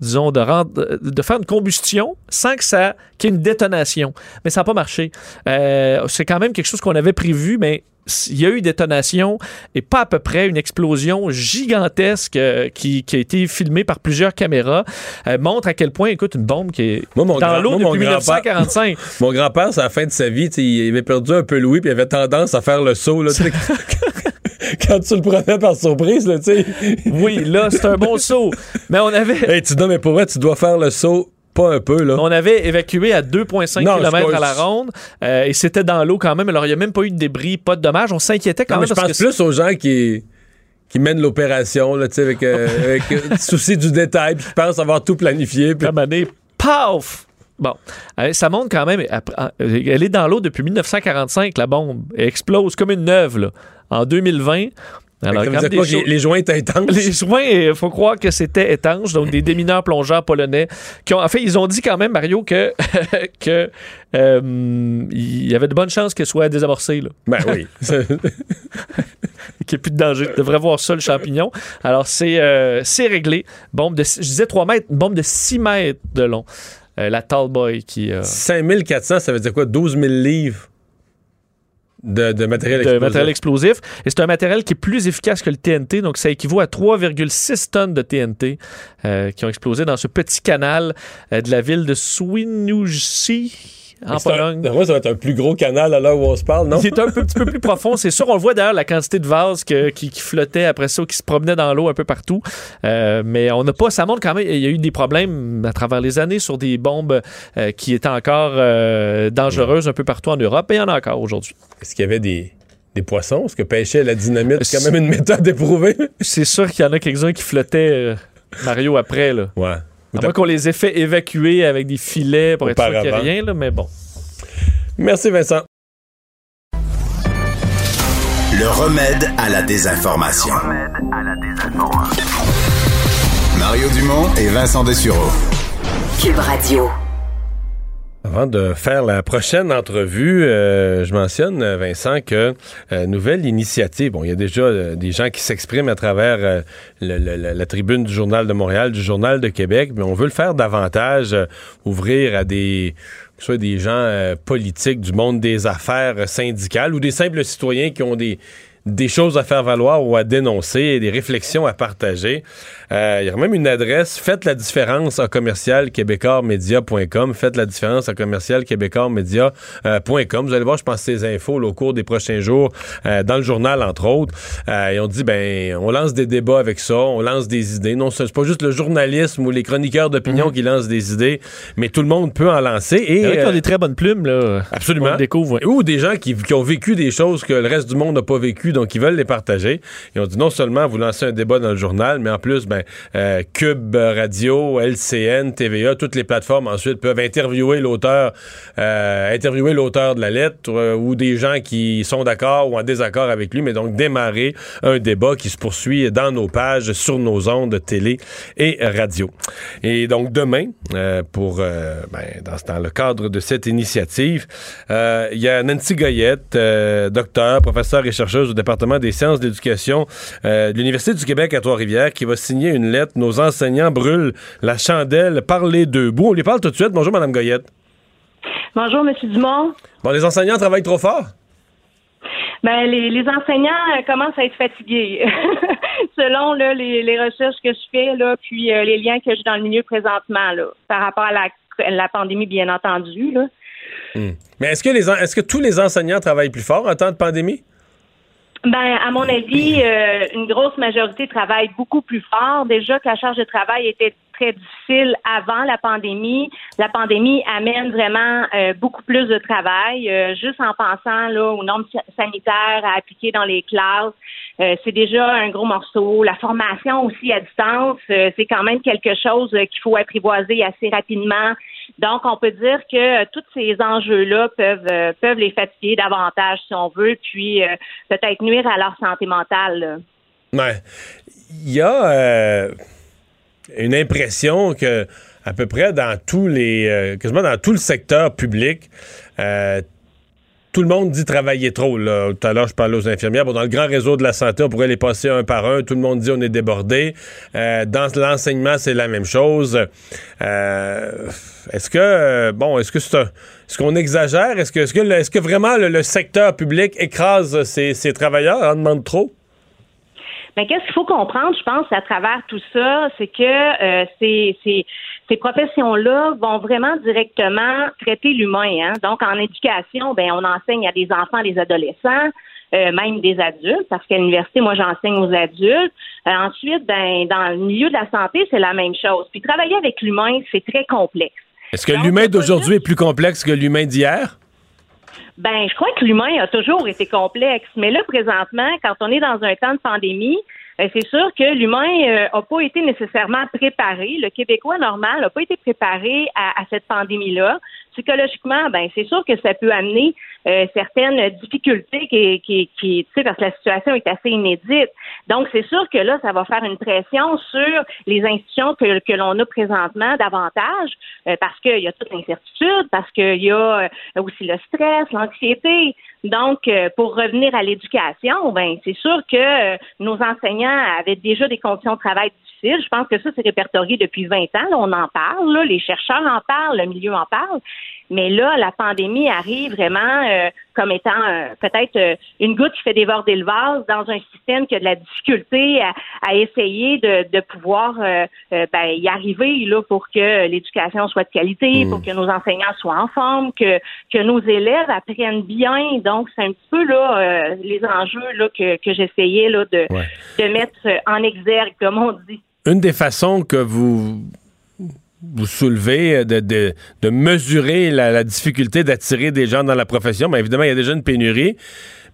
disons, de, rendre, de faire une combustion sans que ça qu'il y ait une détonation. Mais ça n'a pas marché. Euh, c'est quand même quelque chose qu'on avait prévu, mais il y a eu détonation et pas à peu près une explosion gigantesque euh, qui, qui a été filmée par plusieurs caméras euh, montre à quel point, écoute, une bombe qui est Moi, mon dans l'eau mon depuis grand-père- 1945. Mon grand-père, c'est à la fin de sa vie, il avait perdu un peu Louis, puis il avait tendance à faire le saut. Là, quand tu le prenais par surprise, là, tu sais. Oui, là, c'est un bon saut. Mais on avait. Hey, tu, non, mais pour vrai, tu dois faire le saut pas un peu, là. On avait évacué à 2,5 Non, km à la ronde euh, et c'était dans l'eau quand même. Alors, il n'y a même pas eu de débris, pas de dommages. On s'inquiétait quand Non, mais même je parce pense que plus aux gens qui, qui mènent l'opération, là, tu sais, avec, euh, avec euh, souci du détail, puis qui pensent avoir tout planifié. Puis... Comme année, paf! Bon, Euh, ça montre quand même. Elle est dans l'eau depuis 1945, la bombe. Elle explose comme une neuve, là. En 2020. Alors, quand quoi, les, joints étaient étanches? Les joints, il faut croire que c'était étanche, donc des démineurs plongeurs polonais qui ont, en fait, ils ont dit quand même, Mario, que que euh, il y avait de bonnes chances qu'elle soit désamorcée. Là. Ben oui. Qu'il n'y ait plus de danger. Tu devrais voir ça, le champignon. Alors, c'est euh, c'est réglé. Bombe de, je disais 3 mètres, une bombe de 6 mètres de long. Euh, la Tallboy qui... euh, 5400, ça veut dire quoi? 12 000 livres? De, de matériel de explosif. matériel explosif. Et c'est un matériel qui est plus efficace que le TNT. Donc, ça équivaut à 3,6 tonnes de TNT euh, qui ont explosé dans ce petit canal euh, de la ville de Swinoujscie, en c'est un- Pologne. Moi, ça va être un plus gros canal à l'heure où on se parle, non? Il est un peu- petit peu plus profond, c'est sûr. On le voit d'ailleurs, la quantité de vases que- qui, qui flottaient après ça, qui se promenaient dans l'eau un peu partout. Euh, mais on n'a pas, ça montre quand même, il y a eu des problèmes à travers les années sur des bombes euh, qui étaient encore euh, dangereuses un peu partout en Europe. Et il y en a encore aujourd'hui. Est-ce qu'il y avait des, des poissons? Est-ce que pêcher à la dynamite, c'est quand même une méthode éprouvée? C'est sûr qu'il y en a quelques-uns qui flottaient, Mario, après. Là. Ouais. À moins qu'on les ait fait évacuer avec des filets pour être sûr qu'il n'y a rien, là, mais bon. Merci, Vincent. Le remède à la désinformation. Mario Dumont et Vincent Dessureau. Cube Radio. Avant de faire la prochaine entrevue, euh, je mentionne, Vincent, que euh, nouvelle initiative. Bon, il y a déjà euh, des gens qui s'expriment à travers la tribune du Journal de Montréal, du Journal de Québec, mais on veut le faire davantage, ouvrir à des soit des gens politiques du monde des affaires syndicales ou des simples citoyens qui ont des, des choses à faire valoir ou à dénoncer, des réflexions à partager. Euh, il y a même une adresse, faites la différence à commercial québécoismedia.com, faites la différence à commercial québécoismedia.com. Vous allez voir, je pense, ces infos au cours des prochains jours euh, dans le journal, entre autres. Euh, et on dit, ben, on lance des débats avec ça, on lance des idées. Non, c'est pas juste le journalisme ou les chroniqueurs d'opinion mhm. qui lancent des idées, mais tout le monde peut en lancer. Et, il y a des très bonnes plumes, là. Absolument. découvre. Ou des gens qui, qui ont vécu des choses que le reste du monde n'a pas vécu, donc ils veulent les partager. Et on dit, non seulement vous lancez un débat dans le journal, mais en plus, ben, euh, Cube Radio, LCN, TVA, toutes les plateformes ensuite peuvent interviewer l'auteur, euh, interviewer l'auteur de la lettre euh, ou des gens qui sont d'accord ou en désaccord avec lui, mais donc démarrer un débat qui se poursuit dans nos pages, sur nos ondes de télé et radio. Et donc demain, pour ben, dans, dans, le cadre de cette initiative, il y a Nancy Goyette, docteur, professeur et chercheuse au département des sciences d'éducation de l'Université du Québec à Trois-Rivières, qui va signer une lettre nos enseignants brûlent la chandelle par les deux bouts. On les parle tout de suite. Bonjour, Mme Goyette. Bonjour, M. Dumont. Bon, les enseignants travaillent trop fort? Ben, les, enseignants euh, commencent à être fatigués. Selon les, recherches que je fais, là, puis euh, les liens que j'ai dans le milieu présentement, là, par rapport à la, pandémie, bien entendu. Là. Hmm. Mais est-ce que, les, est-ce que tous les enseignants travaillent plus fort en temps de pandémie? Ben, à mon avis, euh, une grosse majorité travaille beaucoup plus fort. Déjà que la charge de travail était très difficile avant la pandémie. La pandémie amène vraiment euh, beaucoup plus de travail. Euh, juste en pensant là, aux normes sanitaires à appliquer dans les classes, c'est déjà un gros morceau. La formation aussi à distance, c'est quand même quelque chose qu'il faut apprivoiser assez rapidement. Donc, on peut dire que tous ces enjeux-là peuvent, euh, peuvent les fatiguer davantage, si on veut, puis euh, peut-être nuire à leur santé mentale. Il y a euh, une impression que à peu près dans tous les dans tout le secteur public tout le monde dit travailler trop. Là. Tout à l'heure, je parlais aux infirmières. dans le grand réseau de la santé, on pourrait les passer un par un. Tout le monde dit on est débordé. Euh, dans l'enseignement, c'est la même chose. Euh, est-ce que bon, est-ce que c'est est-ce qu'on exagère? Est-ce que, est-ce que, vraiment le, secteur public écrase ses, travailleurs, en demande trop? Mais qu'est-ce qu'il faut comprendre, je pense, à travers tout ça, c'est que euh, c'est, ces professions-là vont vraiment directement traiter l'humain. Hein? Donc, en éducation, ben, on enseigne à des enfants, des adolescents, euh, même des adultes, parce qu'à l'université, moi, j'enseigne aux adultes. Euh, ensuite, ben, dans le milieu de la santé, c'est la même chose. Puis travailler avec l'humain, c'est très complexe. Est-ce que l'humain d'aujourd'hui est plus complexe que l'humain d'hier? Ben, je crois que l'humain a toujours été complexe. Mais là, présentement, quand on est dans un temps de pandémie, c'est sûr que l'humain n'a euh, pas été nécessairement préparé. Le Québécois normal n'a pas été préparé à, à cette pandémie-là. Psychologiquement, ben c'est sûr que ça peut amener euh, certaines difficultés qui, qui, qui tu sais, parce que la situation est assez inédite. Donc, c'est sûr que là, ça va faire une pression sur les institutions que, que l'on a présentement davantage, euh, parce qu'il y a toute l'incertitude, parce qu'il y a aussi le stress, l'anxiété. Donc, pour revenir à l'éducation, ben c'est sûr que nos enseignants avaient déjà des conditions de travail difficiles. Je pense que ça, c'est répertorié depuis 20 ans. on en parle, les chercheurs en parlent, le milieu en parle. Mais là, la pandémie arrive vraiment euh, comme étant euh, peut-être euh, une goutte qui fait déborder le vase dans un système qui a de la difficulté à, essayer de, de pouvoir ben, y arriver là pour que l'éducation soit de qualité, mmh. pour que nos enseignants soient en forme, que, que nos élèves apprennent bien. Donc, c'est un petit peu là les enjeux là, que, que j'essayais là, de, de mettre en exergue, comme on dit. Une des façons que vous vous soulevez, euh, de, de, de mesurer la, difficulté d'attirer des gens dans la profession. Mais évidemment, il y a déjà une pénurie.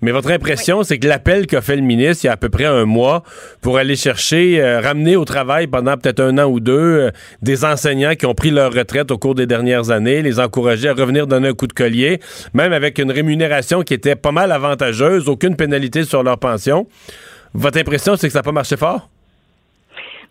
Mais votre impression, c'est que l'appel qu'a fait le ministre il y a à peu près un mois pour aller chercher, euh, ramener au travail pendant peut-être un an ou deux euh, des enseignants qui ont pris leur retraite au cours des dernières années, les encourager à revenir donner un coup de collier, même avec une rémunération qui était pas mal avantageuse, aucune pénalité sur leur pension. Votre impression, c'est que ça n'a pas marché fort?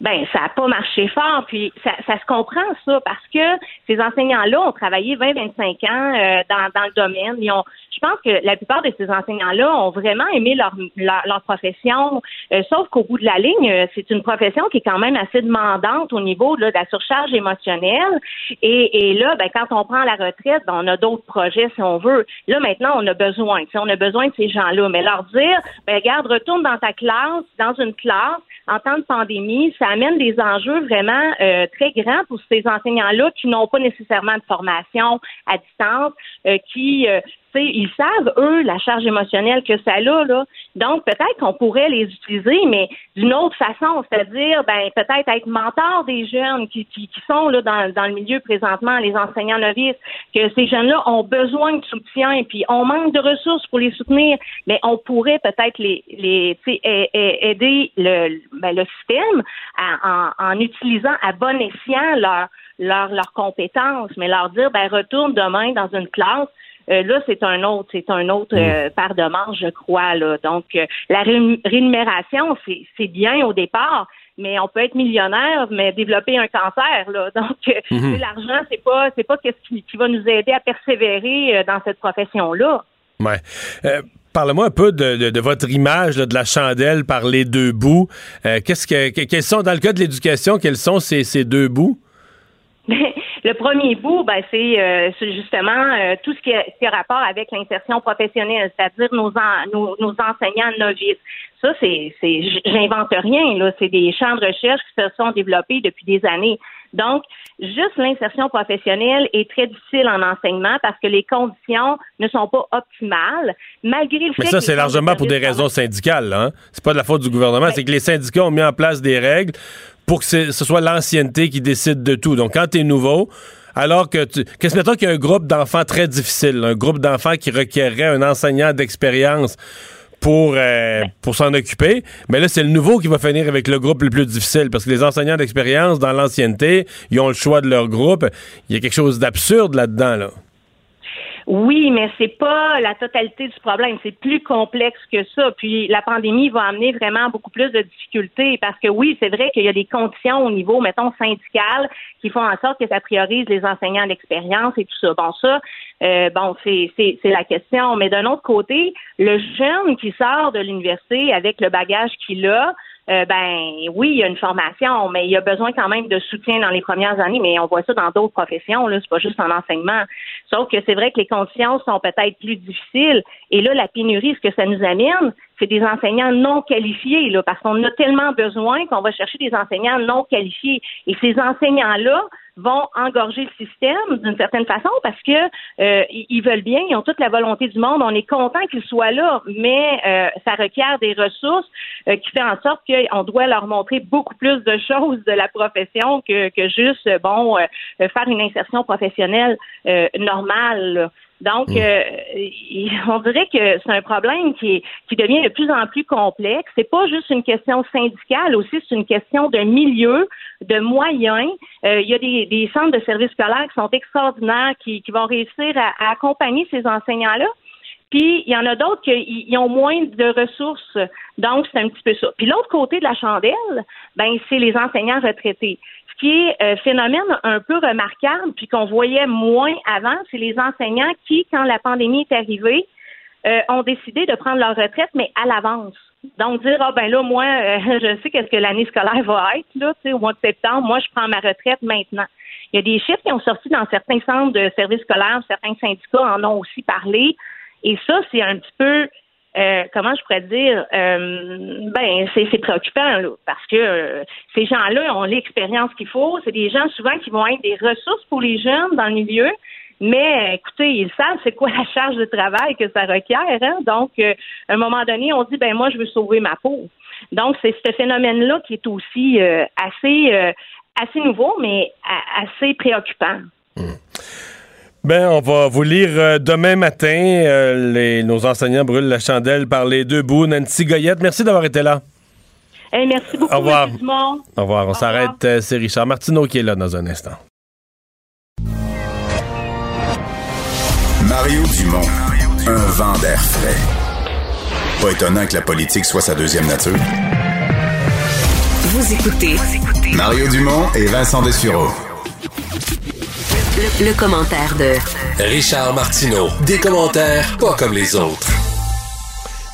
Ben ça n'a pas marché fort. Puis ça, ça, se comprend ça parce que ces enseignants-là ont travaillé 20-25 ans euh, dans, dans le domaine. Ils ont, je pense que la plupart de ces enseignants-là ont vraiment aimé leur, leur, profession, euh, sauf qu'au bout de la ligne, euh, c'est une profession qui est quand même assez demandante au niveau là, de la surcharge émotionnelle. Et, et là, ben, quand on prend la retraite, ben, on a d'autres projets si on veut. Là, maintenant, on a besoin. On a besoin de ces gens-là. Mais leur dire, ben, regarde, retourne dans ta classe, dans une classe, en temps de pandémie, ça amène des enjeux vraiment euh, très grands pour ces enseignants-là qui n'ont pas nécessairement de formation à distance, euh, qui ils savent, eux, la charge émotionnelle que ça a, là. Donc, peut-être qu'on pourrait les utiliser, mais d'une autre façon, c'est-à-dire, ben, peut-être être mentor des jeunes qui, qui, sont là dans, le milieu présentement, les enseignants novices, que ces jeunes-là ont besoin de soutien, et puis on manque de ressources pour les soutenir, mais on pourrait peut-être les, les aider le, ben, le système en, en utilisant à bon escient leurs leur, compétences, mais leur dire, ben, retourne demain dans une classe euh, là, c'est un autre, c'est un autre euh, paire de manches, je crois. Là. Donc, euh, la rémunération, c'est bien au départ, mais on peut être millionnaire, mais développer un cancer. Là. Donc, mhm. l'argent, c'est pas, c'est pas ce qui, va nous aider à persévérer dans cette profession-là. Ouais. Parle-moi un peu de, votre image de la chandelle par les deux bouts. qu'est-ce que, quels sont, dans le cas de l'éducation, quels sont ces, ces deux bouts? Le premier bout, ben, c'est euh, justement euh, tout ce qui, a, qui, a, rapport avec l'insertion professionnelle, c'est-à-dire nos, nos, nos, enseignants novices. Ça, c'est, j'invente rien, là. C'est des champs de recherche qui se sont développés depuis des années. Donc, juste l'insertion professionnelle est très difficile en enseignement parce que les conditions ne sont pas optimales, malgré le fait Mais ça, c'est largement pour des raisons syndicales, hein? C'est pas de la faute du gouvernement, c'est que les syndicats ont mis en place des règles pour que ce soit l'ancienneté qui décide de tout. Donc, quand tu nouveau, alors que qu'est-ce mettons qu'il y a un groupe d'enfants très difficile, un groupe d'enfants qui requerrait un enseignant d'expérience pour euh, pour s'en occuper, mais là c'est le nouveau qui va finir avec le groupe le plus difficile parce que les enseignants d'expérience dans l'ancienneté, ils ont le choix de leur groupe. Il y a quelque chose d'absurde là-dedans là. Oui, mais c'est pas la totalité du problème. C'est plus complexe que ça. Puis la pandémie va amener vraiment beaucoup plus de difficultés parce que oui, c'est vrai qu'il y a des conditions au niveau, mettons, syndical qui font en sorte que ça priorise les enseignants d'expérience et tout ça. Bon, ça, euh, bon, c'est, c'est, c'est la question. Mais d'un autre côté, le jeune qui sort de l'université avec le bagage qu'il a, euh, ben oui, il y a une formation, mais il y a besoin quand même de soutien dans les premières années, mais on voit ça dans d'autres professions, là, c'est pas juste en enseignement. Sauf que c'est vrai que les conditions sont peut-être plus difficiles. Et là, la pénurie, ce que ça nous amène, c'est des enseignants non qualifiés, là, parce qu'on a tellement besoin qu'on va chercher des enseignants non qualifiés. Et ces enseignants-là, vont engorger le système d'une certaine façon parce que euh, ils veulent bien, ils ont toute la volonté du monde. On est content qu'ils soient là, mais euh, ça requiert des ressources euh, qui fait en sorte qu'on doit leur montrer beaucoup plus de choses de la profession que, que juste bon faire une insertion professionnelle normale. Donc, mm. euh, on dirait que c'est un problème qui, qui devient de plus en plus complexe. C'est pas juste une question syndicale, aussi c'est une question de milieu, de moyens. Euh, il y a des, des, centres de services scolaires qui sont extraordinaires, qui, qui vont réussir à, accompagner ces enseignants-là. Puis il y en a d'autres qui ont moins de ressources. Donc, c'est un petit peu ça. Puis l'autre côté de la chandelle, ben, c'est les enseignants retraités. Ce qui est un euh, phénomène un peu remarquable, puis qu'on voyait moins avant, c'est les enseignants qui, quand la pandémie est arrivée, euh, ont décidé de prendre leur retraite, mais à l'avance. Donc dire ah ben là moi euh, je sais qu'est-ce que l'année scolaire va être là, tu sais au mois de septembre, moi je prends ma retraite maintenant. Il y a des chiffres qui ont sorti dans certains centres de services scolaires, certains syndicats en ont aussi parlé, et ça c'est un petit peu euh, comment je pourrais dire, euh, ben c'est préoccupant là, parce que euh, ces gens-là ont l'expérience qu'il faut. C'est des gens souvent qui vont être des ressources pour les jeunes dans le milieu. Mais écoutez, ils savent c'est quoi la charge de travail que ça requiert. Hein? Donc, à un moment donné, on dit ben moi je veux sauver ma peau. Donc, c'est ce phénomène-là qui est aussi assez assez nouveau, mais assez préoccupant. Mmh. Ben, on va vous lire euh, demain matin. Euh, les, nos enseignants brûlent la chandelle par les deux bouts. Nancy Goyette, merci d'avoir été là. merci beaucoup. Au revoir. Au revoir. On s'arrête. Euh, c'est Richard Martineau qui est là dans un instant. Mario Dumont, un vent d'air frais. Pas étonnant que la politique soit sa deuxième nature. Vous écoutez Mario Dumont et Vincent Dessureau. Le, le commentaire de Richard Martineau. Des commentaires pas comme les autres.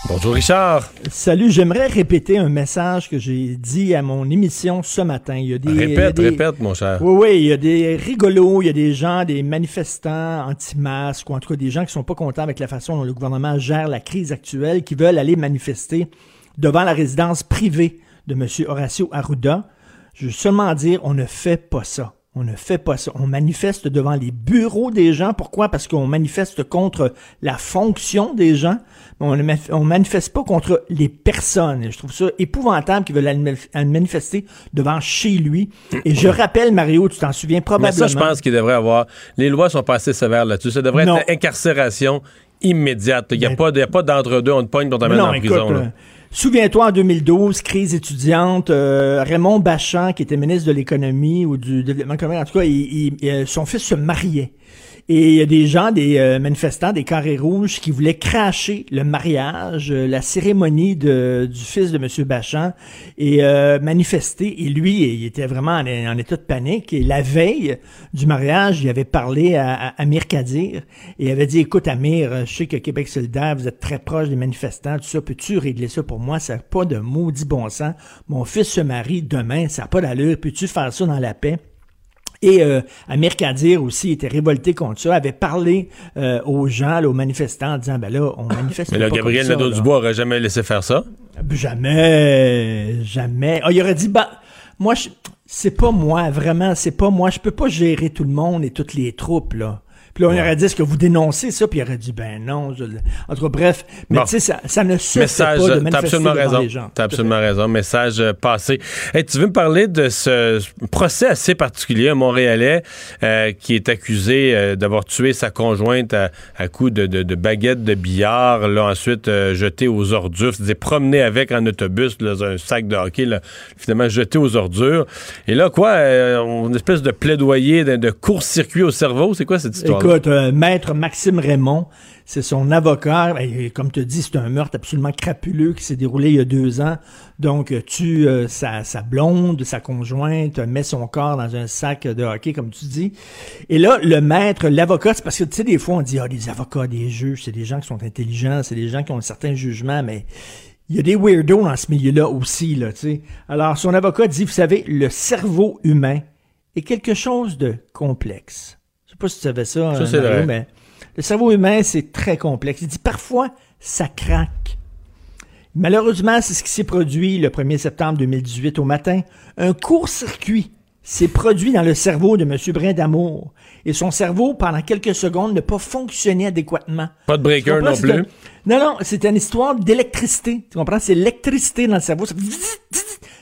Bonjour Richard. Salut, j'aimerais répéter un message que j'ai dit à mon émission ce matin. Il y a des, il y a Répète, des- répète, mon cher. Oui, oui, il y a des rigolos, il y a des gens, des manifestants anti-masques, ou en tout cas des gens qui sont pas contents avec la façon dont le gouvernement gère la crise actuelle, qui veulent aller manifester devant la résidence privée de M. Horacio Arruda. Je veux seulement dire, on ne fait pas ça. On ne fait pas ça. On manifeste devant les bureaux des gens. Pourquoi? Parce qu'on manifeste contre la fonction des gens, mais on ne manifeste pas contre les personnes. Et je trouve ça épouvantable qu'ils veulent manifester devant chez lui. Et je rappelle, Mario, tu t'en souviens Mais probablement. ça, je pense qu'il devrait avoir. Les lois sont pas assez sévères là-dessus. Ça devrait Non. être incarcération immédiate. Il n'y a, a pas d'entre-deux, on te pogne, on t'amène en prison. là. Souviens-toi, en 2012, crise étudiante, euh, Raymond Bachand, qui était ministre de l'économie ou du développement économique, en tout cas, euh, son fils se mariait. Et il y a des gens, des euh, manifestants, des carrés rouges, qui voulaient cracher le mariage, euh, la cérémonie de, du fils de M. Bachand, et euh, manifester. Et lui, il était vraiment en, état de panique. Et la veille du mariage, il avait parlé à, à Amir Kadir, et il avait dit, écoute Amir, je sais que Québec solidaire, vous êtes très proche des manifestants, tout ça, peux-tu régler ça pour moi? Ça n'a pas de maudit bon sens. Mon fils se marie demain, ça n'a pas d'allure, peux-tu faire ça dans la paix? Et euh, Amir Kadir aussi était révolté contre ça, avait parlé euh, aux gens, là, aux manifestants, en disant, ben là, on manifeste Mais là, pas Gabriel. Nadeau-Dubois aurait jamais laissé faire ça. Jamais, jamais. Ah, il aurait dit, bah, moi, je- c'est pas moi, vraiment, c'est pas moi. Je peux pas gérer tout le monde et toutes les troupes, là. Puis là, on aurait dit, est-ce que vous dénoncez ça? Puis il aurait dit, ben non. je En tout cas, bref. Mais Bon. tu sais, ça, ça ne fait pas de manifester absolument devant raison. les gens. T'as absolument raison. Message euh, passé. Hey, tu veux me parler de ce procès assez particulier, un Montréalais euh, qui est accusé euh, d'avoir tué sa conjointe à, à coups de, de, de baguettes de billard, là ensuite euh, jeté aux ordures, c'est-à-dire promené avec en autobus là, dans un sac de hockey, là, finalement jeté aux ordures. Et là, quoi, une espèce de plaidoyer de, de court-circuit au cerveau, c'est quoi cette histoire Écoute, euh, maître Maxime Raymond, c'est son avocat. Et, comme tu dis, c'est un meurtre absolument crapuleux qui s'est déroulé il y a deux ans. Donc, euh, tue euh, sa, sa blonde, sa conjointe, euh, met son corps dans un sac de hockey, comme tu dis. Et là, le maître, l'avocat, c'est parce que, tu sais, des fois, on dit, ah, des avocats, des juges, c'est des gens qui sont intelligents, c'est des gens qui ont un certain jugement, mais il y a des weirdos dans ce milieu-là aussi, là, tu sais. Alors, son avocat dit, vous savez, le cerveau humain est quelque chose de complexe. Je sais pas si tu savais ça, Ça, c'est Mario, vrai. mais le cerveau humain, c'est très complexe. Il dit parfois, ça craque. Malheureusement, c'est ce qui s'est produit le 1er septembre 2018 au matin. Un court-circuit s'est produit dans le cerveau de M. Brindamour. Et son cerveau, pendant quelques secondes, n'a pas fonctionné adéquatement. Pas de breaker non plus. Non, non, c'est une histoire d'électricité. Tu comprends? C'est l'électricité dans le cerveau. Ça,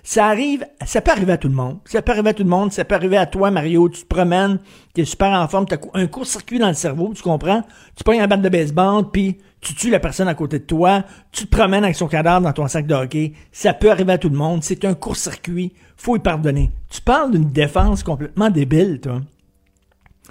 ça arrive, ça peut arriver à tout le monde. Ça peut arriver à tout le monde. Ça peut arriver à toi, Mario. Tu te promènes, tu es super en forme, tu as un court-circuit dans le cerveau, tu comprends? Tu pognes un batte de baseball, puis tu tues la personne à côté de toi. Tu te promènes avec son cadavre dans ton sac de hockey. Ça peut arriver à tout le monde. C'est un court-circuit. Faut y pardonner. Tu parles d'une défense complètement débile, toi.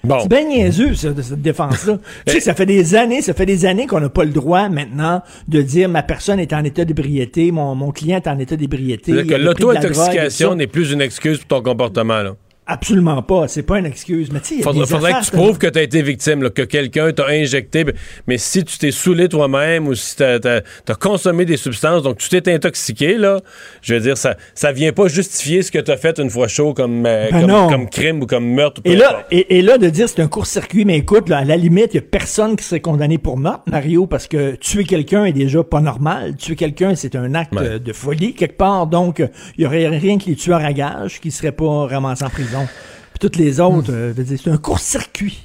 Bon. C'est bien niaiseux, ça, de cette défense-là. tu sais, ça fait des années, ça fait des années qu'on n'a pas le droit maintenant de dire ma personne est en état d'ébriété, mon, mon client est en état d'ébriété. C'est-à-dire que l'auto-intoxication n'est plus une excuse pour ton comportement, là. Absolument pas. C'est pas une excuse. Mais tu Faudrait, faudrait que tu prouves que tu as été victime, là, que quelqu'un t'a injecté. Mais si tu t'es saoulé toi-même ou si tu as, consommé des substances, donc tu t'es intoxiqué, là, je veux dire, ça ça vient pas justifier ce que tu as fait une fois chaud comme, euh, Ben comme, crime ou comme meurtre. Et là, et, et là, de dire c'est un court-circuit, mais écoute, là, à la limite, il n'y a personne qui serait condamné pour meurtre, Mario, parce que tuer quelqu'un est déjà pas normal. Tuer quelqu'un, c'est un acte de folie, quelque part. Donc, il y aurait rien que les tueurs à gages qui seraient pas ramassés en prison. Puis toutes les autres, euh, c'est un court-circuit.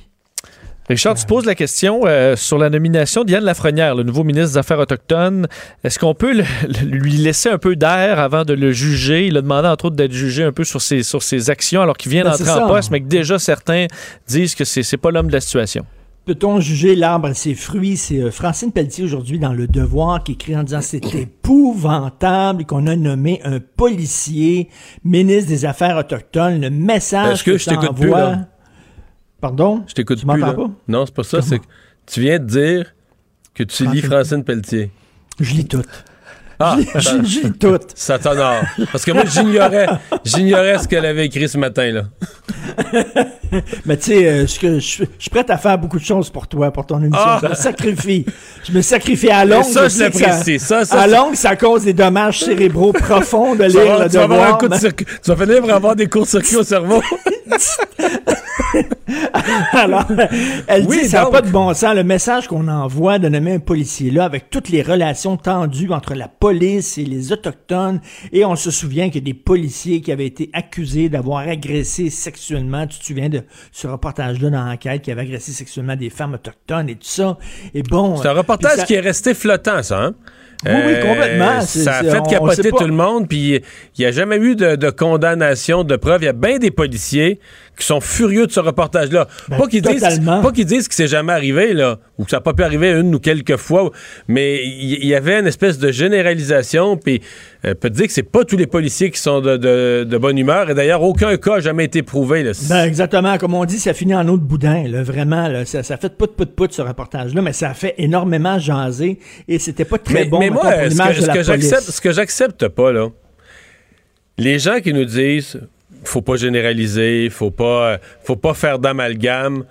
Richard, tu poses la question euh, sur la nomination d'Yann Lafrenière, le nouveau ministre des Affaires autochtones. Est-ce qu'on peut le- le- lui laisser un peu d'air avant de le juger? Il a demandé, entre autres, d'être jugé un peu sur ses, sur ses actions alors qu'il vient Ben, d'entrer en poste, mais que déjà certains disent que c'est c'est pas l'homme de la situation. Peut-on juger l'arbre à ses fruits? C'est euh, Francine Pelletier aujourd'hui dans Le Devoir qui écrit en disant c'est épouvantable qu'on a nommé un policier ministre des Affaires autochtones. Le message Est-ce que je t'écoute plus, là? Pardon? Je t'écoute plus. là. pas? Non, c'est pas ça. C'est que tu viens de dire que tu lis Francine- Pelletier. Je lis tout. Ah, J'ai j'ai tout. Ça t'honore. Parce que moi, j'ignorais, j'ignorais ce qu'elle avait écrit ce matin, là. Mais tu sais, euh, je suis prêt à faire beaucoup de choses pour toi, pour ton émission. Ah! Je me sacrifie. Je me sacrifie à longue. ça, je l'apprécie. Ça, ça, à longue, ça cause des dommages cérébraux profonds de lire avoir, le tu vas avoir un devoir. coup de mais- circuit. Tu vas finir par avoir des courts-circuits au cerveau. Alors, elle Oui, dit ça n'a pas de bon sens. Le message qu'on envoie de nommer un policier là, avec toutes les relations tendues entre la police et les autochtones, et on se souvient qu'il y a des policiers qui avaient été accusés d'avoir agressé sexuellement. Tu te souviens de ce reportage-là dans l'enquête qui avait agressé sexuellement des femmes autochtones et tout ça. Et bon, C'est un reportage ça- qui est resté flottant, ça, hein? Oui, oui, complètement. C'est- Ça a fait capoter tout le monde, puis il n'y a jamais eu de, de condamnation, de preuve. Il y a bien des policiers qui sont furieux de ce reportage-là. Ben, pas qu'ils disent, totalement. pas qu'ils disent que c'est jamais arrivé, là, ou que ça n'a pas pu arriver une ou quelques fois, mais il il y, avait une espèce de généralisation, puis euh, peut te dire que c'est pas tous les policiers qui sont de, de- de bonne humeur, et d'ailleurs, aucun cas n'a jamais été prouvé. Là. Ben, exactement. Comme on dit, ça finit en eau de boudin. Là, vraiment, là, ça, ça fait pout, pout, pout, ce reportage-là, mais ça a fait énormément jaser et c'était pas très mais, bon mais moi, pour l'image que, de la que police. j'accepte, ce que j'accepte pas, là, les gens qui nous disent faut pas généraliser, faut pas, faut pas faire d'amalgame.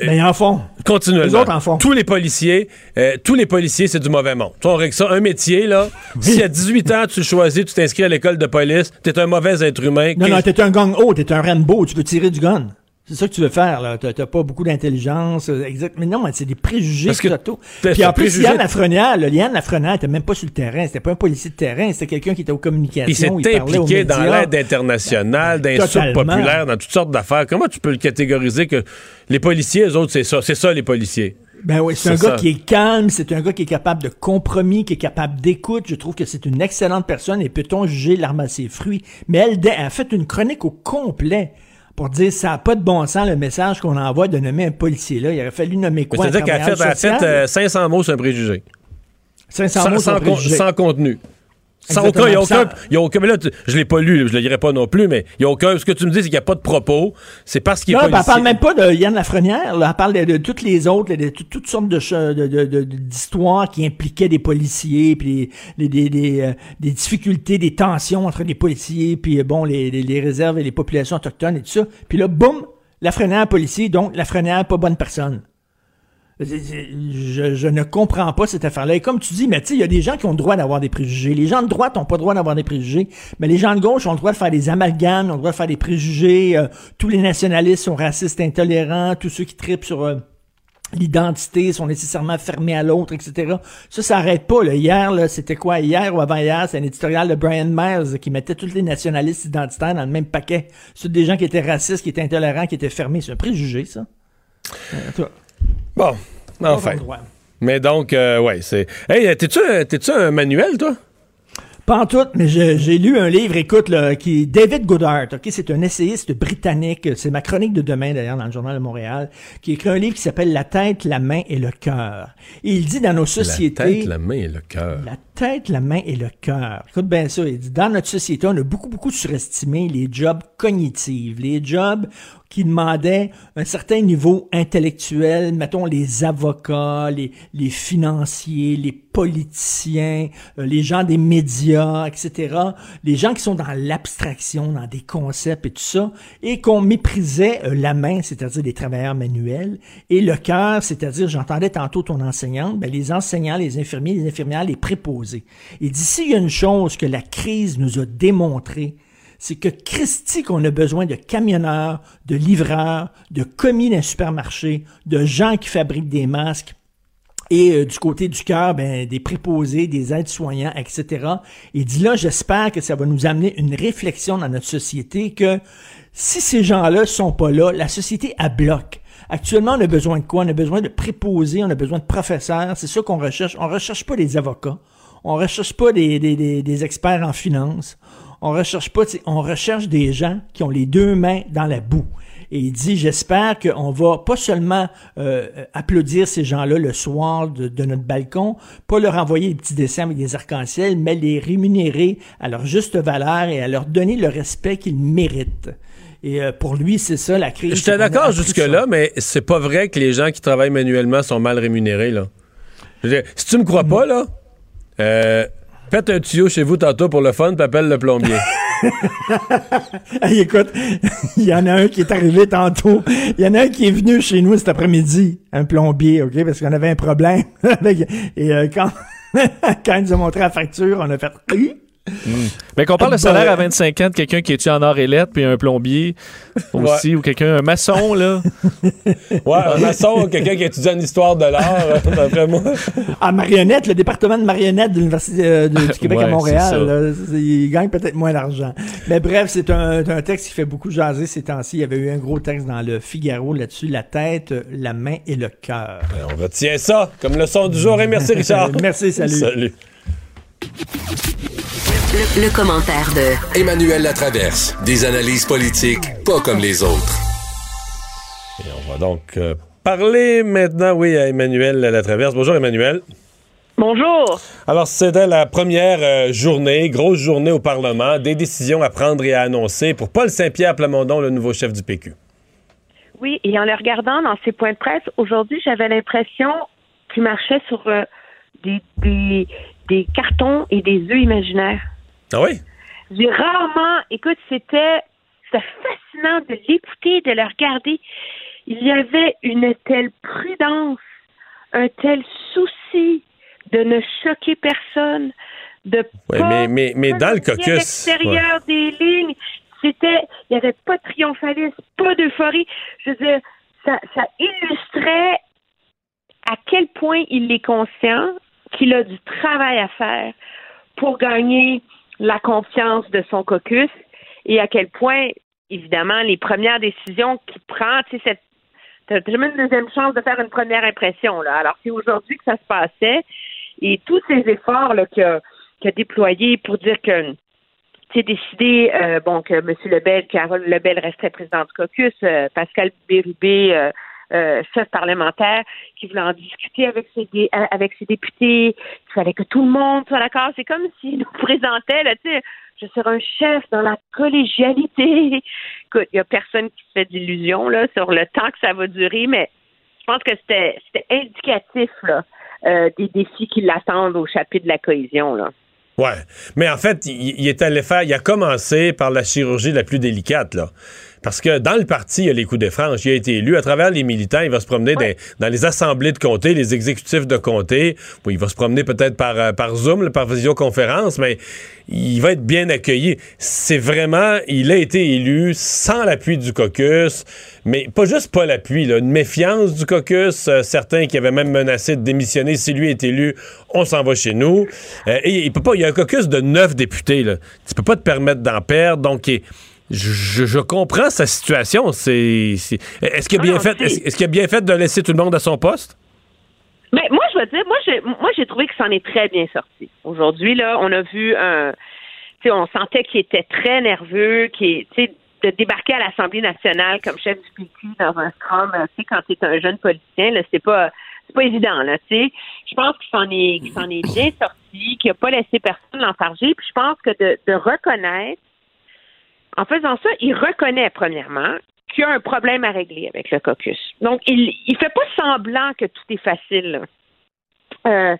Ben, ils en font. Continuellement. Les autres en font. Tous les policiers, euh, tous les policiers, c'est du mauvais monde. Toi, on règle ça. Un métier, là, si à 18 ans, tu choisis, tu t'inscris à l'école de police, t'es un mauvais être humain. Non, non, t'es un gang haut, t'es un Rambo, tu peux tirer du gun. C'est ça que tu veux faire, là. T'as t'as pas beaucoup d'intelligence. euh, Exact. Mais non, mais c'est des préjugés Parce que totaux. Puis en plus, Yann Lafrenière, là, Yann Lafrenière était même pas sur le terrain. C'était pas un policier de terrain. C'était quelqu'un qui était aux communications. Il s'est impliqué dans l'aide internationale, dans les populaires, dans toutes sortes d'affaires. Comment tu peux le catégoriser que les policiers, eux autres, c'est ça. C'est ça, les policiers? Ben oui, c'est un gars qui est calme, c'est un gars qui est capable de compromis, qui est capable d'écoute. Je trouve que c'est une excellente personne et peut-on juger l'arme à ses fruits? Mais elle, elle a fait une chronique au complet pour dire ça n'a pas de bon sens le message qu'on envoie de nommer un policier là. Il aurait fallu nommer quoi? C'est-à-dire qu'elle a fait, travailleur elle a fait, social? euh, 500 mots sur un préjugé. 500 mots sur un con- préjugé. sans contenu. Sans aucun, il y a aucun, y a aucun, mais là, tu- je l'ai pas lu, je le lirai pas non plus, mais il y a aucun, ce que tu me dis, c'est qu'il n'y a pas de propos, c'est parce qu'il est Non, ben, elle policier. parle même pas de Yann Lafrenière, là. elle parle de, de toutes les autres, de, de tout- toutes sortes de d'histoires qui impliquaient des policiers, puis des, des, des, euh, des difficultés, des tensions entre les policiers, puis euh, bon, les, les, les réserves et les populations autochtones et tout ça. Puis là, boum, Lafrenière policier, donc Lafrenière pas bonne personne. Je, je ne comprends pas cette affaire-là. Et comme tu dis, mais tu sais, il y a des gens qui ont le droit d'avoir des préjugés. Les gens de droite n'ont pas le droit d'avoir des préjugés, mais les gens de gauche ont le droit de faire des amalgames, ont le droit de faire des préjugés. euh, tous les nationalistes sont racistes, intolérants. Tous ceux qui tripent sur euh, l'identité sont nécessairement fermés à l'autre, etc. Ça, ça arrête pas. Là. Hier, là, c'était quoi? Hier ou avant-hier, c'est un éditorial de Brian Miles qui mettait tous les nationalistes identitaires dans le même paquet. C'est des gens qui étaient racistes, qui étaient intolérants, qui étaient fermés. C'est un préjugé, ça. Euh, toi. Bon, enfin. Mais donc, euh, ouais, c'est. Hey, t'es-tu, un- t'es-tu un manuel, toi? Pas en tout, mais je- j'ai lu un livre, écoute, là, qui est David Goddard, ok, c'est un essayiste britannique, c'est ma chronique de demain d'ailleurs dans le journal de Montréal, qui écrit un livre qui s'appelle La tête, la main et le cœur. Et il dit dans nos sociétés, La tête, la main et le cœur. la tête, la main et le cœur. Écoute bien ça, il dit dans notre société, on a beaucoup beaucoup surestimé les jobs cognitifs, les jobs qui demandaient un certain niveau intellectuel, mettons les avocats, les, les financiers, les politiciens, euh, les gens des médias, etc. Les gens qui sont dans l'abstraction, dans des concepts et tout ça, et qu'on méprisait euh, la main, c'est-à-dire les travailleurs manuels, et le cœur, c'est-à-dire, j'entendais tantôt ton enseignante, ben, les enseignants, les infirmiers, les infirmières, les préposés. Et d'ici, il y a une chose que la crise nous a démontré, c'est que Christy qu'on a besoin de camionneurs, de livreurs, de commis d'un supermarché, de gens qui fabriquent des masques, et euh, du côté du cœur, ben, des préposés, des aides-soignants, etc. Et dit là, j'espère que ça va nous amener une réflexion dans notre société que si ces gens-là sont pas là, la société à bloc. Actuellement, on a besoin de quoi? On a besoin de préposés, on a besoin de professeurs. C'est ça qu'on recherche. On recherche pas des avocats. On recherche pas des experts en finance. On recherche pas, tu sais, on recherche des gens qui ont les deux mains dans la boue. Et il dit, j'espère qu'on va pas seulement euh, applaudir ces gens-là le soir de, de notre balcon, pas leur envoyer des petits dessins avec des arcs-en-ciel, mais les rémunérer à leur juste valeur et à leur donner le respect qu'ils méritent. Et euh, pour lui, c'est ça la crise. J'étais On a d'accord jusque-là, mais c'est pas vrai que les gens qui travaillent manuellement sont mal rémunérés, là. Je dire, si tu me crois pas, là, euh, Faites un tuyau chez vous tantôt pour le fun, puis appelle le plombier. Hey, écoute, il y en a un qui est arrivé tantôt. Il y en a un qui est venu chez nous cet après-midi, un plombier, OK, parce qu'on avait un problème. Et euh, quand, quand il nous a montré la facture, on a fait... Mais qu'on parle de Ben, salaire à 25 ans de quelqu'un qui est en or et lettres, puis un plombier aussi, ou quelqu'un, un maçon, là? Ouais, un maçon, quelqu'un qui étudie en histoire de l'art, d'après moi. À Marionnette, le département de Marionnette de l'Université euh, du Québec Ouais, à Montréal, là, il gagne peut-être moins d'argent. Mais bref, c'est un, un texte qui fait beaucoup jaser ces temps-ci. Il y avait eu un gros texte dans le Figaro là-dessus, la tête, la main et le cœur. On retient ça comme leçon du jour. Et merci, Richard. Merci, salut. Salut. Le, le commentaire de Emmanuel Latraverse. Des analyses politiques pas comme les autres. Et on va donc euh, parler maintenant, oui, à Emmanuel Latraverse. Bonjour, Emmanuel. Bonjour. Alors, c'était la première euh, journée, grosse journée au Parlement, des décisions à prendre et à annoncer pour Paul Saint-Pierre Plamondon, le nouveau chef du PQ. Oui, et en le regardant dans ses points de presse, aujourd'hui, j'avais l'impression qu'il marchait sur euh, des, des, des cartons et des œufs imaginaires. Ah oui? J'ai rarement, écoute, c'était fascinant de l'écouter, de le regarder. Il y avait une telle prudence, un tel souci de ne choquer personne, de Oui, pas mais, mais, mais dans le caucus. l'extérieur des lignes. C'était, il n'y avait pas de triomphalisme, pas d'euphorie. Je veux dire, ça, ça illustrait à quel point il est conscient qu'il a du travail à faire pour gagner la confiance de son caucus et à quel point, évidemment, les premières décisions qu'il prend, tu sais, cette T'as jamais une deuxième chance de faire une première impression. Là. Alors, c'est aujourd'hui que ça se passait. Et tous ces efforts qu'il a, a déployés pour dire que c'est décidé, euh, bon, que M. Lebel, Carole Lebel resterait président du caucus, euh, Pascal Bérubé, euh, euh, chef parlementaire, qui voulait en discuter avec ses, dé- euh, avec ses députés, qu'il fallait que tout le monde soit d'accord. C'est comme s'il nous présentait, là, tu sais, je serai un chef dans la collégialité. Écoute, il n'y a personne qui se fait d'illusions sur le temps que ça va durer, mais je pense que c'était c'était indicatif là, euh, des défis qui l'attendent au chapitre de la cohésion. Là. Ouais. Mais en fait, il, il est allé faire. Il a commencé par la chirurgie la plus délicate, là. Parce que dans le parti, il y a les coups de franche. Il a été élu à travers les militants. Il va se promener dans, dans les assemblées de comté, les exécutifs de comté. Bon, il va se promener peut-être par, euh, par Zoom, par visioconférence, mais il va être bien accueilli. C'est vraiment, il a été élu sans l'appui du caucus, mais pas juste pas l'appui, une méfiance du caucus. euh, certains qui avaient même menacé de démissionner si lui est élu, on s'en va chez nous. Euh, et il peut pas, il y a un caucus de neuf députés, là. Tu peux pas te permettre d'en perdre, donc il- je, je comprends sa situation. C'est, est-ce qu'il a Ah bien non, fait, est-ce, qu'il a bien fait de laisser tout le monde à son poste? Mais moi, je veux dire, moi, j'ai, moi, j'ai trouvé que c'en est très bien sorti. Aujourd'hui, là, on a vu un, tu sais, on sentait qu'il était très nerveux, qu'il, tu sais, de débarquer à l'Assemblée nationale comme chef du PQ dans un scrum, tu sais, quand t'es un jeune politicien, là, c'est pas, c'est pas évident, là, tu sais. Je pense qu'il s'en est, qu'il s'en est bien sorti, qu'il a pas laissé personne l'enfarger, puis je pense que de, de reconnaître, en faisant ça, il reconnaît, premièrement, qu'il y a un problème à régler avec le caucus. Donc, il il fait pas semblant que tout est facile. Euh,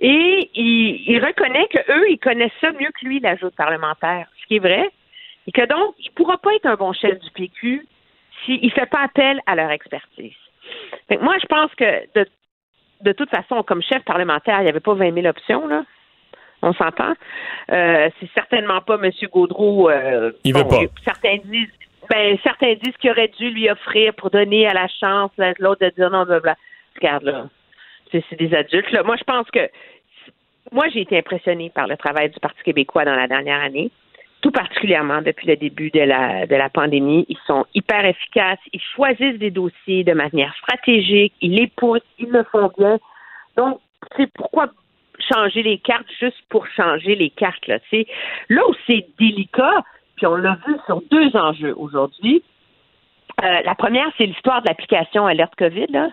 et il, il reconnaît que eux, ils connaissent ça mieux que lui, l'ajout parlementaire, ce qui est vrai, et que donc, il pourra pas être un bon chef du PQ s'il ne fait pas appel à leur expertise. Fait moi, je pense que de, de toute façon, comme chef parlementaire, il n'y avait pas 20 000 options, là. On s'entend. Euh, c'est certainement pas M. Gaudreau. euh, Il veut pas. Certains disent, ben, certains disent qu'il aurait dû lui offrir pour donner à la chance l'un de l'autre de dire non, blablabla. Regarde là, c'est c'est des adultes. Là. Moi, je pense que moi, j'ai été impressionnée par le travail du Parti québécois dans la dernière année, tout particulièrement depuis le début de la, de la pandémie. Ils sont hyper efficaces, ils choisissent des dossiers de manière stratégique, ils les poussent, ils le font bien. Donc, c'est pourquoi changer les cartes juste pour changer les cartes. Là, là où c'est délicat, puis on l'a vu sur deux enjeux aujourd'hui. Euh, la première, c'est l'histoire de l'application Alerte COVID. Là.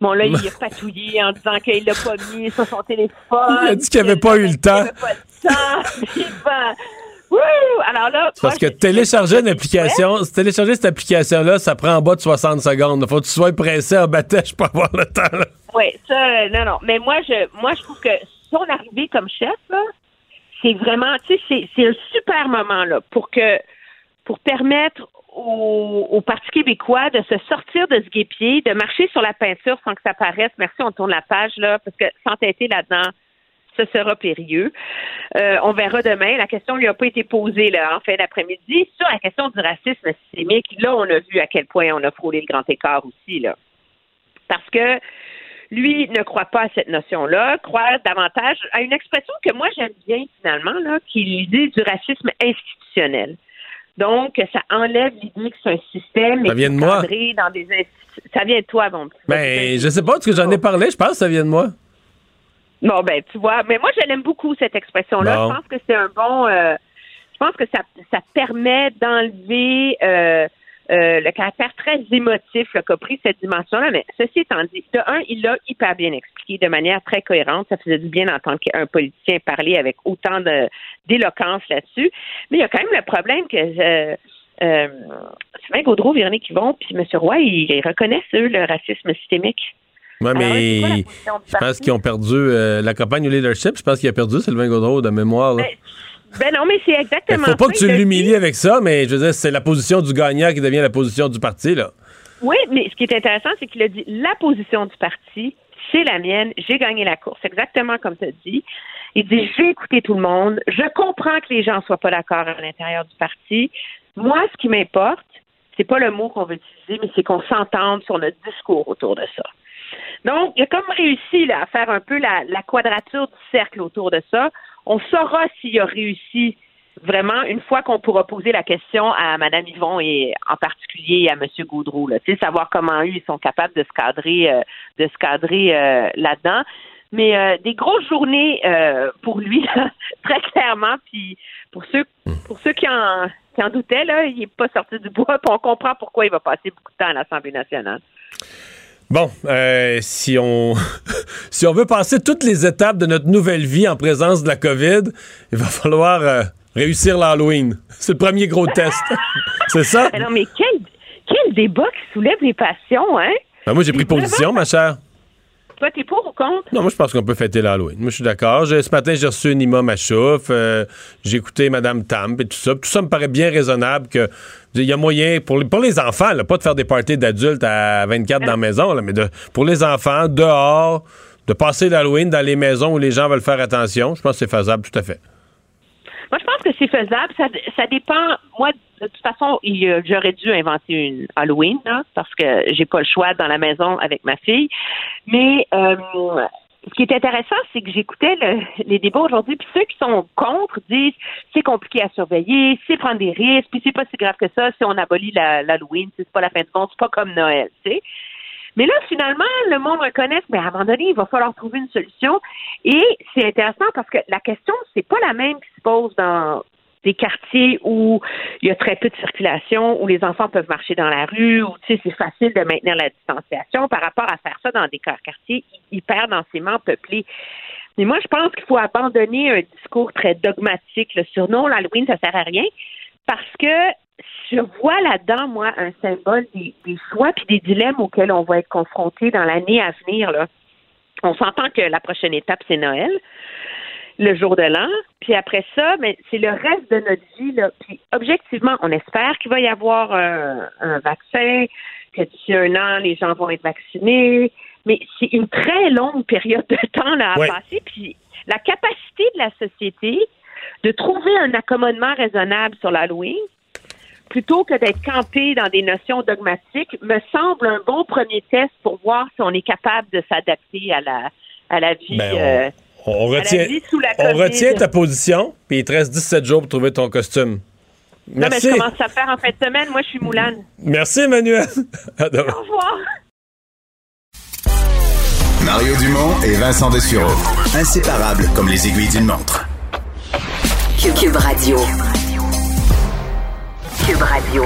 Bon, là, il a patouillé en disant qu'il l'a pas mis sur son téléphone. Il a dit qu'il avait pas eu le temps. Il avait pas le temps. Wouh! Alors là, parce que télécharger une application, télécharger cette application-là, ça prend en bas de 60 secondes. Faut que tu sois pressé en batèche pour avoir le temps. là. Oui, ça, non, non. Mais moi, je, moi, je trouve que son arrivée comme chef, c'est vraiment, tu sais, c'est, c'est un super moment là pour que pour permettre au, au, Parti québécois de se sortir de ce guépier, de marcher sur la peinture sans que ça paraisse. Merci, on tourne la page là, parce que s'entêter là-dedans, ce sera périlleux. Euh, on verra demain. La question lui a pas été posée là, en fin d'après-midi. Sur la question du racisme systémique, là, on a vu à quel point on a frôlé le grand écart aussi. Là. Parce que lui ne croit pas à cette notion-là, croit davantage à une expression que moi j'aime bien finalement, là, qui est l'idée du racisme institutionnel. Donc, ça enlève l'idée que c'est un système ça vient de moi. dans des Ça vient de toi, bon. Ben, je sais pas, parce que j'en ai parlé, je pense que ça vient de moi. Bon, ben, tu vois, mais moi, je l'aime beaucoup, cette expression-là. Je pense que c'est un bon. Euh, je pense que ça, ça permet d'enlever euh, euh, le caractère très émotif qu'a pris cette dimension-là. Mais ceci étant dit, de un, il l'a hyper bien expliqué de manière très cohérente. Ça faisait du bien d'entendre qu'un politicien parler avec autant d'éloquence là-dessus. Mais il y a quand même le problème que euh, euh, Sylvain Gaudreau, Véronique Yvon, puis M. Roy, ils, reconnaissent, eux, le racisme systémique. Oui, mais je pense qu'ils ont perdu euh, la campagne au leadership. Je pense qu'il a perdu Sylvain Gaudreau de mémoire. Ben, ben, non, mais c'est exactement Il faut pas que tu l'humilies avec ça, mais je veux dire, c'est la position du gagnant qui devient la position du parti, là. Oui, mais ce qui est intéressant, c'est qu'il a dit la position du parti, c'est la mienne, j'ai gagné la course, exactement comme tu as dit. Il dit j'ai écouté tout le monde, je comprends que les gens soient pas d'accord à l'intérieur du parti. Moi, ce qui m'importe, c'est pas le mot qu'on veut utiliser, mais c'est qu'on s'entende sur notre discours autour de ça. Donc, il a comme réussi là, à faire un peu la, la quadrature du cercle autour de ça. On saura s'il a réussi vraiment une fois qu'on pourra poser la question à Mme Yvon et en particulier à M. Gaudreau, savoir comment eux ils sont capables de se cadrer, euh, de se cadrer euh, là-dedans. Mais euh, des grosses journées pour lui, très clairement. Puis pour ceux pour ceux qui en, qui en doutaient, là, il n'est pas sorti du bois. Puis on comprend pourquoi il va passer beaucoup de temps à l'Assemblée nationale. Bon, euh, si on si on veut passer toutes les étapes de notre nouvelle vie en présence de la COVID, il va falloir euh, réussir l'Halloween. C'est le premier gros test. C'est ça? Non, mais quel, quel débat qui soulève les passions, hein? Ben, moi, j'ai pris position, ma chère. Toi, t'es pour ou contre? Non, moi, je pense qu'on peut fêter l'Halloween. Moi, je suis d'accord. Ce matin, j'ai reçu une imam à. Euh, j'ai écouté Mme Tamp et tout ça. Tout ça me paraît bien raisonnable que il y a moyen pour les, pour les enfants, pas de faire des parties d'adultes à 24 dans la maison, mais de, pour les enfants, dehors, de passer l'Halloween dans les maisons où les gens veulent faire attention. Je pense que c'est faisable, tout à fait. Moi, je pense que c'est faisable. Ça, ça dépend. Moi, de toute façon, j'aurais dû inventer une Halloween, parce que j'ai pas le choix dans la maison avec ma fille. Mais euh, ce qui est intéressant, c'est que j'écoutais les débats aujourd'hui, puis ceux qui sont contre disent c'est compliqué à surveiller, c'est prendre des risques, puis c'est pas si grave que ça si on abolit l'Halloween, c'est pas la fin du monde, c'est pas comme Noël, tu sais. Mais là, finalement, le monde reconnaît, mais à un moment donné, il va falloir trouver une solution. Et c'est intéressant parce que la question, c'est pas la même qui se pose dans des quartiers où il y a très peu de circulation, où les enfants peuvent marcher dans la rue, où tu sais, c'est facile de maintenir la distanciation par rapport à faire ça dans des quartiers hyper densément peuplés. Mais moi, je pense qu'il faut abandonner un discours très dogmatique sur non, l'Halloween, ça sert à rien, parce que je vois là-dedans, moi, un symbole des, des choix puis des dilemmes auxquels on va être confronté dans l'année à venir. Là. On s'entend que la prochaine étape, c'est Noël le jour de l'an. Puis après ça, mais c'est le reste de notre vie. Là. Puis objectivement, on espère qu'il va y avoir un, vaccin, que d'ici un an, les gens vont être vaccinés. Mais c'est une très longue période de temps là, à passer. Puis la capacité de la société de trouver un accommodement raisonnable sur l'Halloween, plutôt que d'être campé dans des notions dogmatiques, me semble un bon premier test pour voir si on est capable de s'adapter à la, à la vie. Ben, euh, on retient, on retient ta position, puis il te reste 17 jours pour trouver ton costume. Merci. Non, mais je commence à faire en fin de semaine. Moi, je suis Moulane. Merci, Emmanuel. Au revoir. Mario Dumont et Vincent Dessureau. Inséparables comme les aiguilles d'une montre. Cube Radio. Cube Radio.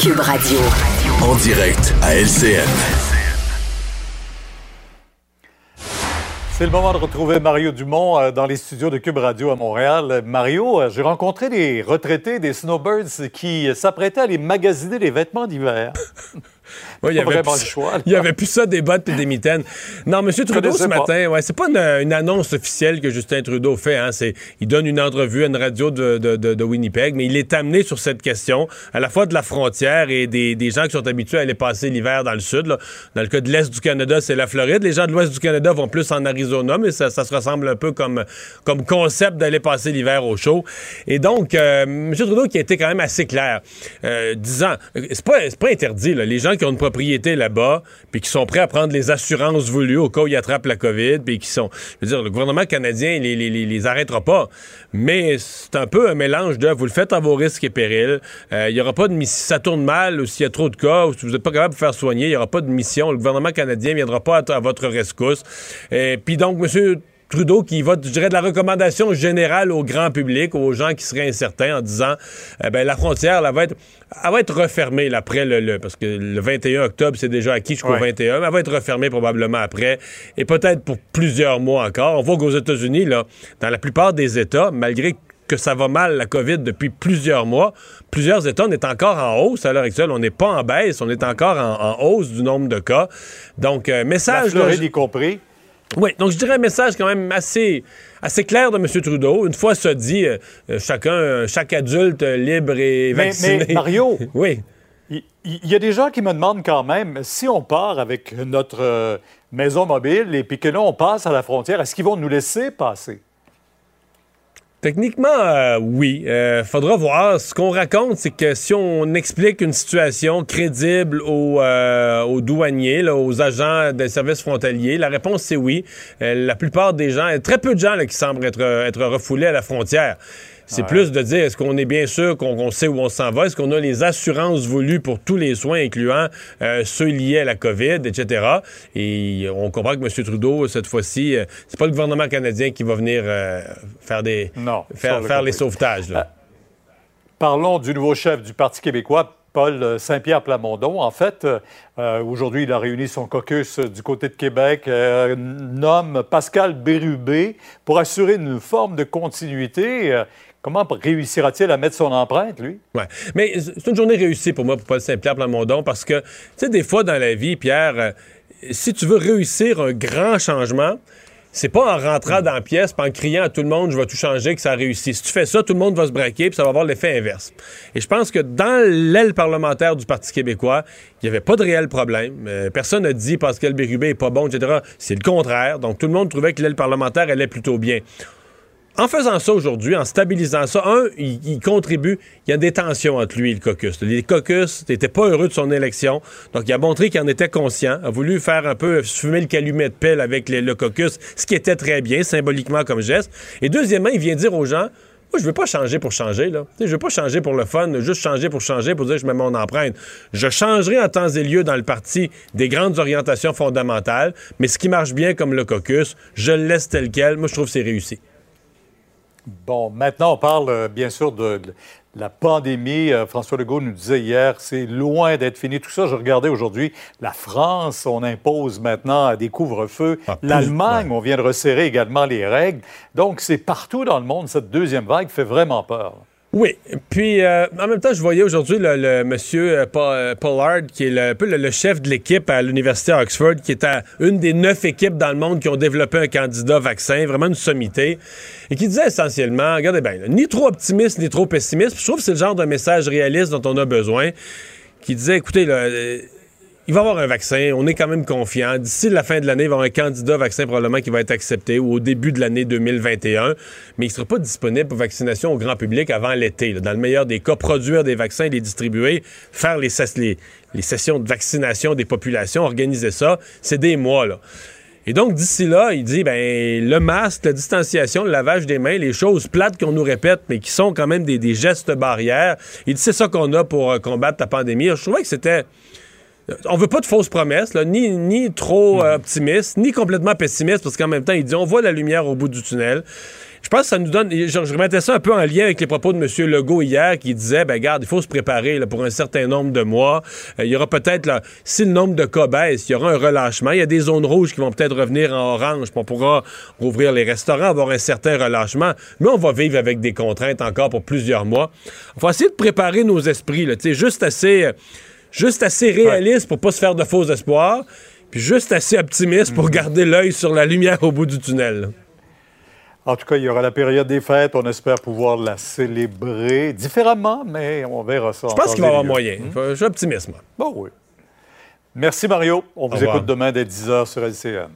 Cube Radio. En direct à LCN. C'est le moment de retrouver Mario Dumont euh, dans les studios de Cube Radio à Montréal. Mario, euh, j'ai rencontré des retraités, des snowbirds qui s'apprêtaient à aller magasiner des vêtements d'hiver. il y avait, plus, il y avait plus ça des bottes et des mitaines. Non, M. Trudeau ce matin, ouais, c'est pas une, annonce officielle que Justin Trudeau fait. Hein, c'est, il donne une entrevue à une radio de, de, de, Winnipeg, mais il est amené sur cette question, à la fois de la frontière et des, des gens qui sont habitués à aller passer l'hiver dans le sud. Là. Dans le cas de l'est du Canada, c'est la Floride. Les gens de l'ouest du Canada vont plus en Arizona, mais ça, ça se ressemble un peu comme, comme concept d'aller passer l'hiver au chaud. Et donc, euh, M. Trudeau qui a été quand même assez clair, euh, disant, c'est pas, pas interdit, là, les gens qui ont une propriété là-bas, puis qui sont prêts à prendre les assurances voulues au cas où ils attrapent la COVID, puis qui sont, je veux dire, le gouvernement canadien les, les, les, arrêtera pas. Mais c'est un peu un mélange de, vous le faites à vos risques et périls. Euh, il y aura pas de mission, si ça tourne mal ou s'il y a trop de cas, ou si vous n'êtes pas capable de faire soigner, il y aura pas de mission. Le gouvernement canadien viendra pas à, votre rescousse. Et puis donc, monsieur Trudeau qui va, je dirais, de la recommandation générale au grand public, aux gens qui seraient incertains, en disant, eh ben, la frontière, elle va être, elle va être refermée après le, parce que le 21 octobre, c'est déjà acquis jusqu'au 21, mais elle va être refermée probablement après, et peut-être pour plusieurs mois encore. On voit qu'aux États-Unis, là, dans la plupart des États, malgré que ça va mal, la COVID, depuis plusieurs mois. Plusieurs États, on est encore en hausse à l'heure actuelle. On n'est pas en baisse, on est encore en, hausse du nombre de cas. Donc, euh, message... La Floride y compris. Oui, donc je dirais un message quand même assez, assez clair de M. Trudeau. Une fois ça dit, euh, euh, chacun, euh, chaque adulte libre et vacciné. Mais, Mario, oui. Il y, a des gens qui me demandent quand même, si on part avec notre maison mobile et puis que là, on passe à la frontière, est-ce qu'ils vont nous laisser passer? Techniquement, euh, oui. Euh, faudra voir. Ce qu'on raconte, c'est que si on explique une situation crédible aux, euh, douaniers, aux agents des services frontaliers, la réponse c'est oui. la plupart des gens, très peu de gens qui semblent être, être refoulés à la frontière. C'est plus de dire est-ce qu'on est bien sûr qu'on sait où on s'en va, est-ce qu'on a les assurances voulues pour tous les soins, incluant euh, ceux liés à la COVID, etc. Et on comprend que M. Trudeau, cette fois-ci, euh, c'est pas le gouvernement canadien qui va venir euh, faire des faire, faire les sauvetages. parlons du nouveau chef du Parti québécois, Paul Saint-Pierre Plamondon. En fait, aujourd'hui, il a réuni son caucus du côté de Québec, nomme Pascal Bérubé pour assurer une forme de continuité. Comment réussira-t-il à mettre son empreinte, lui? Oui. Mais c'est une journée réussie pour moi, pour Paul Saint-Pierre Plamondon, parce que, tu sais, des fois dans la vie, Pierre, euh, si tu veux réussir un grand changement, c'est pas en rentrant dans la pièce, en criant à tout le monde, je vais tout changer, que ça réussit. Si tu fais ça, tout le monde va se braquer, puis ça va avoir l'effet inverse. Et je pense que dans l'aile parlementaire du Parti québécois, il n'y avait pas de réel problème. Euh, personne n'a dit Pascal Bérubé est pas bon, etc. C'est le contraire. Donc tout le monde trouvait que l'aile parlementaire allait plutôt bien en faisant ça aujourd'hui, en stabilisant ça, un, il, contribue, il y a des tensions entre lui et le caucus. Les caucus n'étaient pas heureux de son élection, donc il a montré qu'il en était conscient, a voulu faire un peu fumer le calumet de pelle avec le caucus, ce qui était très bien, symboliquement comme geste. Et deuxièmement, il vient dire aux gens, moi, je veux pas changer pour changer, là. Je veux pas changer pour le fun, juste changer pour changer, pour dire que je mets mon empreinte. Je changerai en temps et lieu dans le parti des grandes orientations fondamentales, mais ce qui marche bien comme le caucus, je le laisse tel quel. Moi, je trouve que c'est réussi. Bon, maintenant, on parle euh, bien sûr de, la pandémie. Euh, François Legault nous disait hier, c'est loin d'être fini. Tout ça, je regardais aujourd'hui, la France, on impose maintenant des couvre-feux. Ah, L'Allemagne, on vient de resserrer également les règles. Donc, c'est partout dans le monde, cette deuxième vague fait vraiment peur. Oui. Puis, euh, en même temps, je voyais aujourd'hui le, monsieur euh, euh, Pollard, qui est un peu le, chef de l'équipe à l'Université Oxford, qui est à une des neuf équipes dans le monde qui ont développé un candidat vaccin, vraiment une sommité, et qui disait essentiellement, regardez bien, ni trop optimiste, ni trop pessimiste. je trouve que c'est le genre de message réaliste dont on a besoin, qui disait, écoutez, là, il va y avoir un vaccin, on est quand même confiant. D'ici la fin de l'année, il va y avoir un candidat vaccin probablement qui va être accepté ou au début de l'année 2021, mais il ne sera pas disponible pour vaccination au grand public avant l'été. Dans le meilleur des cas, produire des vaccins, les distribuer, faire les, sessions de vaccination des populations, organiser ça, c'est des mois. Et donc, d'ici là, il dit, ben, le masque, la distanciation, le lavage des mains, les choses plates qu'on nous répète, mais qui sont quand même des, des gestes barrières. Il dit, c'est ça qu'on a pour euh, combattre la pandémie. Je trouvais que c'était on veut pas de fausses promesses, ni, trop euh, optimiste, ni complètement pessimiste, parce qu'en même temps, il dit on voit la lumière au bout du tunnel. Je pense que ça nous donne. Je, remettais ça un peu en lien avec les propos de M. Legault hier, qui disait ben, garde, il faut se préparer pour un certain nombre de mois. Euh, il y aura peut-être, si le nombre de cas baisse, il y aura un relâchement. Il y a des zones rouges qui vont peut-être revenir en orange. On pourra rouvrir les restaurants, avoir un certain relâchement. Mais on va vivre avec des contraintes encore pour plusieurs mois. Il faut essayer de préparer nos esprits, là, juste assez. Euh, juste assez réaliste pour pas se faire de faux espoirs, puis juste assez optimiste pour garder l'œil sur la lumière au bout du tunnel. En tout cas, il y aura la période des fêtes. On espère pouvoir la célébrer différemment, mais on verra ça. Je pense qu'il va y avoir moyen. Je suis optimiste, moi. Bon, oui. Merci, Mario. On vous revoir. écoute demain dès 10h sur LCN.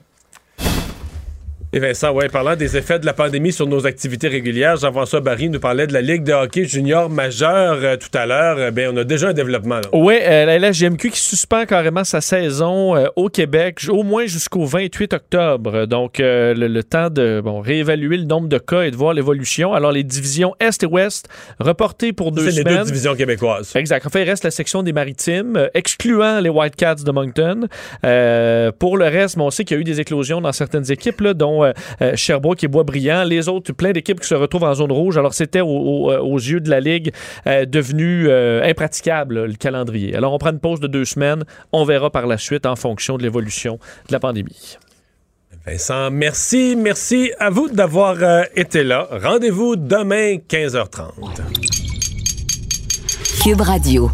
Et Vincent, ouais, parlant des effets de la pandémie sur nos activités régulières, Jean-François Barry nous parlait de la Ligue de hockey junior majeure euh, tout à l'heure. Euh, ben, on a déjà un développement. Là. Oui, euh, la LHGMQ qui suspend carrément sa saison euh, au Québec, au moins jusqu'au 28 octobre. Donc, le, le temps de bon, réévaluer le nombre de cas et de voir l'évolution. Alors, les divisions Est et Ouest reportées pour deux C'est les semaines. deux divisions québécoises. Exact. En fait, il reste la section des maritimes, excluant les Whitecats de Moncton. Pour le reste, bon, on sait qu'il y a eu des éclosions dans certaines équipes, là, dont euh, euh, Sherbrooke et Boisbriand. Les autres, plein d'équipes qui se retrouvent en zone rouge. Alors, c'était au- au- euh, aux yeux de la Ligue euh, devenu euh, impraticable, là, le calendrier. Alors, on prend une pause de deux semaines. On verra par la suite en fonction de l'évolution de la pandémie. Vincent, merci. Merci à vous d'avoir euh, été là. Rendez-vous demain, 15h30. Cube Radio.